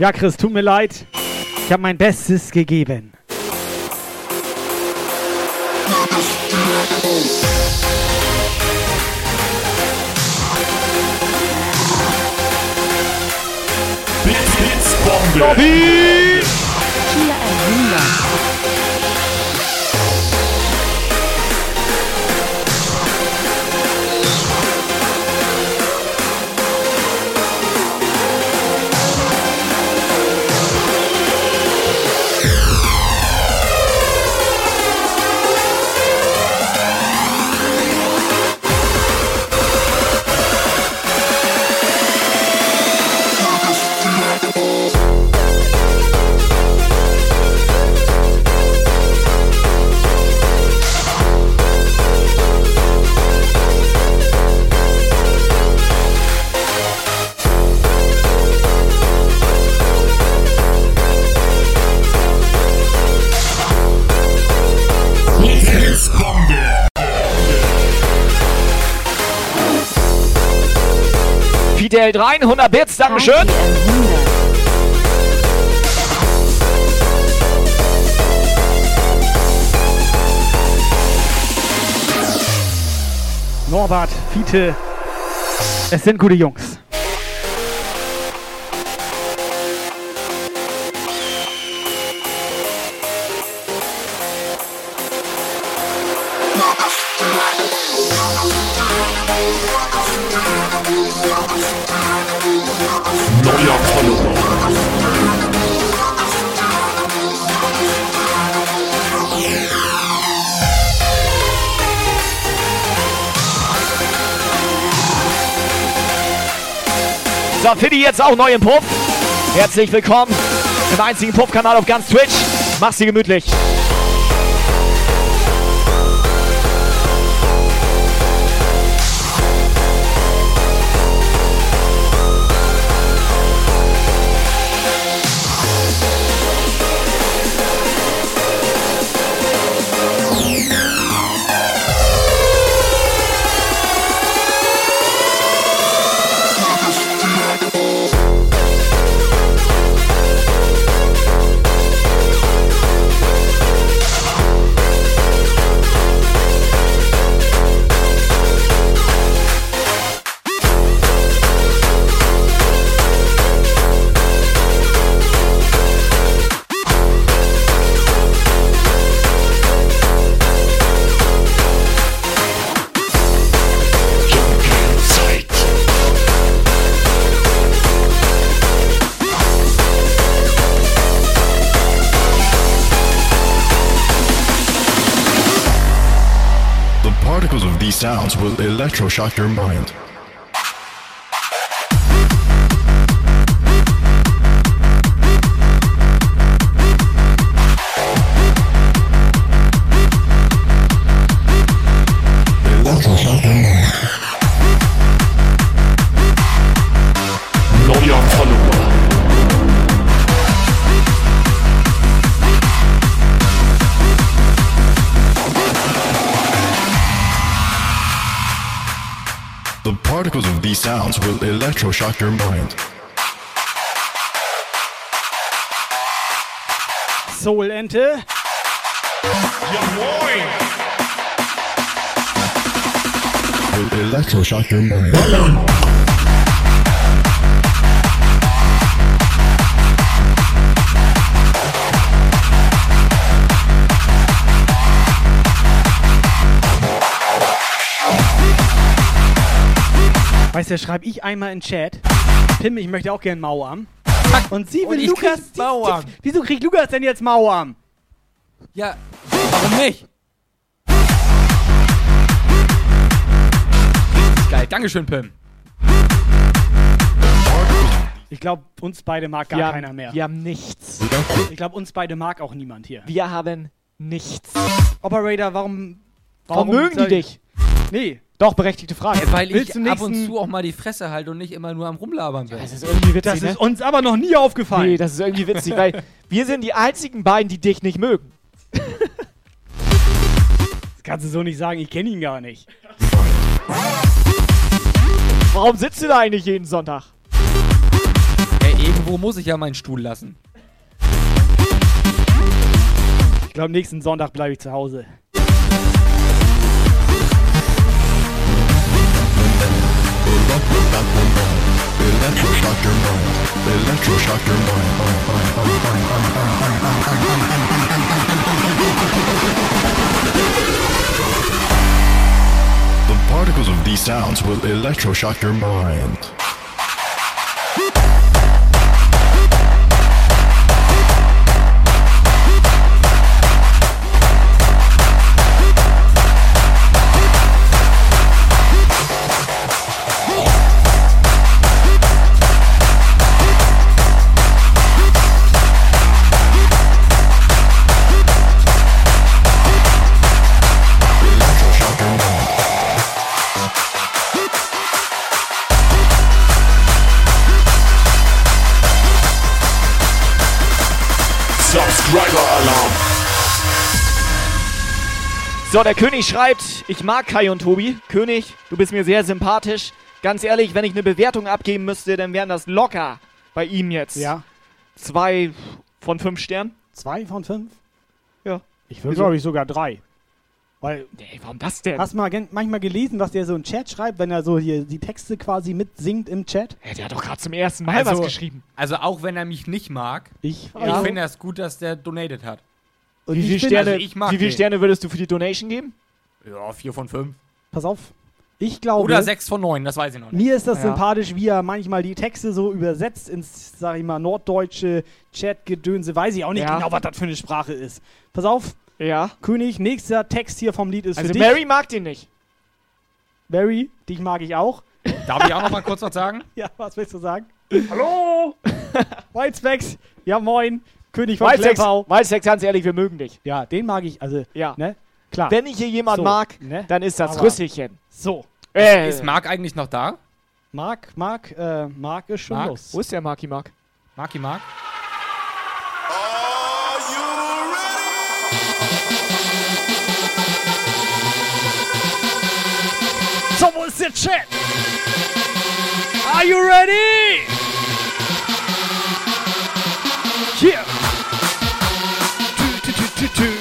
Ja, Chris, tut mir leid. Ich habe mein Bestes gegeben. Bits, Bits, Bombe. Bobby! 400. Date rein. 100 Bits, Dankeschön. Norbert, Fiete, es sind gute Jungs. Fiddy jetzt auch neu im Puff. Herzlich willkommen im einzigen Puff-Kanal auf ganz Twitch. Mach's dir gemütlich. Electroshock your mind. Sounds will electroshock your mind. Soul Ente. Will electroshock your mind. Weißt du, schreibe ich einmal in Chat. Pim, ich möchte auch gerne Mauarm. Und sie Und will ich Lukas. krieg Mauarm. Die, wieso kriegt Lukas denn jetzt Mauarm? Ja, warum nicht? Geil. Dankeschön, Pim. Ich glaube, uns beide mag gar Wir haben- keiner mehr. Wir haben nichts. Ich glaube, uns beide mag auch niemand hier. Wir haben nichts. Operator, warum. Warum mögen die dich? Nee. Doch, berechtigte Frage. Ja, weil Willst ich du ab und zu auch mal die Fresse halte und nicht immer nur am Rumlabern bin. Das ist irgendwie witzig, Das ne? ist uns aber noch nie aufgefallen. Nee, das ist irgendwie witzig, weil wir sind die einzigen beiden, die dich nicht mögen. Das kannst du so nicht sagen, ich kenne ihn gar nicht. Warum sitzt du da eigentlich jeden Sonntag? Ey, irgendwo muss ich ja meinen Stuhl lassen. Ich glaube, nächsten Sonntag bleibe ich zu Hause. The particles of these sounds will electroshock your mind. So, der König schreibt, ich mag Kai und Tobi. König, du bist mir sehr sympathisch. Ganz ehrlich, wenn ich eine Bewertung abgeben müsste, dann wären das locker bei ihm jetzt. Ja. Zwei von fünf Sternen. Zwei von fünf? Ja. Ich Wieso? glaube ich, sogar drei. Weil. Nee, warum das denn? Hast du mal manchmal gelesen, was der so im Chat schreibt, wenn er so hier die Texte quasi mitsingt im Chat? Ja, der hat doch gerade zum ersten Mal was geschrieben. Also auch wenn er mich nicht mag, ich, ich Ja. finde es gut, dass der donated hat. Und Wie ich viele Sterne, also ich mag wie viele den. Sterne würdest du für die Donation geben? Ja, vier von fünf. Pass auf. Ich glaube. Oder sechs von neun, das weiß ich noch nicht. Mir ist das Ja. sympathisch, wie er manchmal die Texte so übersetzt ins, sag ich mal, norddeutsche Chat-Gedönse. Weiß ich auch nicht Ja. genau, was das für eine Sprache ist. Pass auf. Ja. König, nächster Text hier vom Lied ist Also für dich. Mary mag den nicht. Mary, dich mag ich auch. Darf ich auch noch mal kurz was sagen? Ja, was willst du sagen? Hallo! Whitespecs, ja moin. König von Wildsex, Klepau. Wildsex, ganz ehrlich, wir mögen dich. Ja, den mag ich, also, Ja. ne? Klar. Wenn ich hier jemand So, mag, ne? dann ist das Aber- Rüsselchen. So. Äh, Ist Marc eigentlich noch da? Marc, Marc, äh, Marc ist schon Marc? los. wo ist der Marki Mark? Marki Marc? So, wo ist der Chat? Are you ready? Hier. Tü, tü,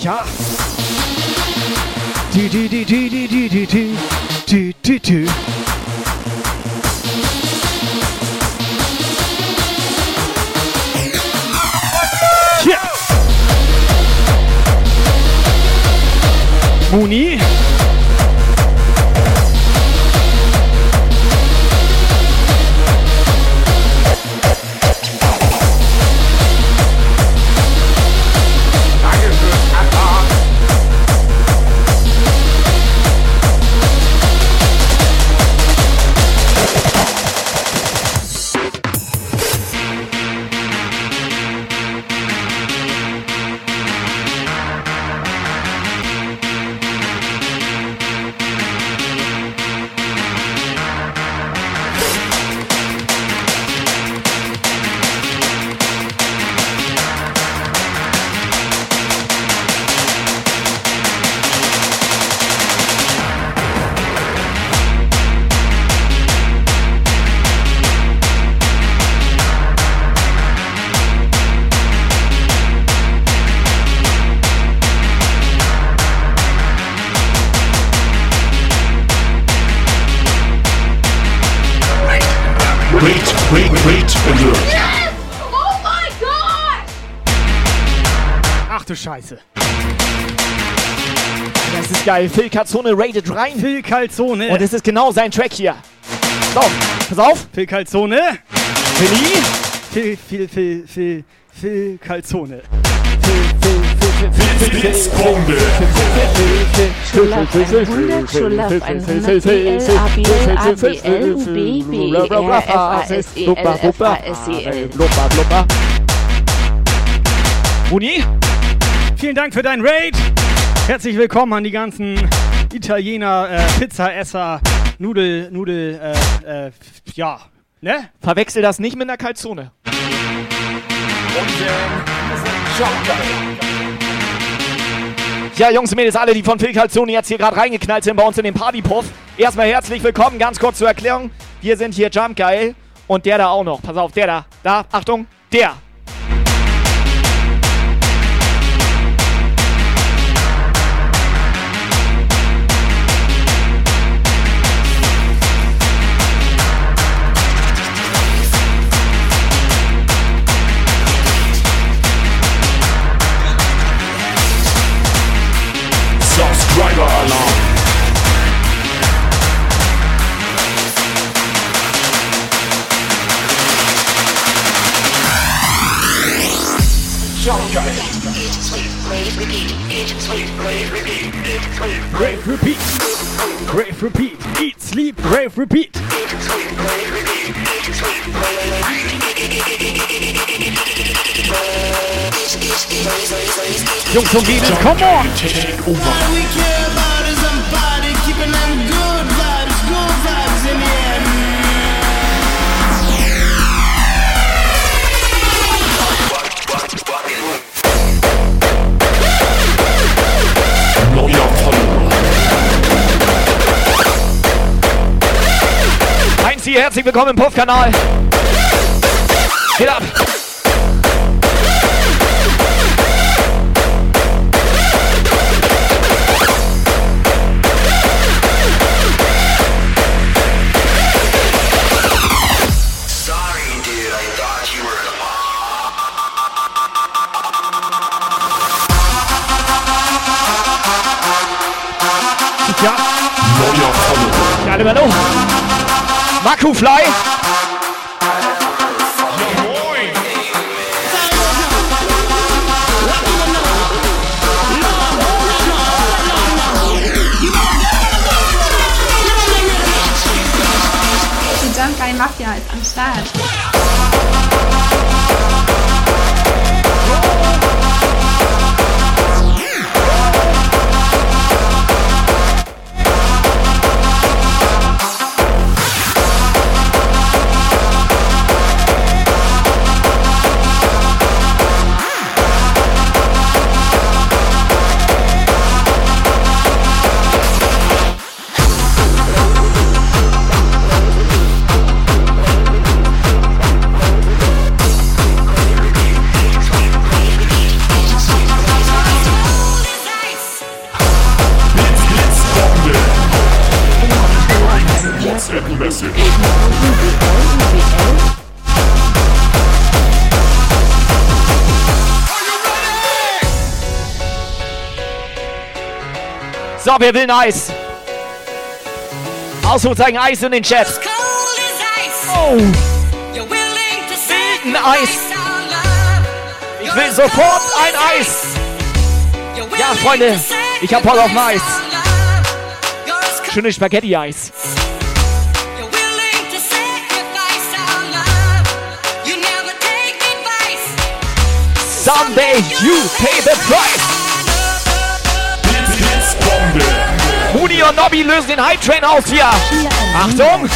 Ja, ja. Tü, tü, tü, tü, tü, tü, tü, tü. Tü, tü, tü. Ja. Muni. Rate Alert. Oh my god! Ach du Scheiße. Das ist geil. Phil Calzone rated rein. Phil Calzone. Und es ist genau sein Track hier. So, pass auf. Phil Calzone. Philly. Phil, Phil, Phil, Phil, Phil Calzone. Blitzbombe. Schulaf 100, Schulaf 100, BL, ABL, ABL, UB, BER, FASEL, FASEL. Muni? Vielen Dank für deinen Raid. Herzlich willkommen an die ganzen Italiener, äh, Pizzaesser, Nudel, Nudel, äh, äh, ja, ne? Verwechsel das nicht mit einer Calzone. Ja, Jungs und Mädels, alle, die von Phil Calzone jetzt hier gerade reingeknallt sind bei uns in den Partypuff. Erstmal herzlich willkommen, ganz kurz zur Erklärung. Wir sind hier Jump Geil und der da auch noch. Pass auf, der da. Da, Achtung, der. Don't Eat, sleep, rave, repeat. Eat, sleep, rave, repeat. Eat, sleep, rave, repeat. Eat, sleep, rave, repeat. Eat, sleep, rave, repeat. Come on! Take over. All we care about is body, keeping them good. Hier, herzlich willkommen im Puff-Kanal. Geht ab. Ja. Neuer Follower. Ja, hallo. Maku Fly. Mafia ist am Start. So, wer will ein Eis? Ausrufezeichen Eis in den Chat. Oh. Will ein Eis. Ich will sofort ein Eis. Ja, Freunde, ich hab Bock auf ein Eis. Schönes Spaghetti-Eis. Someday you pay the price. Moody und Nobby lösen den Hype Train aus hier. Achtung!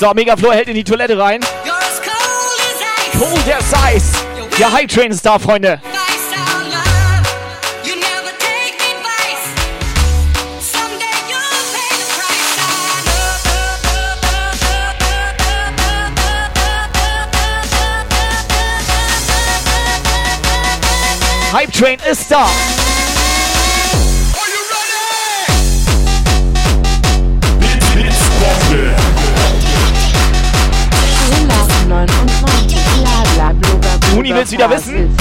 So, Megaflow hält in die Toilette rein. Cold as Ice. Der Hype Train ist da, Freunde. Hype Train ist da. Uni will's wieder wissen?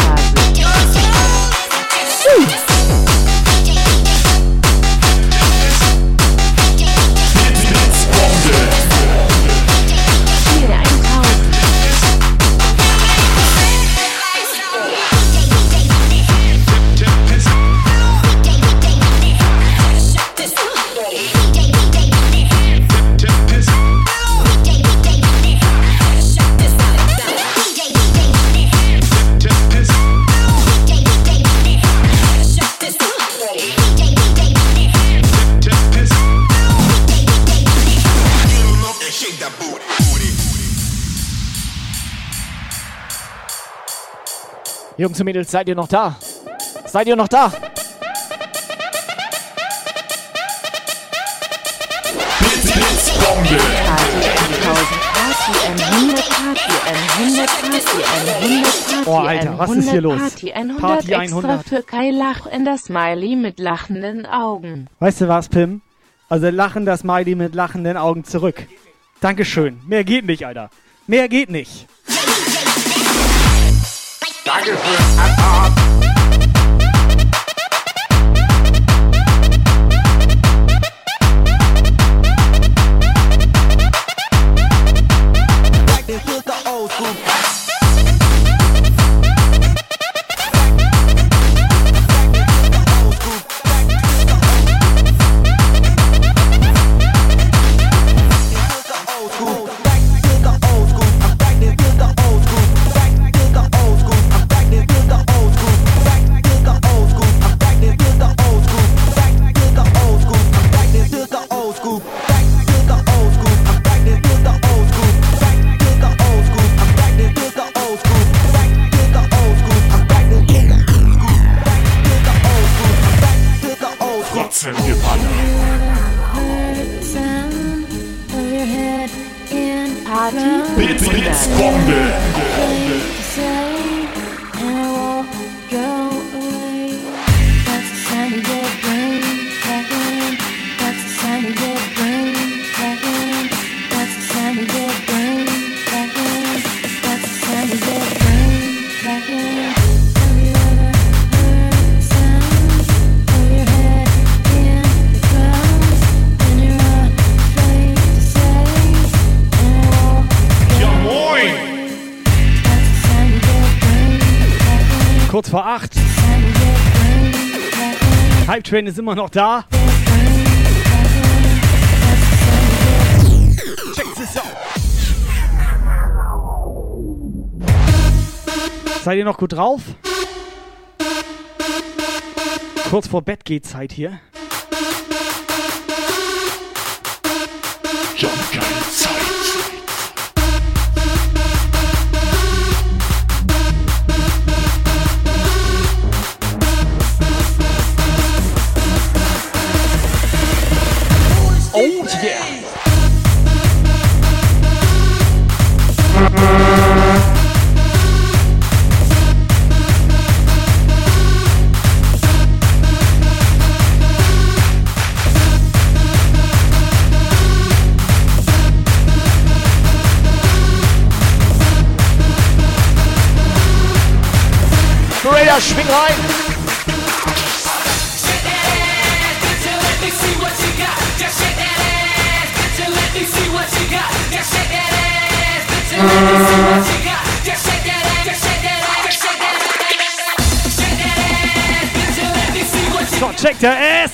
Jungs und Mädels, seid ihr noch da? Seid ihr noch da? Party N100, Party N100, Party N100, Party Oh, Alter, was ist hier los? Party 100 Party extra 100. für Kai Lach in das Smiley mit lachenden Augen. Weißt du was, Pim? Also lachen das Smiley mit lachenden Augen zurück. Dankeschön. Mehr geht nicht, Alter. Mehr geht nicht. Danke für Abfahrt. Party Train ist immer noch da. Check this out. Seid ihr noch gut drauf? Kurz vor Bett geht Zeit hier. Jump Raider, schwing rein! So, check der Ass!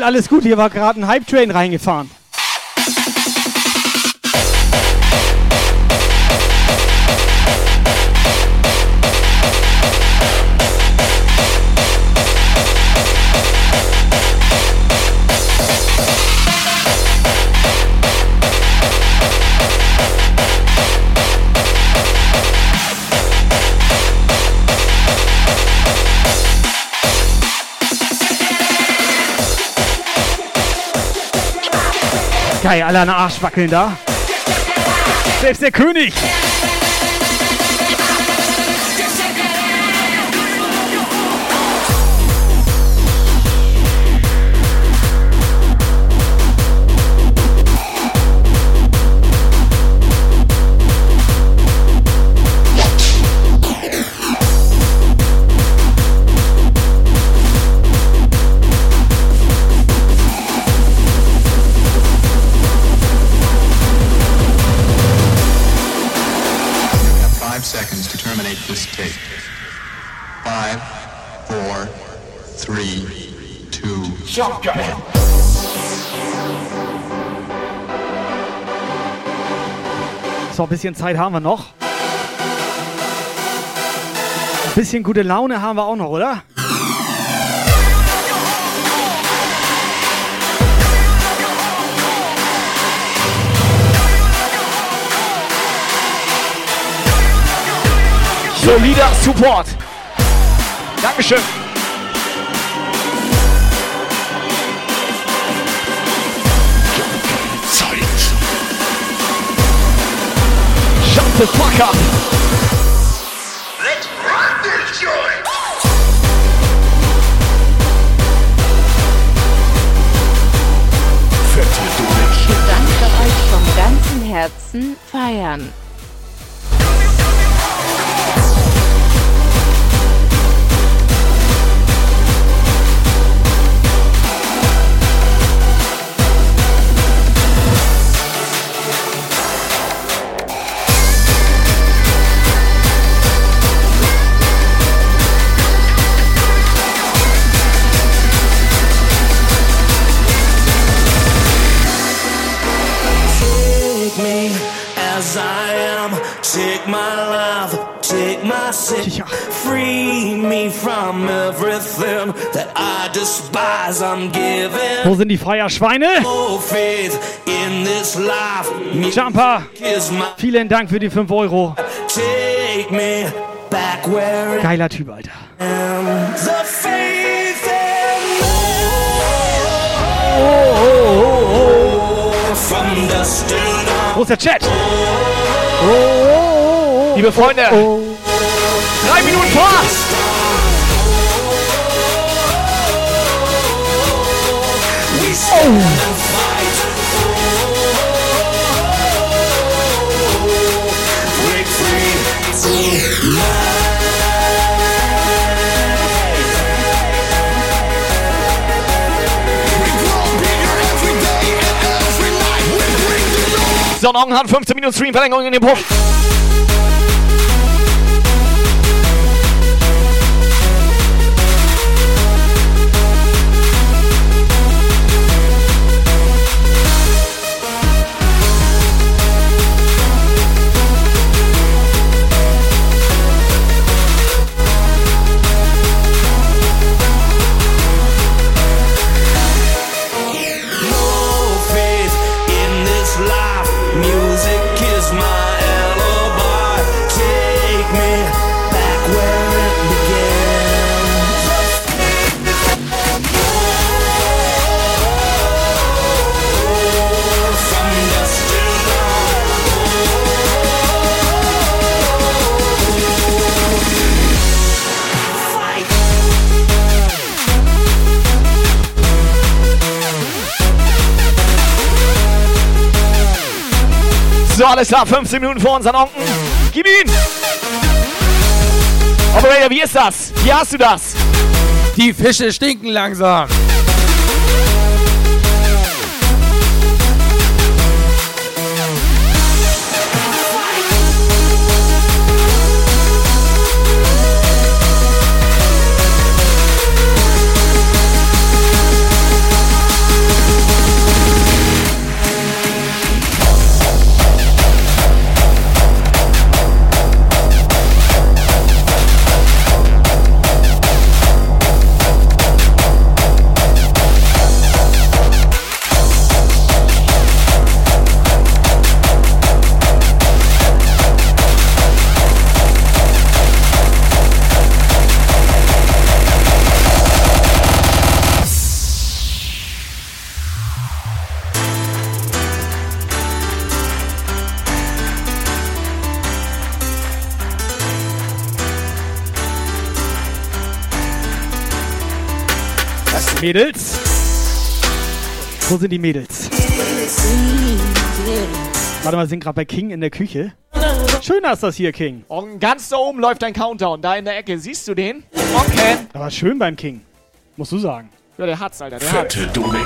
Phil, alles gut, hier war gerade ein Hype-Train reingefahren. Geil, alle an den Arsch wackeln da. Selbst der König. So, ein bisschen Zeit haben wir noch. Ein bisschen gute Laune haben wir auch noch, oder? Solider Support. Dankeschön. The fuck up. Ich danke euch vom ganzen Herzen. Feiern. Wo sind die Feierschweine? Jumper, vielen Dank für die 5 Euro. Geiler Typ, Alter. Wo ist der Chat? Liebe Freunde, drei Minuten vor acht. We stand and fight. Break free Sonnenaugen hat 15 Minuten Streamverlängerung in den Punkt. Alles klar, 15 Minuten vor unseren Onken. Gib ihn! Operator, wie ist das? Wie hast du das? Die Fische stinken langsam. Mädels. Wo sind die Mädels? Warte mal, wir sind gerade bei King in der Küche. Schöner ist das hier, King. Und ganz da oben läuft ein Countdown, da in der Ecke. Siehst du den? Okay. Aber schön beim King. Musst du sagen. Ja, der hat's, Alter, der hat's. Fette Donation.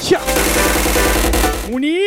Tja. Muni.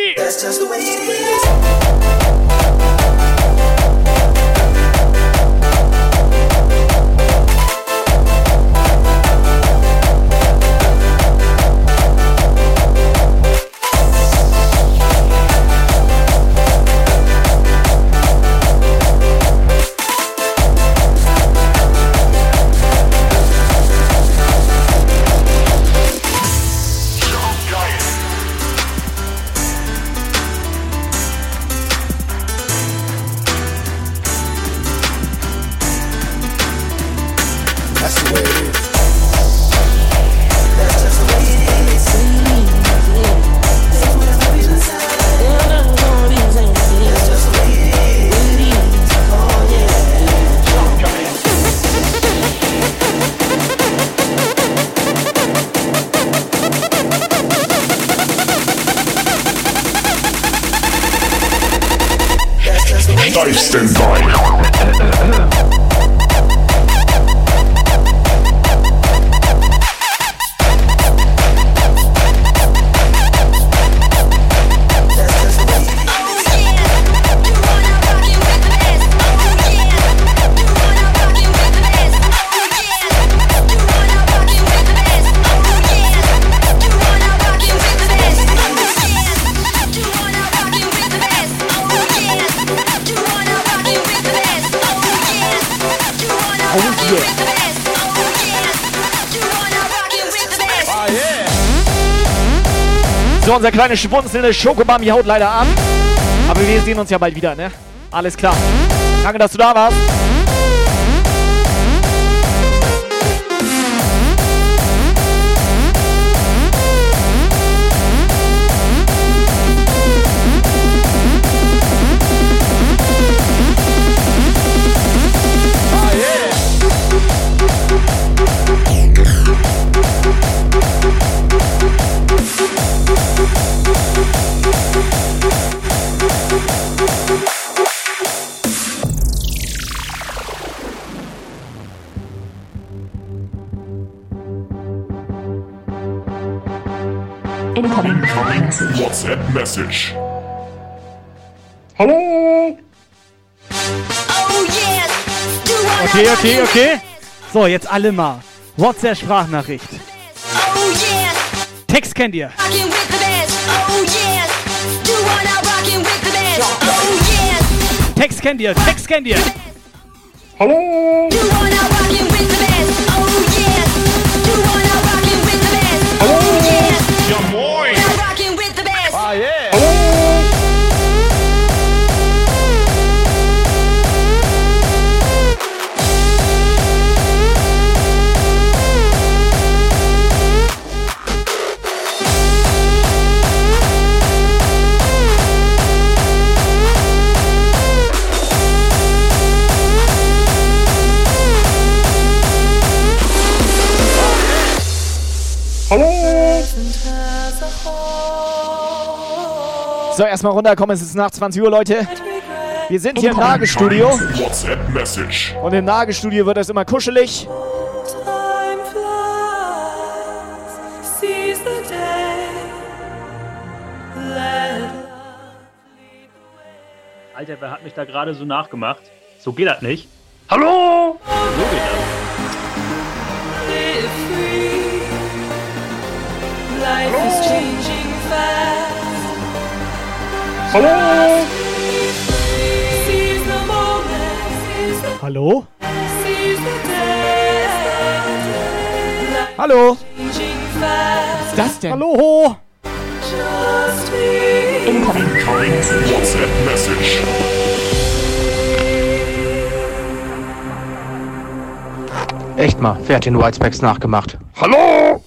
Kleines schwunzelnde Schokobami haut leider ab. Aber wir sehen uns ja bald wieder, ne? Alles klar. Danke, dass du da warst. WhatsApp message. Hallo. Okay, okay, okay. So, jetzt alle mal. WhatsApp-Sprachnachricht. Text kennt ihr. Text kennt ihr, Text kennt ihr. Hallo. So, erstmal runterkommen, es ist nach 20 Uhr, Leute. Wir sind hier im Nagelstudio. Und im Nagelstudio wird es immer kuschelig. Alter, wer hat mich da gerade so nachgemacht? So geht das nicht. Hallo! So geht live free. Hallo. Hallo? Hallo? Was ist das denn? Hallo? Incoming WhatsApp message. Echt mal, wer hat den Whitespacks nachgemacht? Hallo!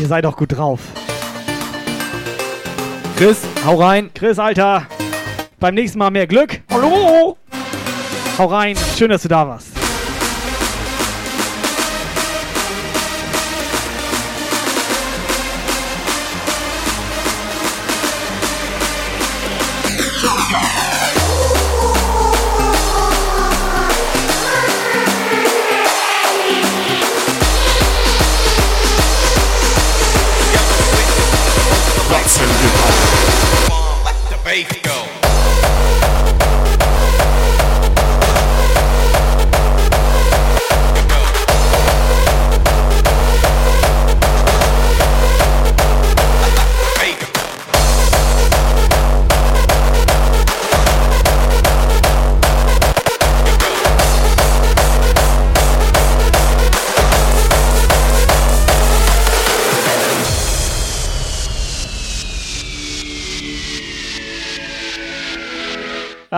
Ihr seid doch gut drauf. Chris, hau rein. Chris, Alter. Beim nächsten Mal mehr Glück. Hallo! Hau rein. Schön, dass du da warst.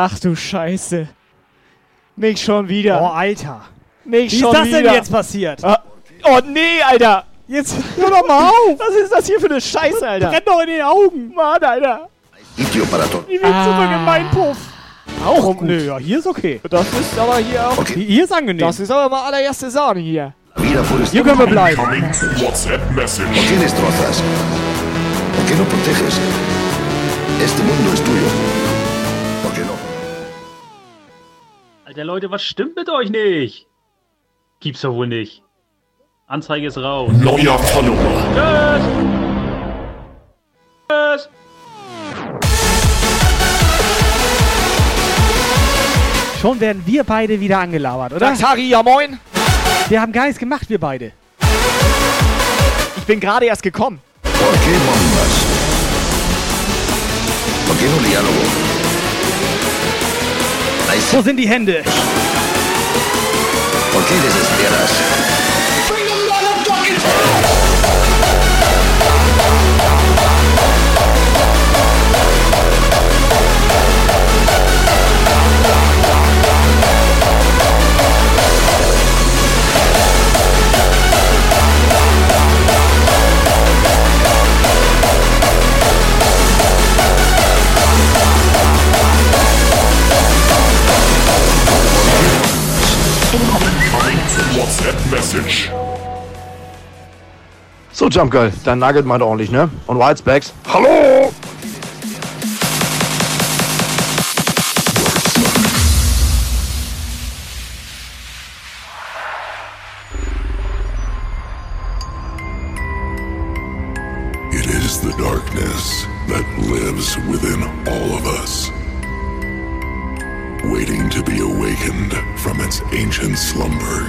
Ach du Scheiße. Nicht schon wieder. Oh, Alter. Nicht Wie ist schon das wieder. denn jetzt passiert? Ah, Oh nee, Alter. Jetzt hör doch mal auf. Was ist das hier für eine Scheiße, Alter? Brennt doch in den Augen. Mann, Alter. Sitio para todos. Ich will zurück in meinen Puff. Auch Komm, nö, ja, hier ist okay. Das ist aber hier auch. Hier hier ist angenehm. Das ist aber mal allererste Sahne hier. Por Hier können wir bleiben. WhatsApp message. ¿Por qué destrozas? ¿Por qué no proteges? Este mundo es tuyo. Alter Leute, was stimmt mit euch nicht? Gibt's doch wohl nicht. Anzeige ist raus. Neuer Follower. Tschüss! Tschüss! Schon werden wir beide wieder angelabert, oder? Harry, ja moin. Wir haben gar nichts gemacht, wir beide. Ich bin gerade erst gekommen. ¿Por qué bombas? Wo sind die Hände? ¿Por qué desesperas? WhatsApp message. So, Jump Girl, dein Nugget meint ordentlich, ne? Und Whitespacks. Hallo! It is the darkness that lives within all of us, waiting to be awakened from ancient slumber.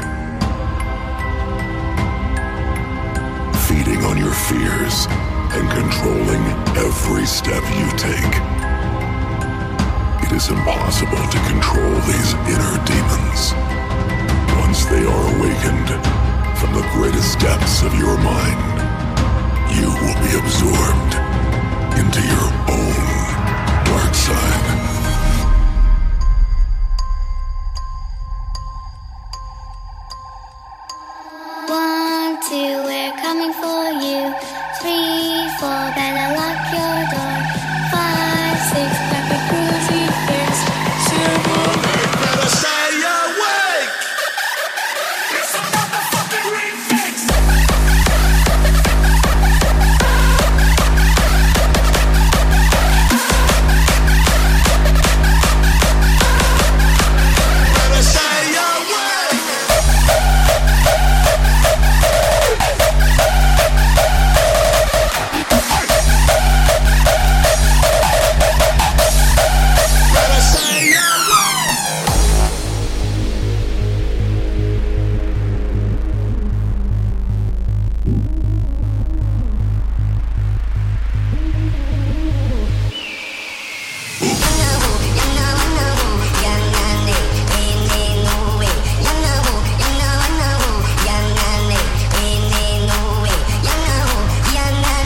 Feeding on your fears and controlling every step you take. It is impossible to control these inner demons. Once they are awakened from the greatest depths of your mind, you will be absorbed into your own dark side. Four, better lock your door.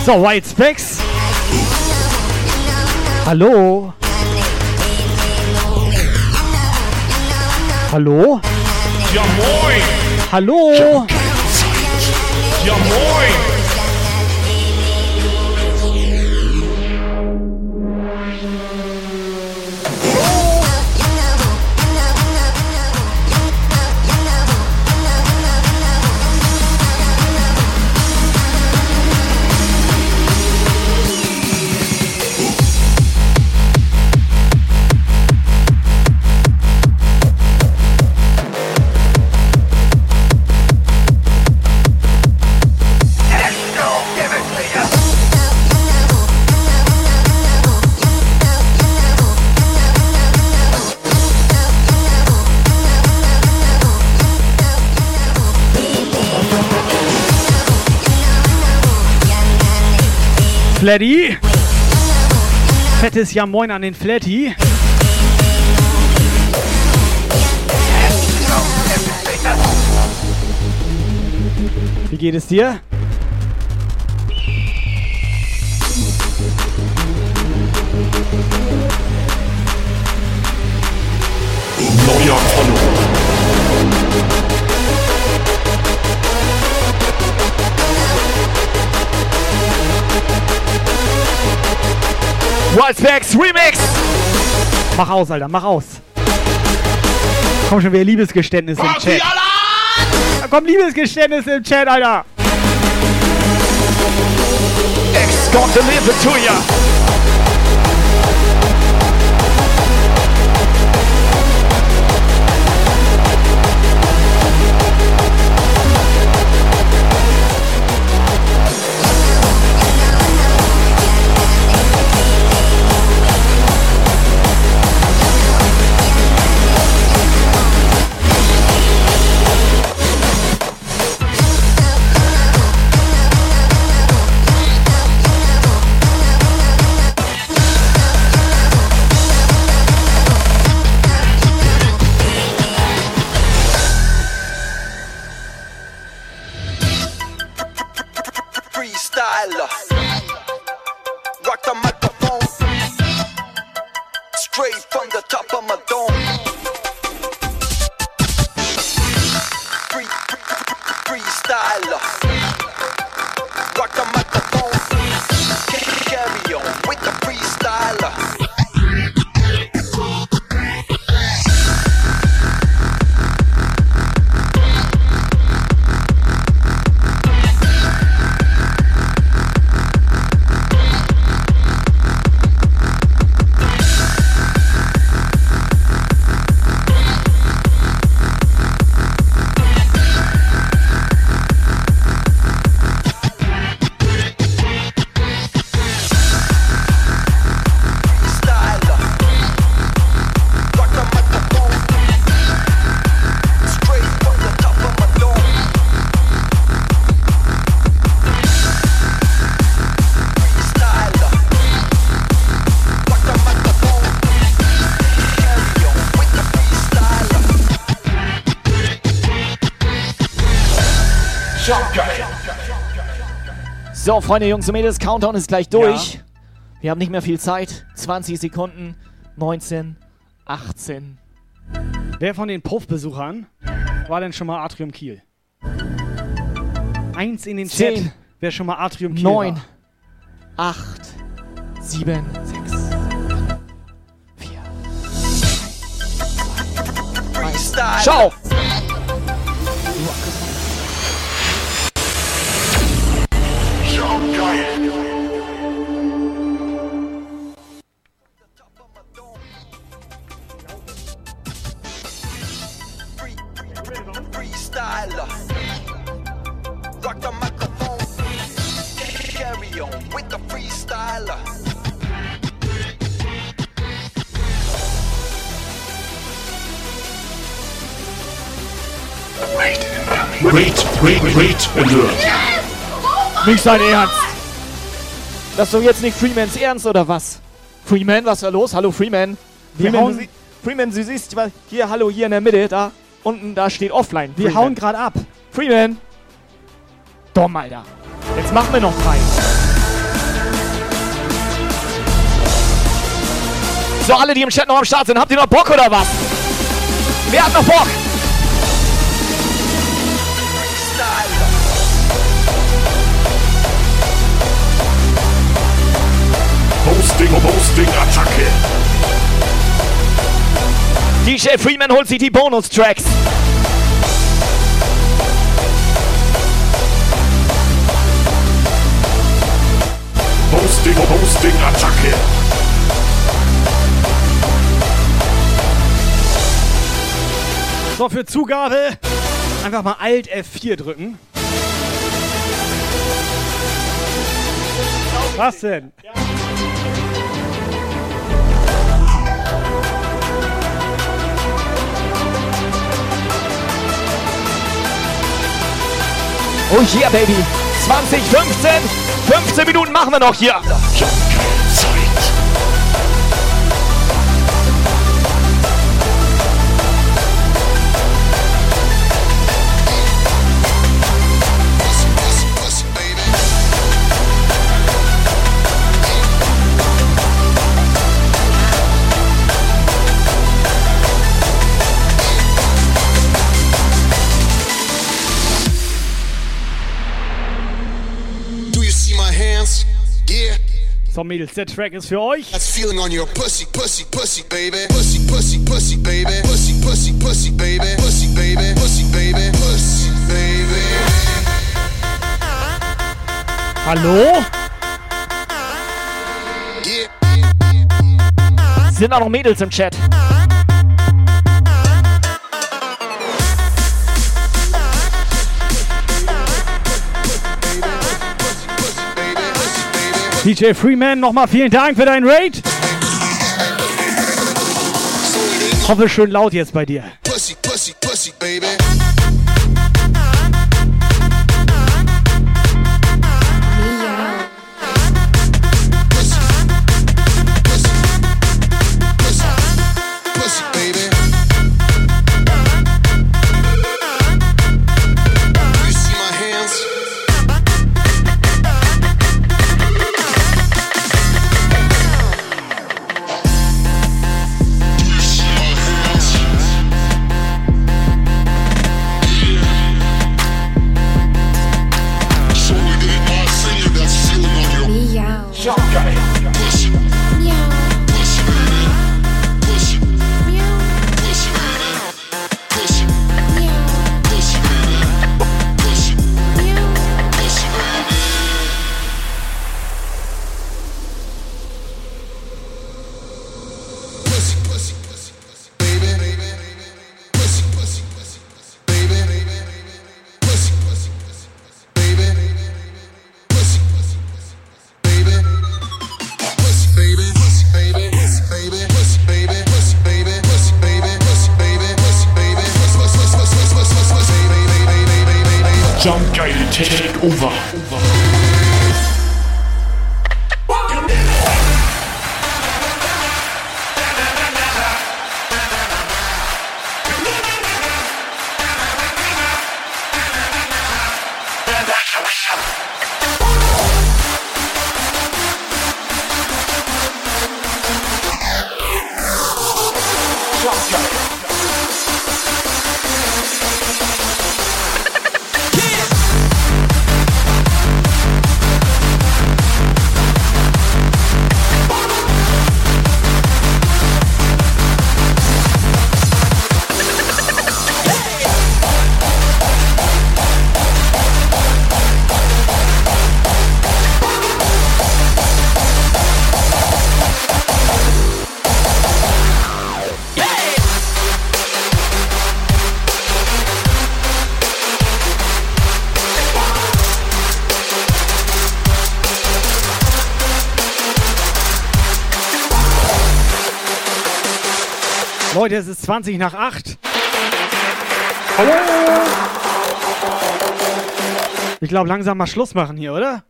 So, White Specs. Hallo? Hallo? Ja moin! Hallo? Ja moin! Flatty. Fettes Ja Moin an den Flatty. Wie geht es dir? Wildspecs Remix! Mach aus, Alter, mach aus. Komm schon wieder Liebesgeständnisse im Chat. Da kommen Liebesgeständnisse im Chat, Alter. Ex got delivered to ya! So, Freunde, Jungs und Mädels, Countdown ist gleich durch. Wir haben nicht mehr viel Zeit. 20 Sekunden. 19, 18. Wer von den Puffbesuchern war denn schon mal Atrium Kiel? Eins in den Chat. Zehn, Wer schon mal Atrium Kiel 9, war. 8, 7, 6, Freestyle. Ciao! Nicht sein Ernst! Das ist doch jetzt nicht Freemans Ernst oder was? Freeman, was ist da los? Hallo Freeman. Wir Freeman, hauen- du, sie Freeman, du siehst, hier, hallo, hier in der Mitte, da. Unten, da steht offline. Wir Freeman. hauen gerade ab. Freeman. Dumm, Alter. Jetzt machen wir noch drei. So, alle, die im Chat noch am Start sind, habt ihr noch Bock oder was? Wer hat noch Bock? Hosting, Hosting, Attacke. DJ Freeman holt sich die Bonus-Tracks. Hosting, Hosting, Attacke. So, für Zugabe einfach mal Alt F4 drücken. Was denn? Oh yeah, Baby. 2015 15 Minuten machen wir noch hier. Hands? Yeah. So, Mädels, der Track ist für euch. That's feeling on your pussy, pussy, pussy, baby. Pussy, pussy, pussy, baby. Pussy, pussy, pussy, baby. Pussy, baby. Pussy, baby. Pussy, baby. Hallo? Sind auch noch Mädels im Chat. DJ Freeman, nochmal vielen Dank für deinen Raid. Hoffe schön laut jetzt bei dir. Leute, es ist 20 nach 8. Ich glaube, langsam mal Schluss machen hier, oder?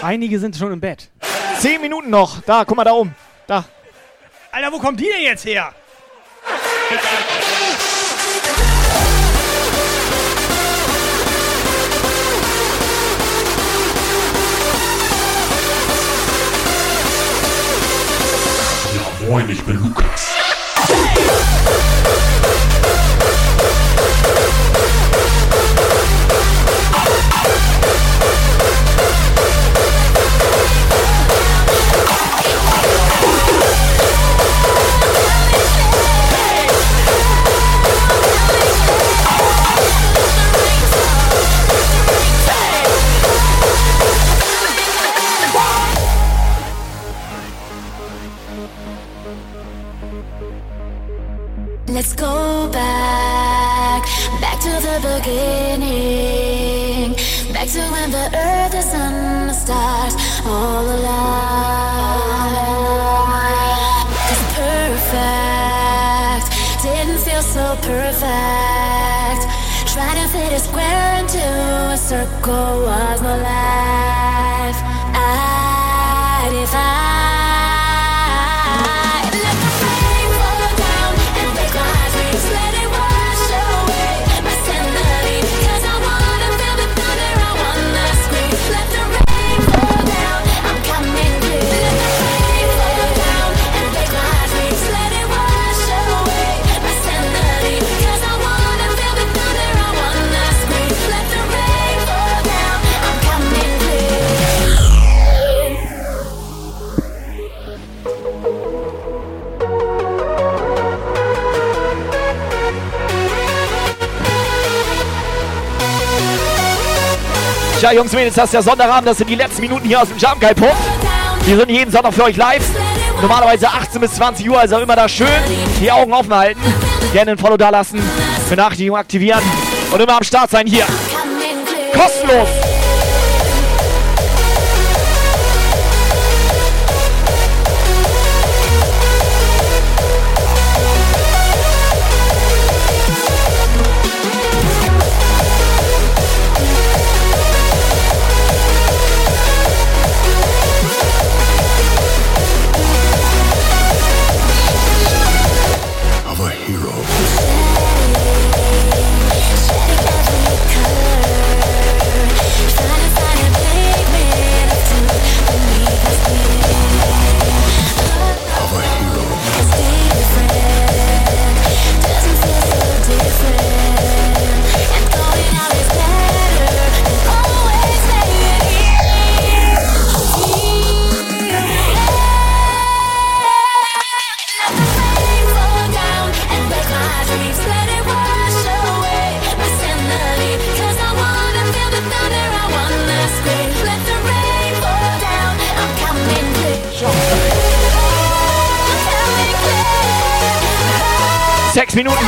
Einige sind schon im Bett. 10 Minuten noch. Da, guck mal da oben. Da. Alter, wo kommt die denn jetzt her? Moin, ich bin Lukas. Tja, Jungs, Mädels, das ist der Sonderabend. Das sind die letzten Minuten hier aus dem Guy Pub. Wir sind jeden Sonntag für euch live. Normalerweise 18 bis 20 Uhr, also immer da schön die Augen offen halten. Gerne ein Follow da lassen, Benachrichtigung aktivieren und immer am Start sein hier. Kostenlos. Sechs Minuten.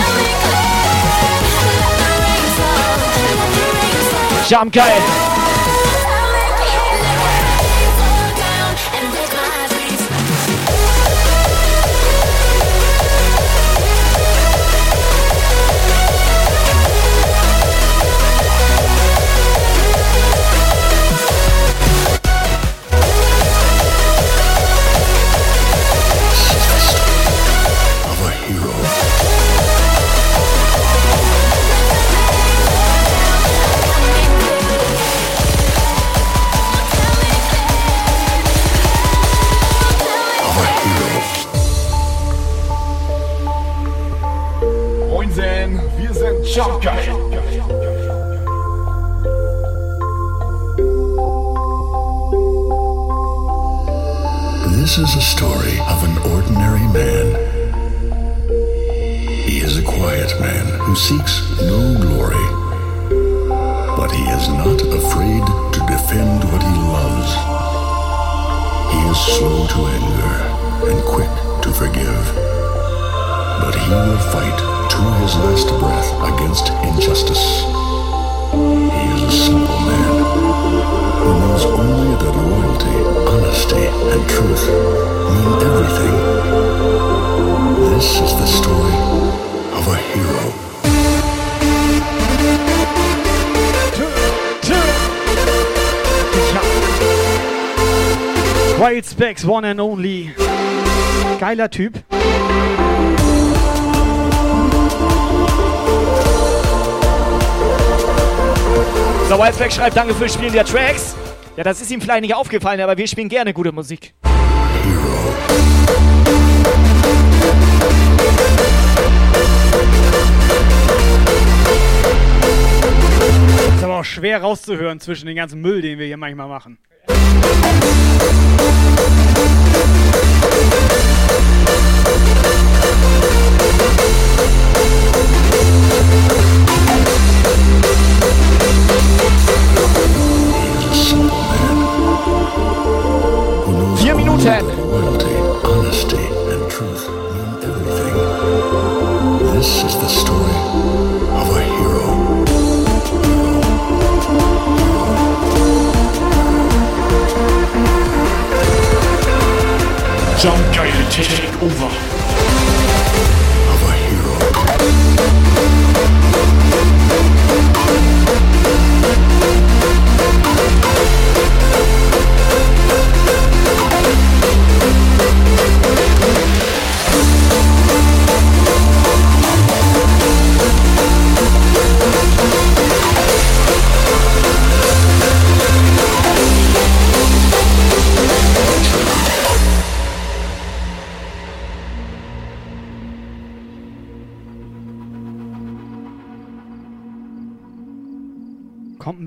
Jump geil. Against injustice. He is a simple man who knows only that loyalty, honesty, and truth mean everything. This is the story of a hero. Wild Specs, one and only. Geiler Typ. So, Wildback schreibt, danke fürs Spielen der Tracks. Ja, das ist ihm vielleicht nicht aufgefallen, aber wir spielen gerne gute Musik. Ist aber auch schwer rauszuhören zwischen den ganzen Müll, den wir hier manchmal machen. Vier Minuten. Loyalty, honesty, and truth mean everything. This is the story of a hero. Jump Guy Take Over.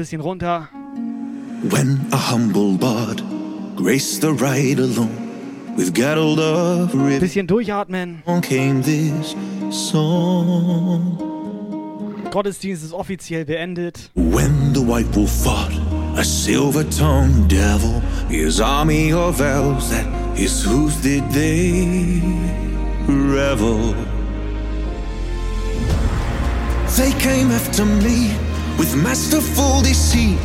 Bisschen runter. When a humble bard graced the ride alone with Geralt of Rivia Bisschen durchatmen. came this song. Gottesdienst ist offiziell beendet. When the white wolf fought a silver-tongued devil, his army of elves that his hooves did they revel. They came after me with masterful deceit,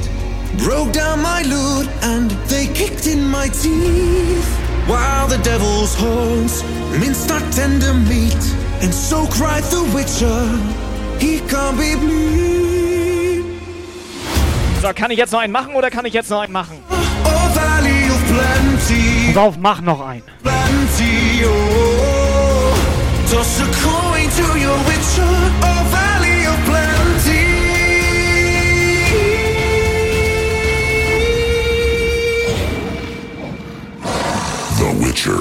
broke down my lute and they kicked in my teeth. While the devil's horns minced our tender meat, and so cried the witcher, he can't be bleed. So, kann ich jetzt noch einen machen oder kann ich jetzt noch einen machen? Oh, Valley of Plenty, Pass auf, mach noch einen. plenty, oh. Toss a coin to your witcher, oh, Witcher.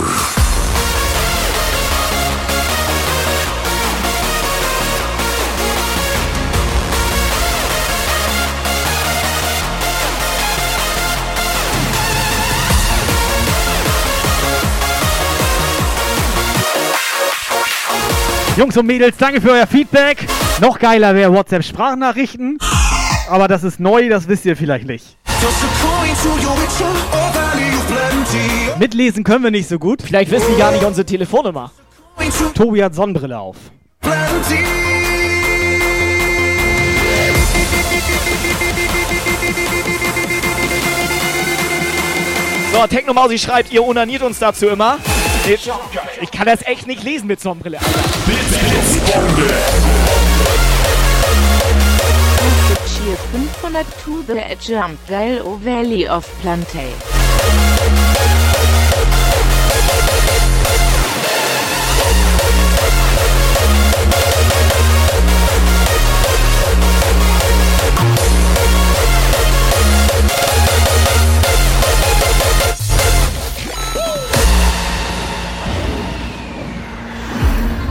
Jungs und Mädels, danke für euer Feedback. Noch geiler wäre WhatsApp-Sprachnachrichten. Aber das ist neu, das wisst ihr vielleicht nicht. Mitlesen können wir nicht so gut. Vielleicht wissen die gar nicht unsere Telefonnummer. Tobi hat Sonnenbrille auf. So, Technomausi schreibt, ihr unaniert uns dazu immer. Ich, ich kann das echt nicht lesen mit Sonnenbrille. Cheer 500 to the Jump Geil O Valley of Plantain.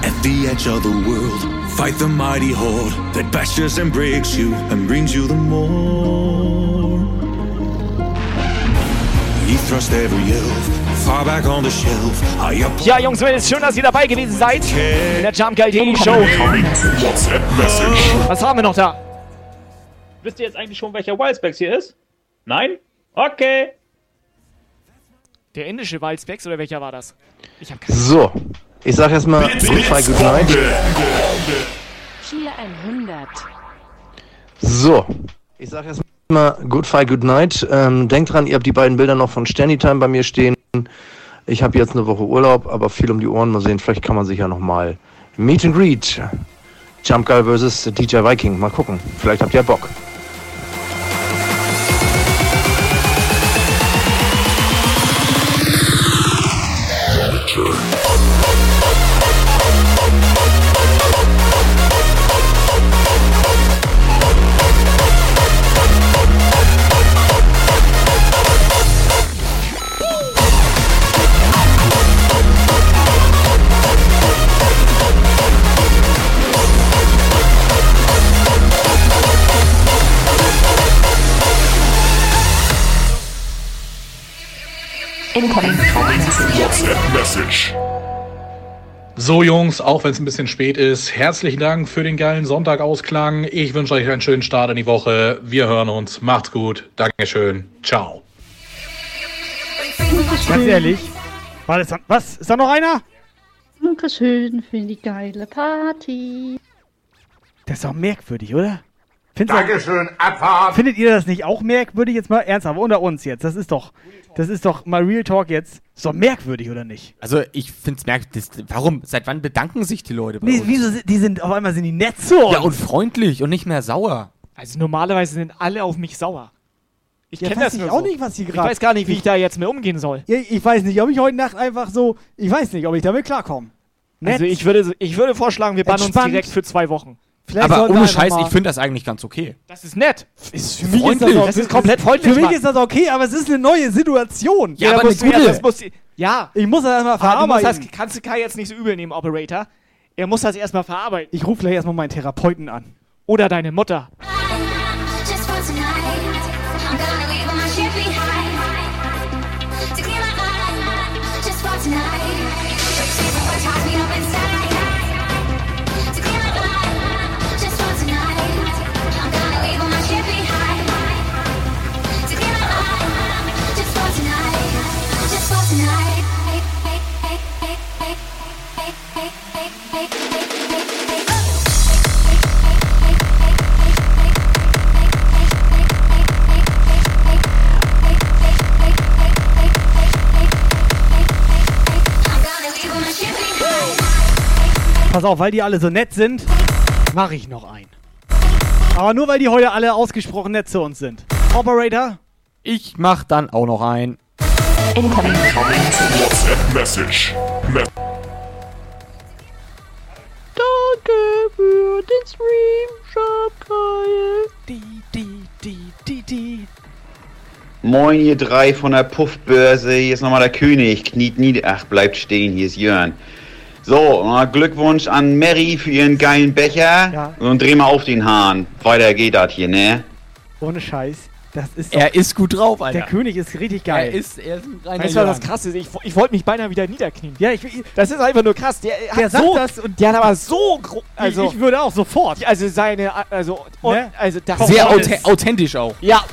At the edge of the world, fight the mighty horde that bashes and breaks you and brings you the more. Ja, Jungs Mädels, schön, dass ihr dabei gewesen seid in der Jump Geil Daily Show. Was haben wir noch da? Wisst ihr jetzt eigentlich schon, welcher Wildspecs hier ist? Nein? Okay. Der indische Wildspecs oder welcher war das? Ich hab keine So, ich sag erstmal Goodbye, Good Night. 100. So, ich sag erstmal Goodbye, Good Night. Ähm, denkt dran, ihr habt die beiden Bilder noch von Stanny Time bei mir stehen. Ich habe jetzt eine Woche Urlaub, aber viel um die Ohren. Mal sehen, vielleicht kann man sich ja noch mal Meet and Greet. Jump Guy vs. DJ Viking. Mal gucken. Vielleicht habt ihr ja Bock. Message. So Jungs, auch wenn es ein bisschen spät ist, herzlichen Dank für den geilen Sonntagausklang. Ich wünsche euch einen schönen Start in die Woche. Wir hören uns. Macht's gut. Dankeschön. Ciao. Ganz ehrlich. War das, was? Ist da noch einer? Dankeschön für die geile Party. Das ist doch merkwürdig, oder? Findest Dankeschön, Abfahrt. Findet ihr das nicht auch merkwürdig? Jetzt mal ernsthaft, unter uns jetzt. Das ist doch, das ist doch mal Real Talk jetzt. Ist doch merkwürdig, oder nicht? Also ich find's merkwürdig. das- Warum? Seit wann bedanken sich die Leute bei Nee, uns? wieso, sind- die sind, auf einmal sind die nett so. Ja, und freundlich und nicht mehr sauer. Also normalerweise sind alle auf mich sauer. Ich Ja, kenne weiß das ich nur auch so. nicht, was hier Ich gerade- weiß gar nicht, wie Ich- ich da jetzt mit umgehen soll. Ja, ich weiß nicht, ob ich heute Nacht einfach so, ich weiß nicht, ob ich damit klarkomme. Nett. Also ich würde, ich würde vorschlagen, wir bannen uns direkt für zwei Wochen. Vielleicht Aber ohne Scheiß, ich finde das eigentlich ganz okay. Das ist nett. Ist für mich ist Freundlich. das, auch, Das ist komplett freundlich, Für mich Mann. ist das okay, aber es ist eine neue Situation. Ja, aber da musst eine gute. das musst, ja. Ich muss das erstmal Ah, du musst verarbeiten. das, kannst du Kai jetzt nicht so übel nehmen, Operator. Er muss das erstmal verarbeiten. Ich rufe gleich erstmal meinen Therapeuten an. Oder deine Mutter. Just Pass auf, weil die alle so nett sind, mache ich noch einen. Aber nur weil die heute alle ausgesprochen nett zu uns sind. Operator? Ich mach dann auch noch einen. Incoming WhatsApp Message. Me Danke für den Stream, Schabkeil. Die, die, die, die, die. Moin, ihr drei von der Puffbörse. Hier ist nochmal der König. Kniet nieder. Ach, bleibt stehen. Hier ist Jörn. So, Glückwunsch an Mary für ihren geilen Becher. Ja. Und dreh mal auf den Hahn. Weiter geht das hier, ne? Ohne Scheiß. Das ist Er ist gut drauf, Alter. Der König ist richtig geil. Er ist, er ist ein reiner Weißt du, was das krass ist? Ich, ich wollte mich beinahe wieder niederknien. Ja, ich, Das ist einfach nur krass. Der, Der hat sagt so, das und- der hat aber so Also, also ich würde auch sofort. also seine also und, Ne? also das Sehr authentisch auch. Ja.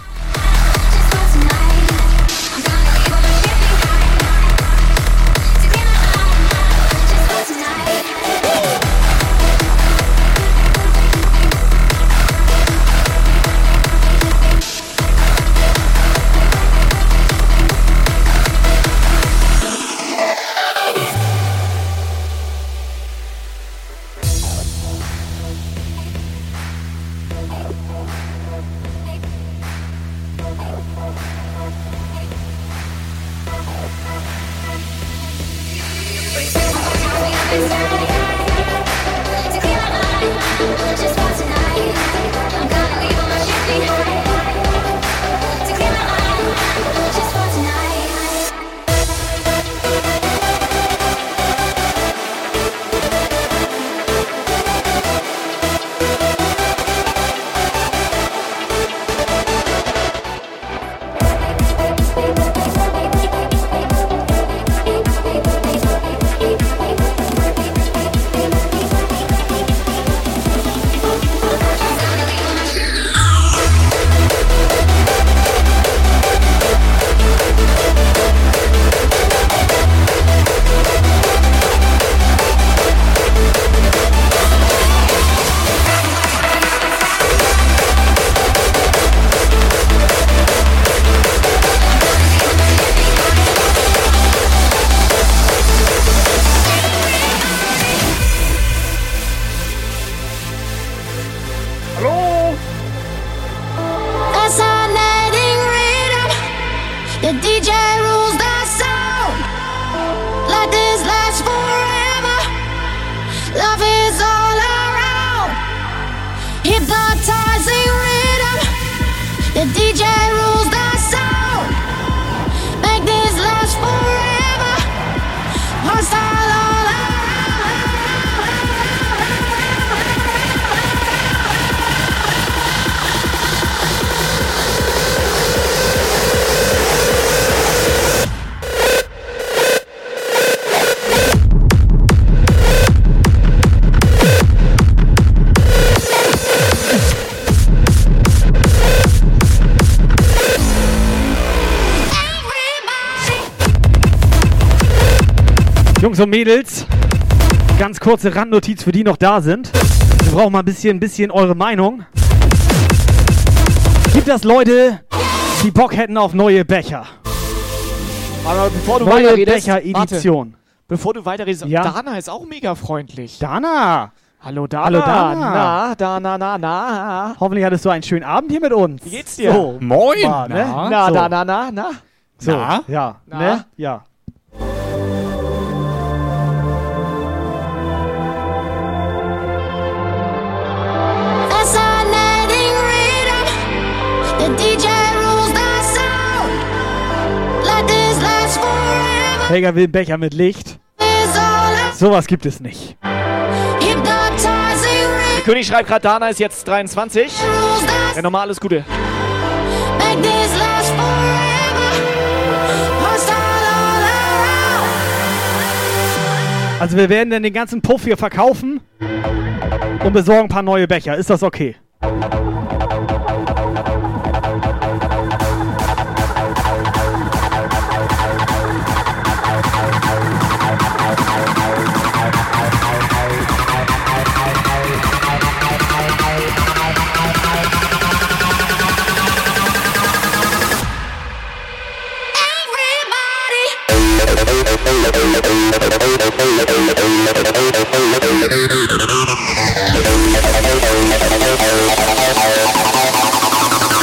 Jungs und Mädels, ganz kurze Randnotiz für die noch da sind. Wir brauchen mal ein bisschen, ein bisschen eure Meinung. Gibt es Leute, die Bock hätten auf neue Becher? Aber bevor du Neue weiterredest, Becher-Edition. Bevor du weiterredest, Ja. Dana ist auch mega freundlich. Dana! Hallo Dana. Hallo Dana. Na, Dana, na, na. Hoffentlich hattest du einen schönen Abend hier mit uns. Wie geht's dir? So, Moin, mal, ne? na? Na, so. Dana, na, na. So, Na? ja, Na? ne? Ja. Helga will einen Becher mit Licht. Sowas gibt es nicht. Der. König schreibt gerade, Dana ist jetzt 23. Ja, nochmal alles Gute. Also wir werden dann den ganzen Puff hier verkaufen und besorgen ein paar neue Becher. Ist das okay?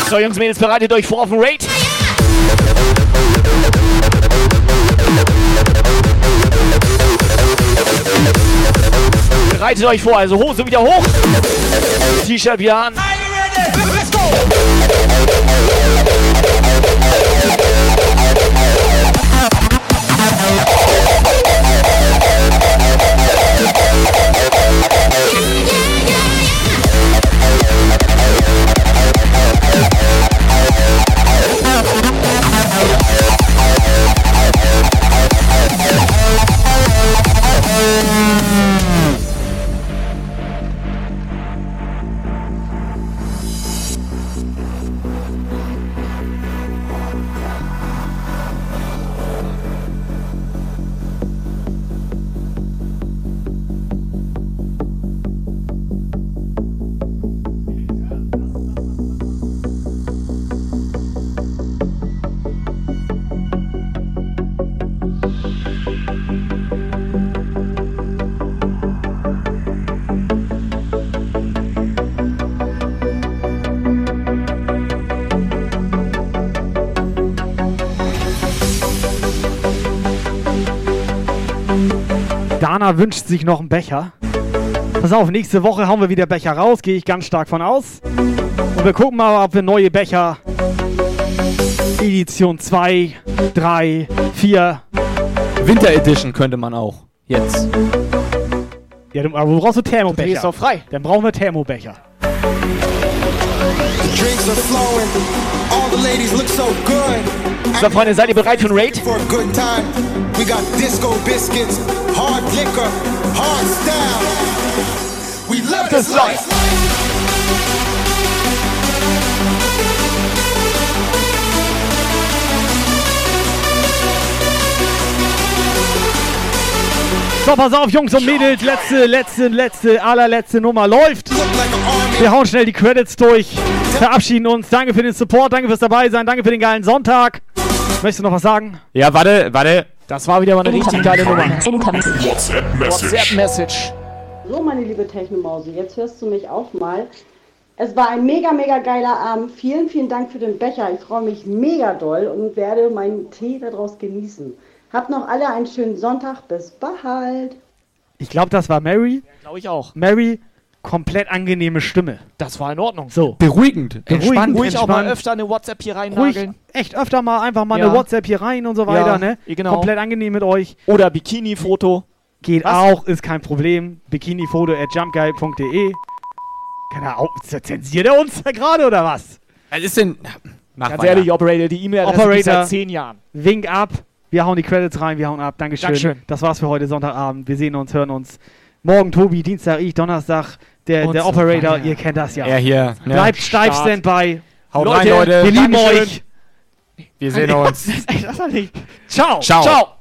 So, Jungs, Mädels, bereitet euch vor auf den Raid. Bereitet euch vor, also Hose wieder hoch. T-Shirt wieder an. Wünscht sich noch einen Becher. Pass auf, nächste Woche hauen wir wieder Becher raus, gehe ich ganz stark von aus. Und wir gucken mal, ob wir neue Becher Edition 2, 3, 4. Winter Edition könnte man auch. Jetzt. Ja, du, aber du brauchst du Thermobecher. Der ist doch frei. Dann brauchen wir Thermobecher. The drinks are flowing. All the ladies look so good. So, Freunde, seid ihr bereit für einen Raid? For a good time. We got disco biscuits, hard liquor, hard style. We love this life. So, pass auf, Jungs und Mädels. Letzte, letzte, letzte, allerletzte Nummer läuft. Wir hauen schnell die Credits durch. Verabschieden uns. Danke für den Support. Danke fürs dabei sein. Danke für den geilen Sonntag. Möchtest du noch was sagen? Ja, warte, warte. Das war wieder mal eine richtig geile Nummer. WhatsApp-Message. So, meine liebe Technomause, jetzt hörst du mich auch mal. Es war ein mega, mega geiler Abend. Vielen, vielen Dank für den Becher. Ich freue mich mega doll und werde meinen Tee daraus genießen. Habt noch alle einen schönen Sonntag. Bis bald. Ich glaube, das war Mary. Glaube ich auch. Mary, komplett angenehme Stimme. Das war in Ordnung. So. Beruhigend. Entspannt, Ruhig auch mal entspannt. öfter eine WhatsApp hier Ruhig, reinnageln. echt öfter mal einfach mal Ja. eine WhatsApp hier rein und so weiter, Ja, ne? genau. Komplett angenehm mit euch. Oder Bikini-Foto. Geht Was? auch, ist kein Problem. Bikinifoto at jumpguy.de. Kann er auch, zensiert er uns da gerade oder was? Was ist denn. Mach Ganz weiter. ehrlich, Operator, die E-Mail-Adresse seit zehn Jahren. Wink ab. Wir hauen die Credits rein, wir hauen ab. Dankeschön. Dankeschön. Das war's für heute Sonntagabend. Wir sehen uns, hören uns. Morgen Tobi, Dienstag ich, Donnerstag der, Und der so Operator. weiter. ihr kennt das ja. Er hier. Ne? Bleibt steif Start. Standby. Haut Leute, rein, Leute. Wir lieben Dankeschön. euch. Wir sehen uns. Ciao. Ciao. Ciao.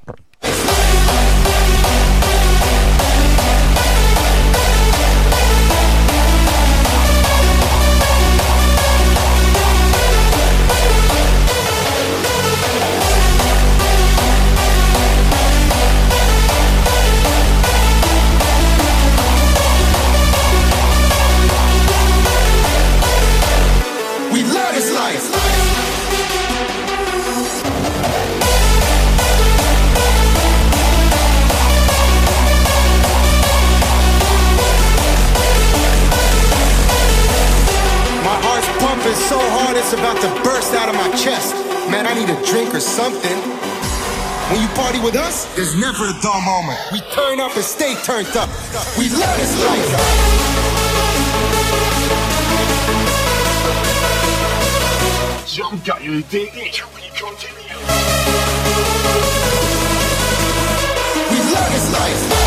It's about to burst out of my chest. Man, I need a drink or something. When you party with us, there's never a dull moment. We turn up and stay turned up. We love this life. Jump got you dig it. We continue. We love this life.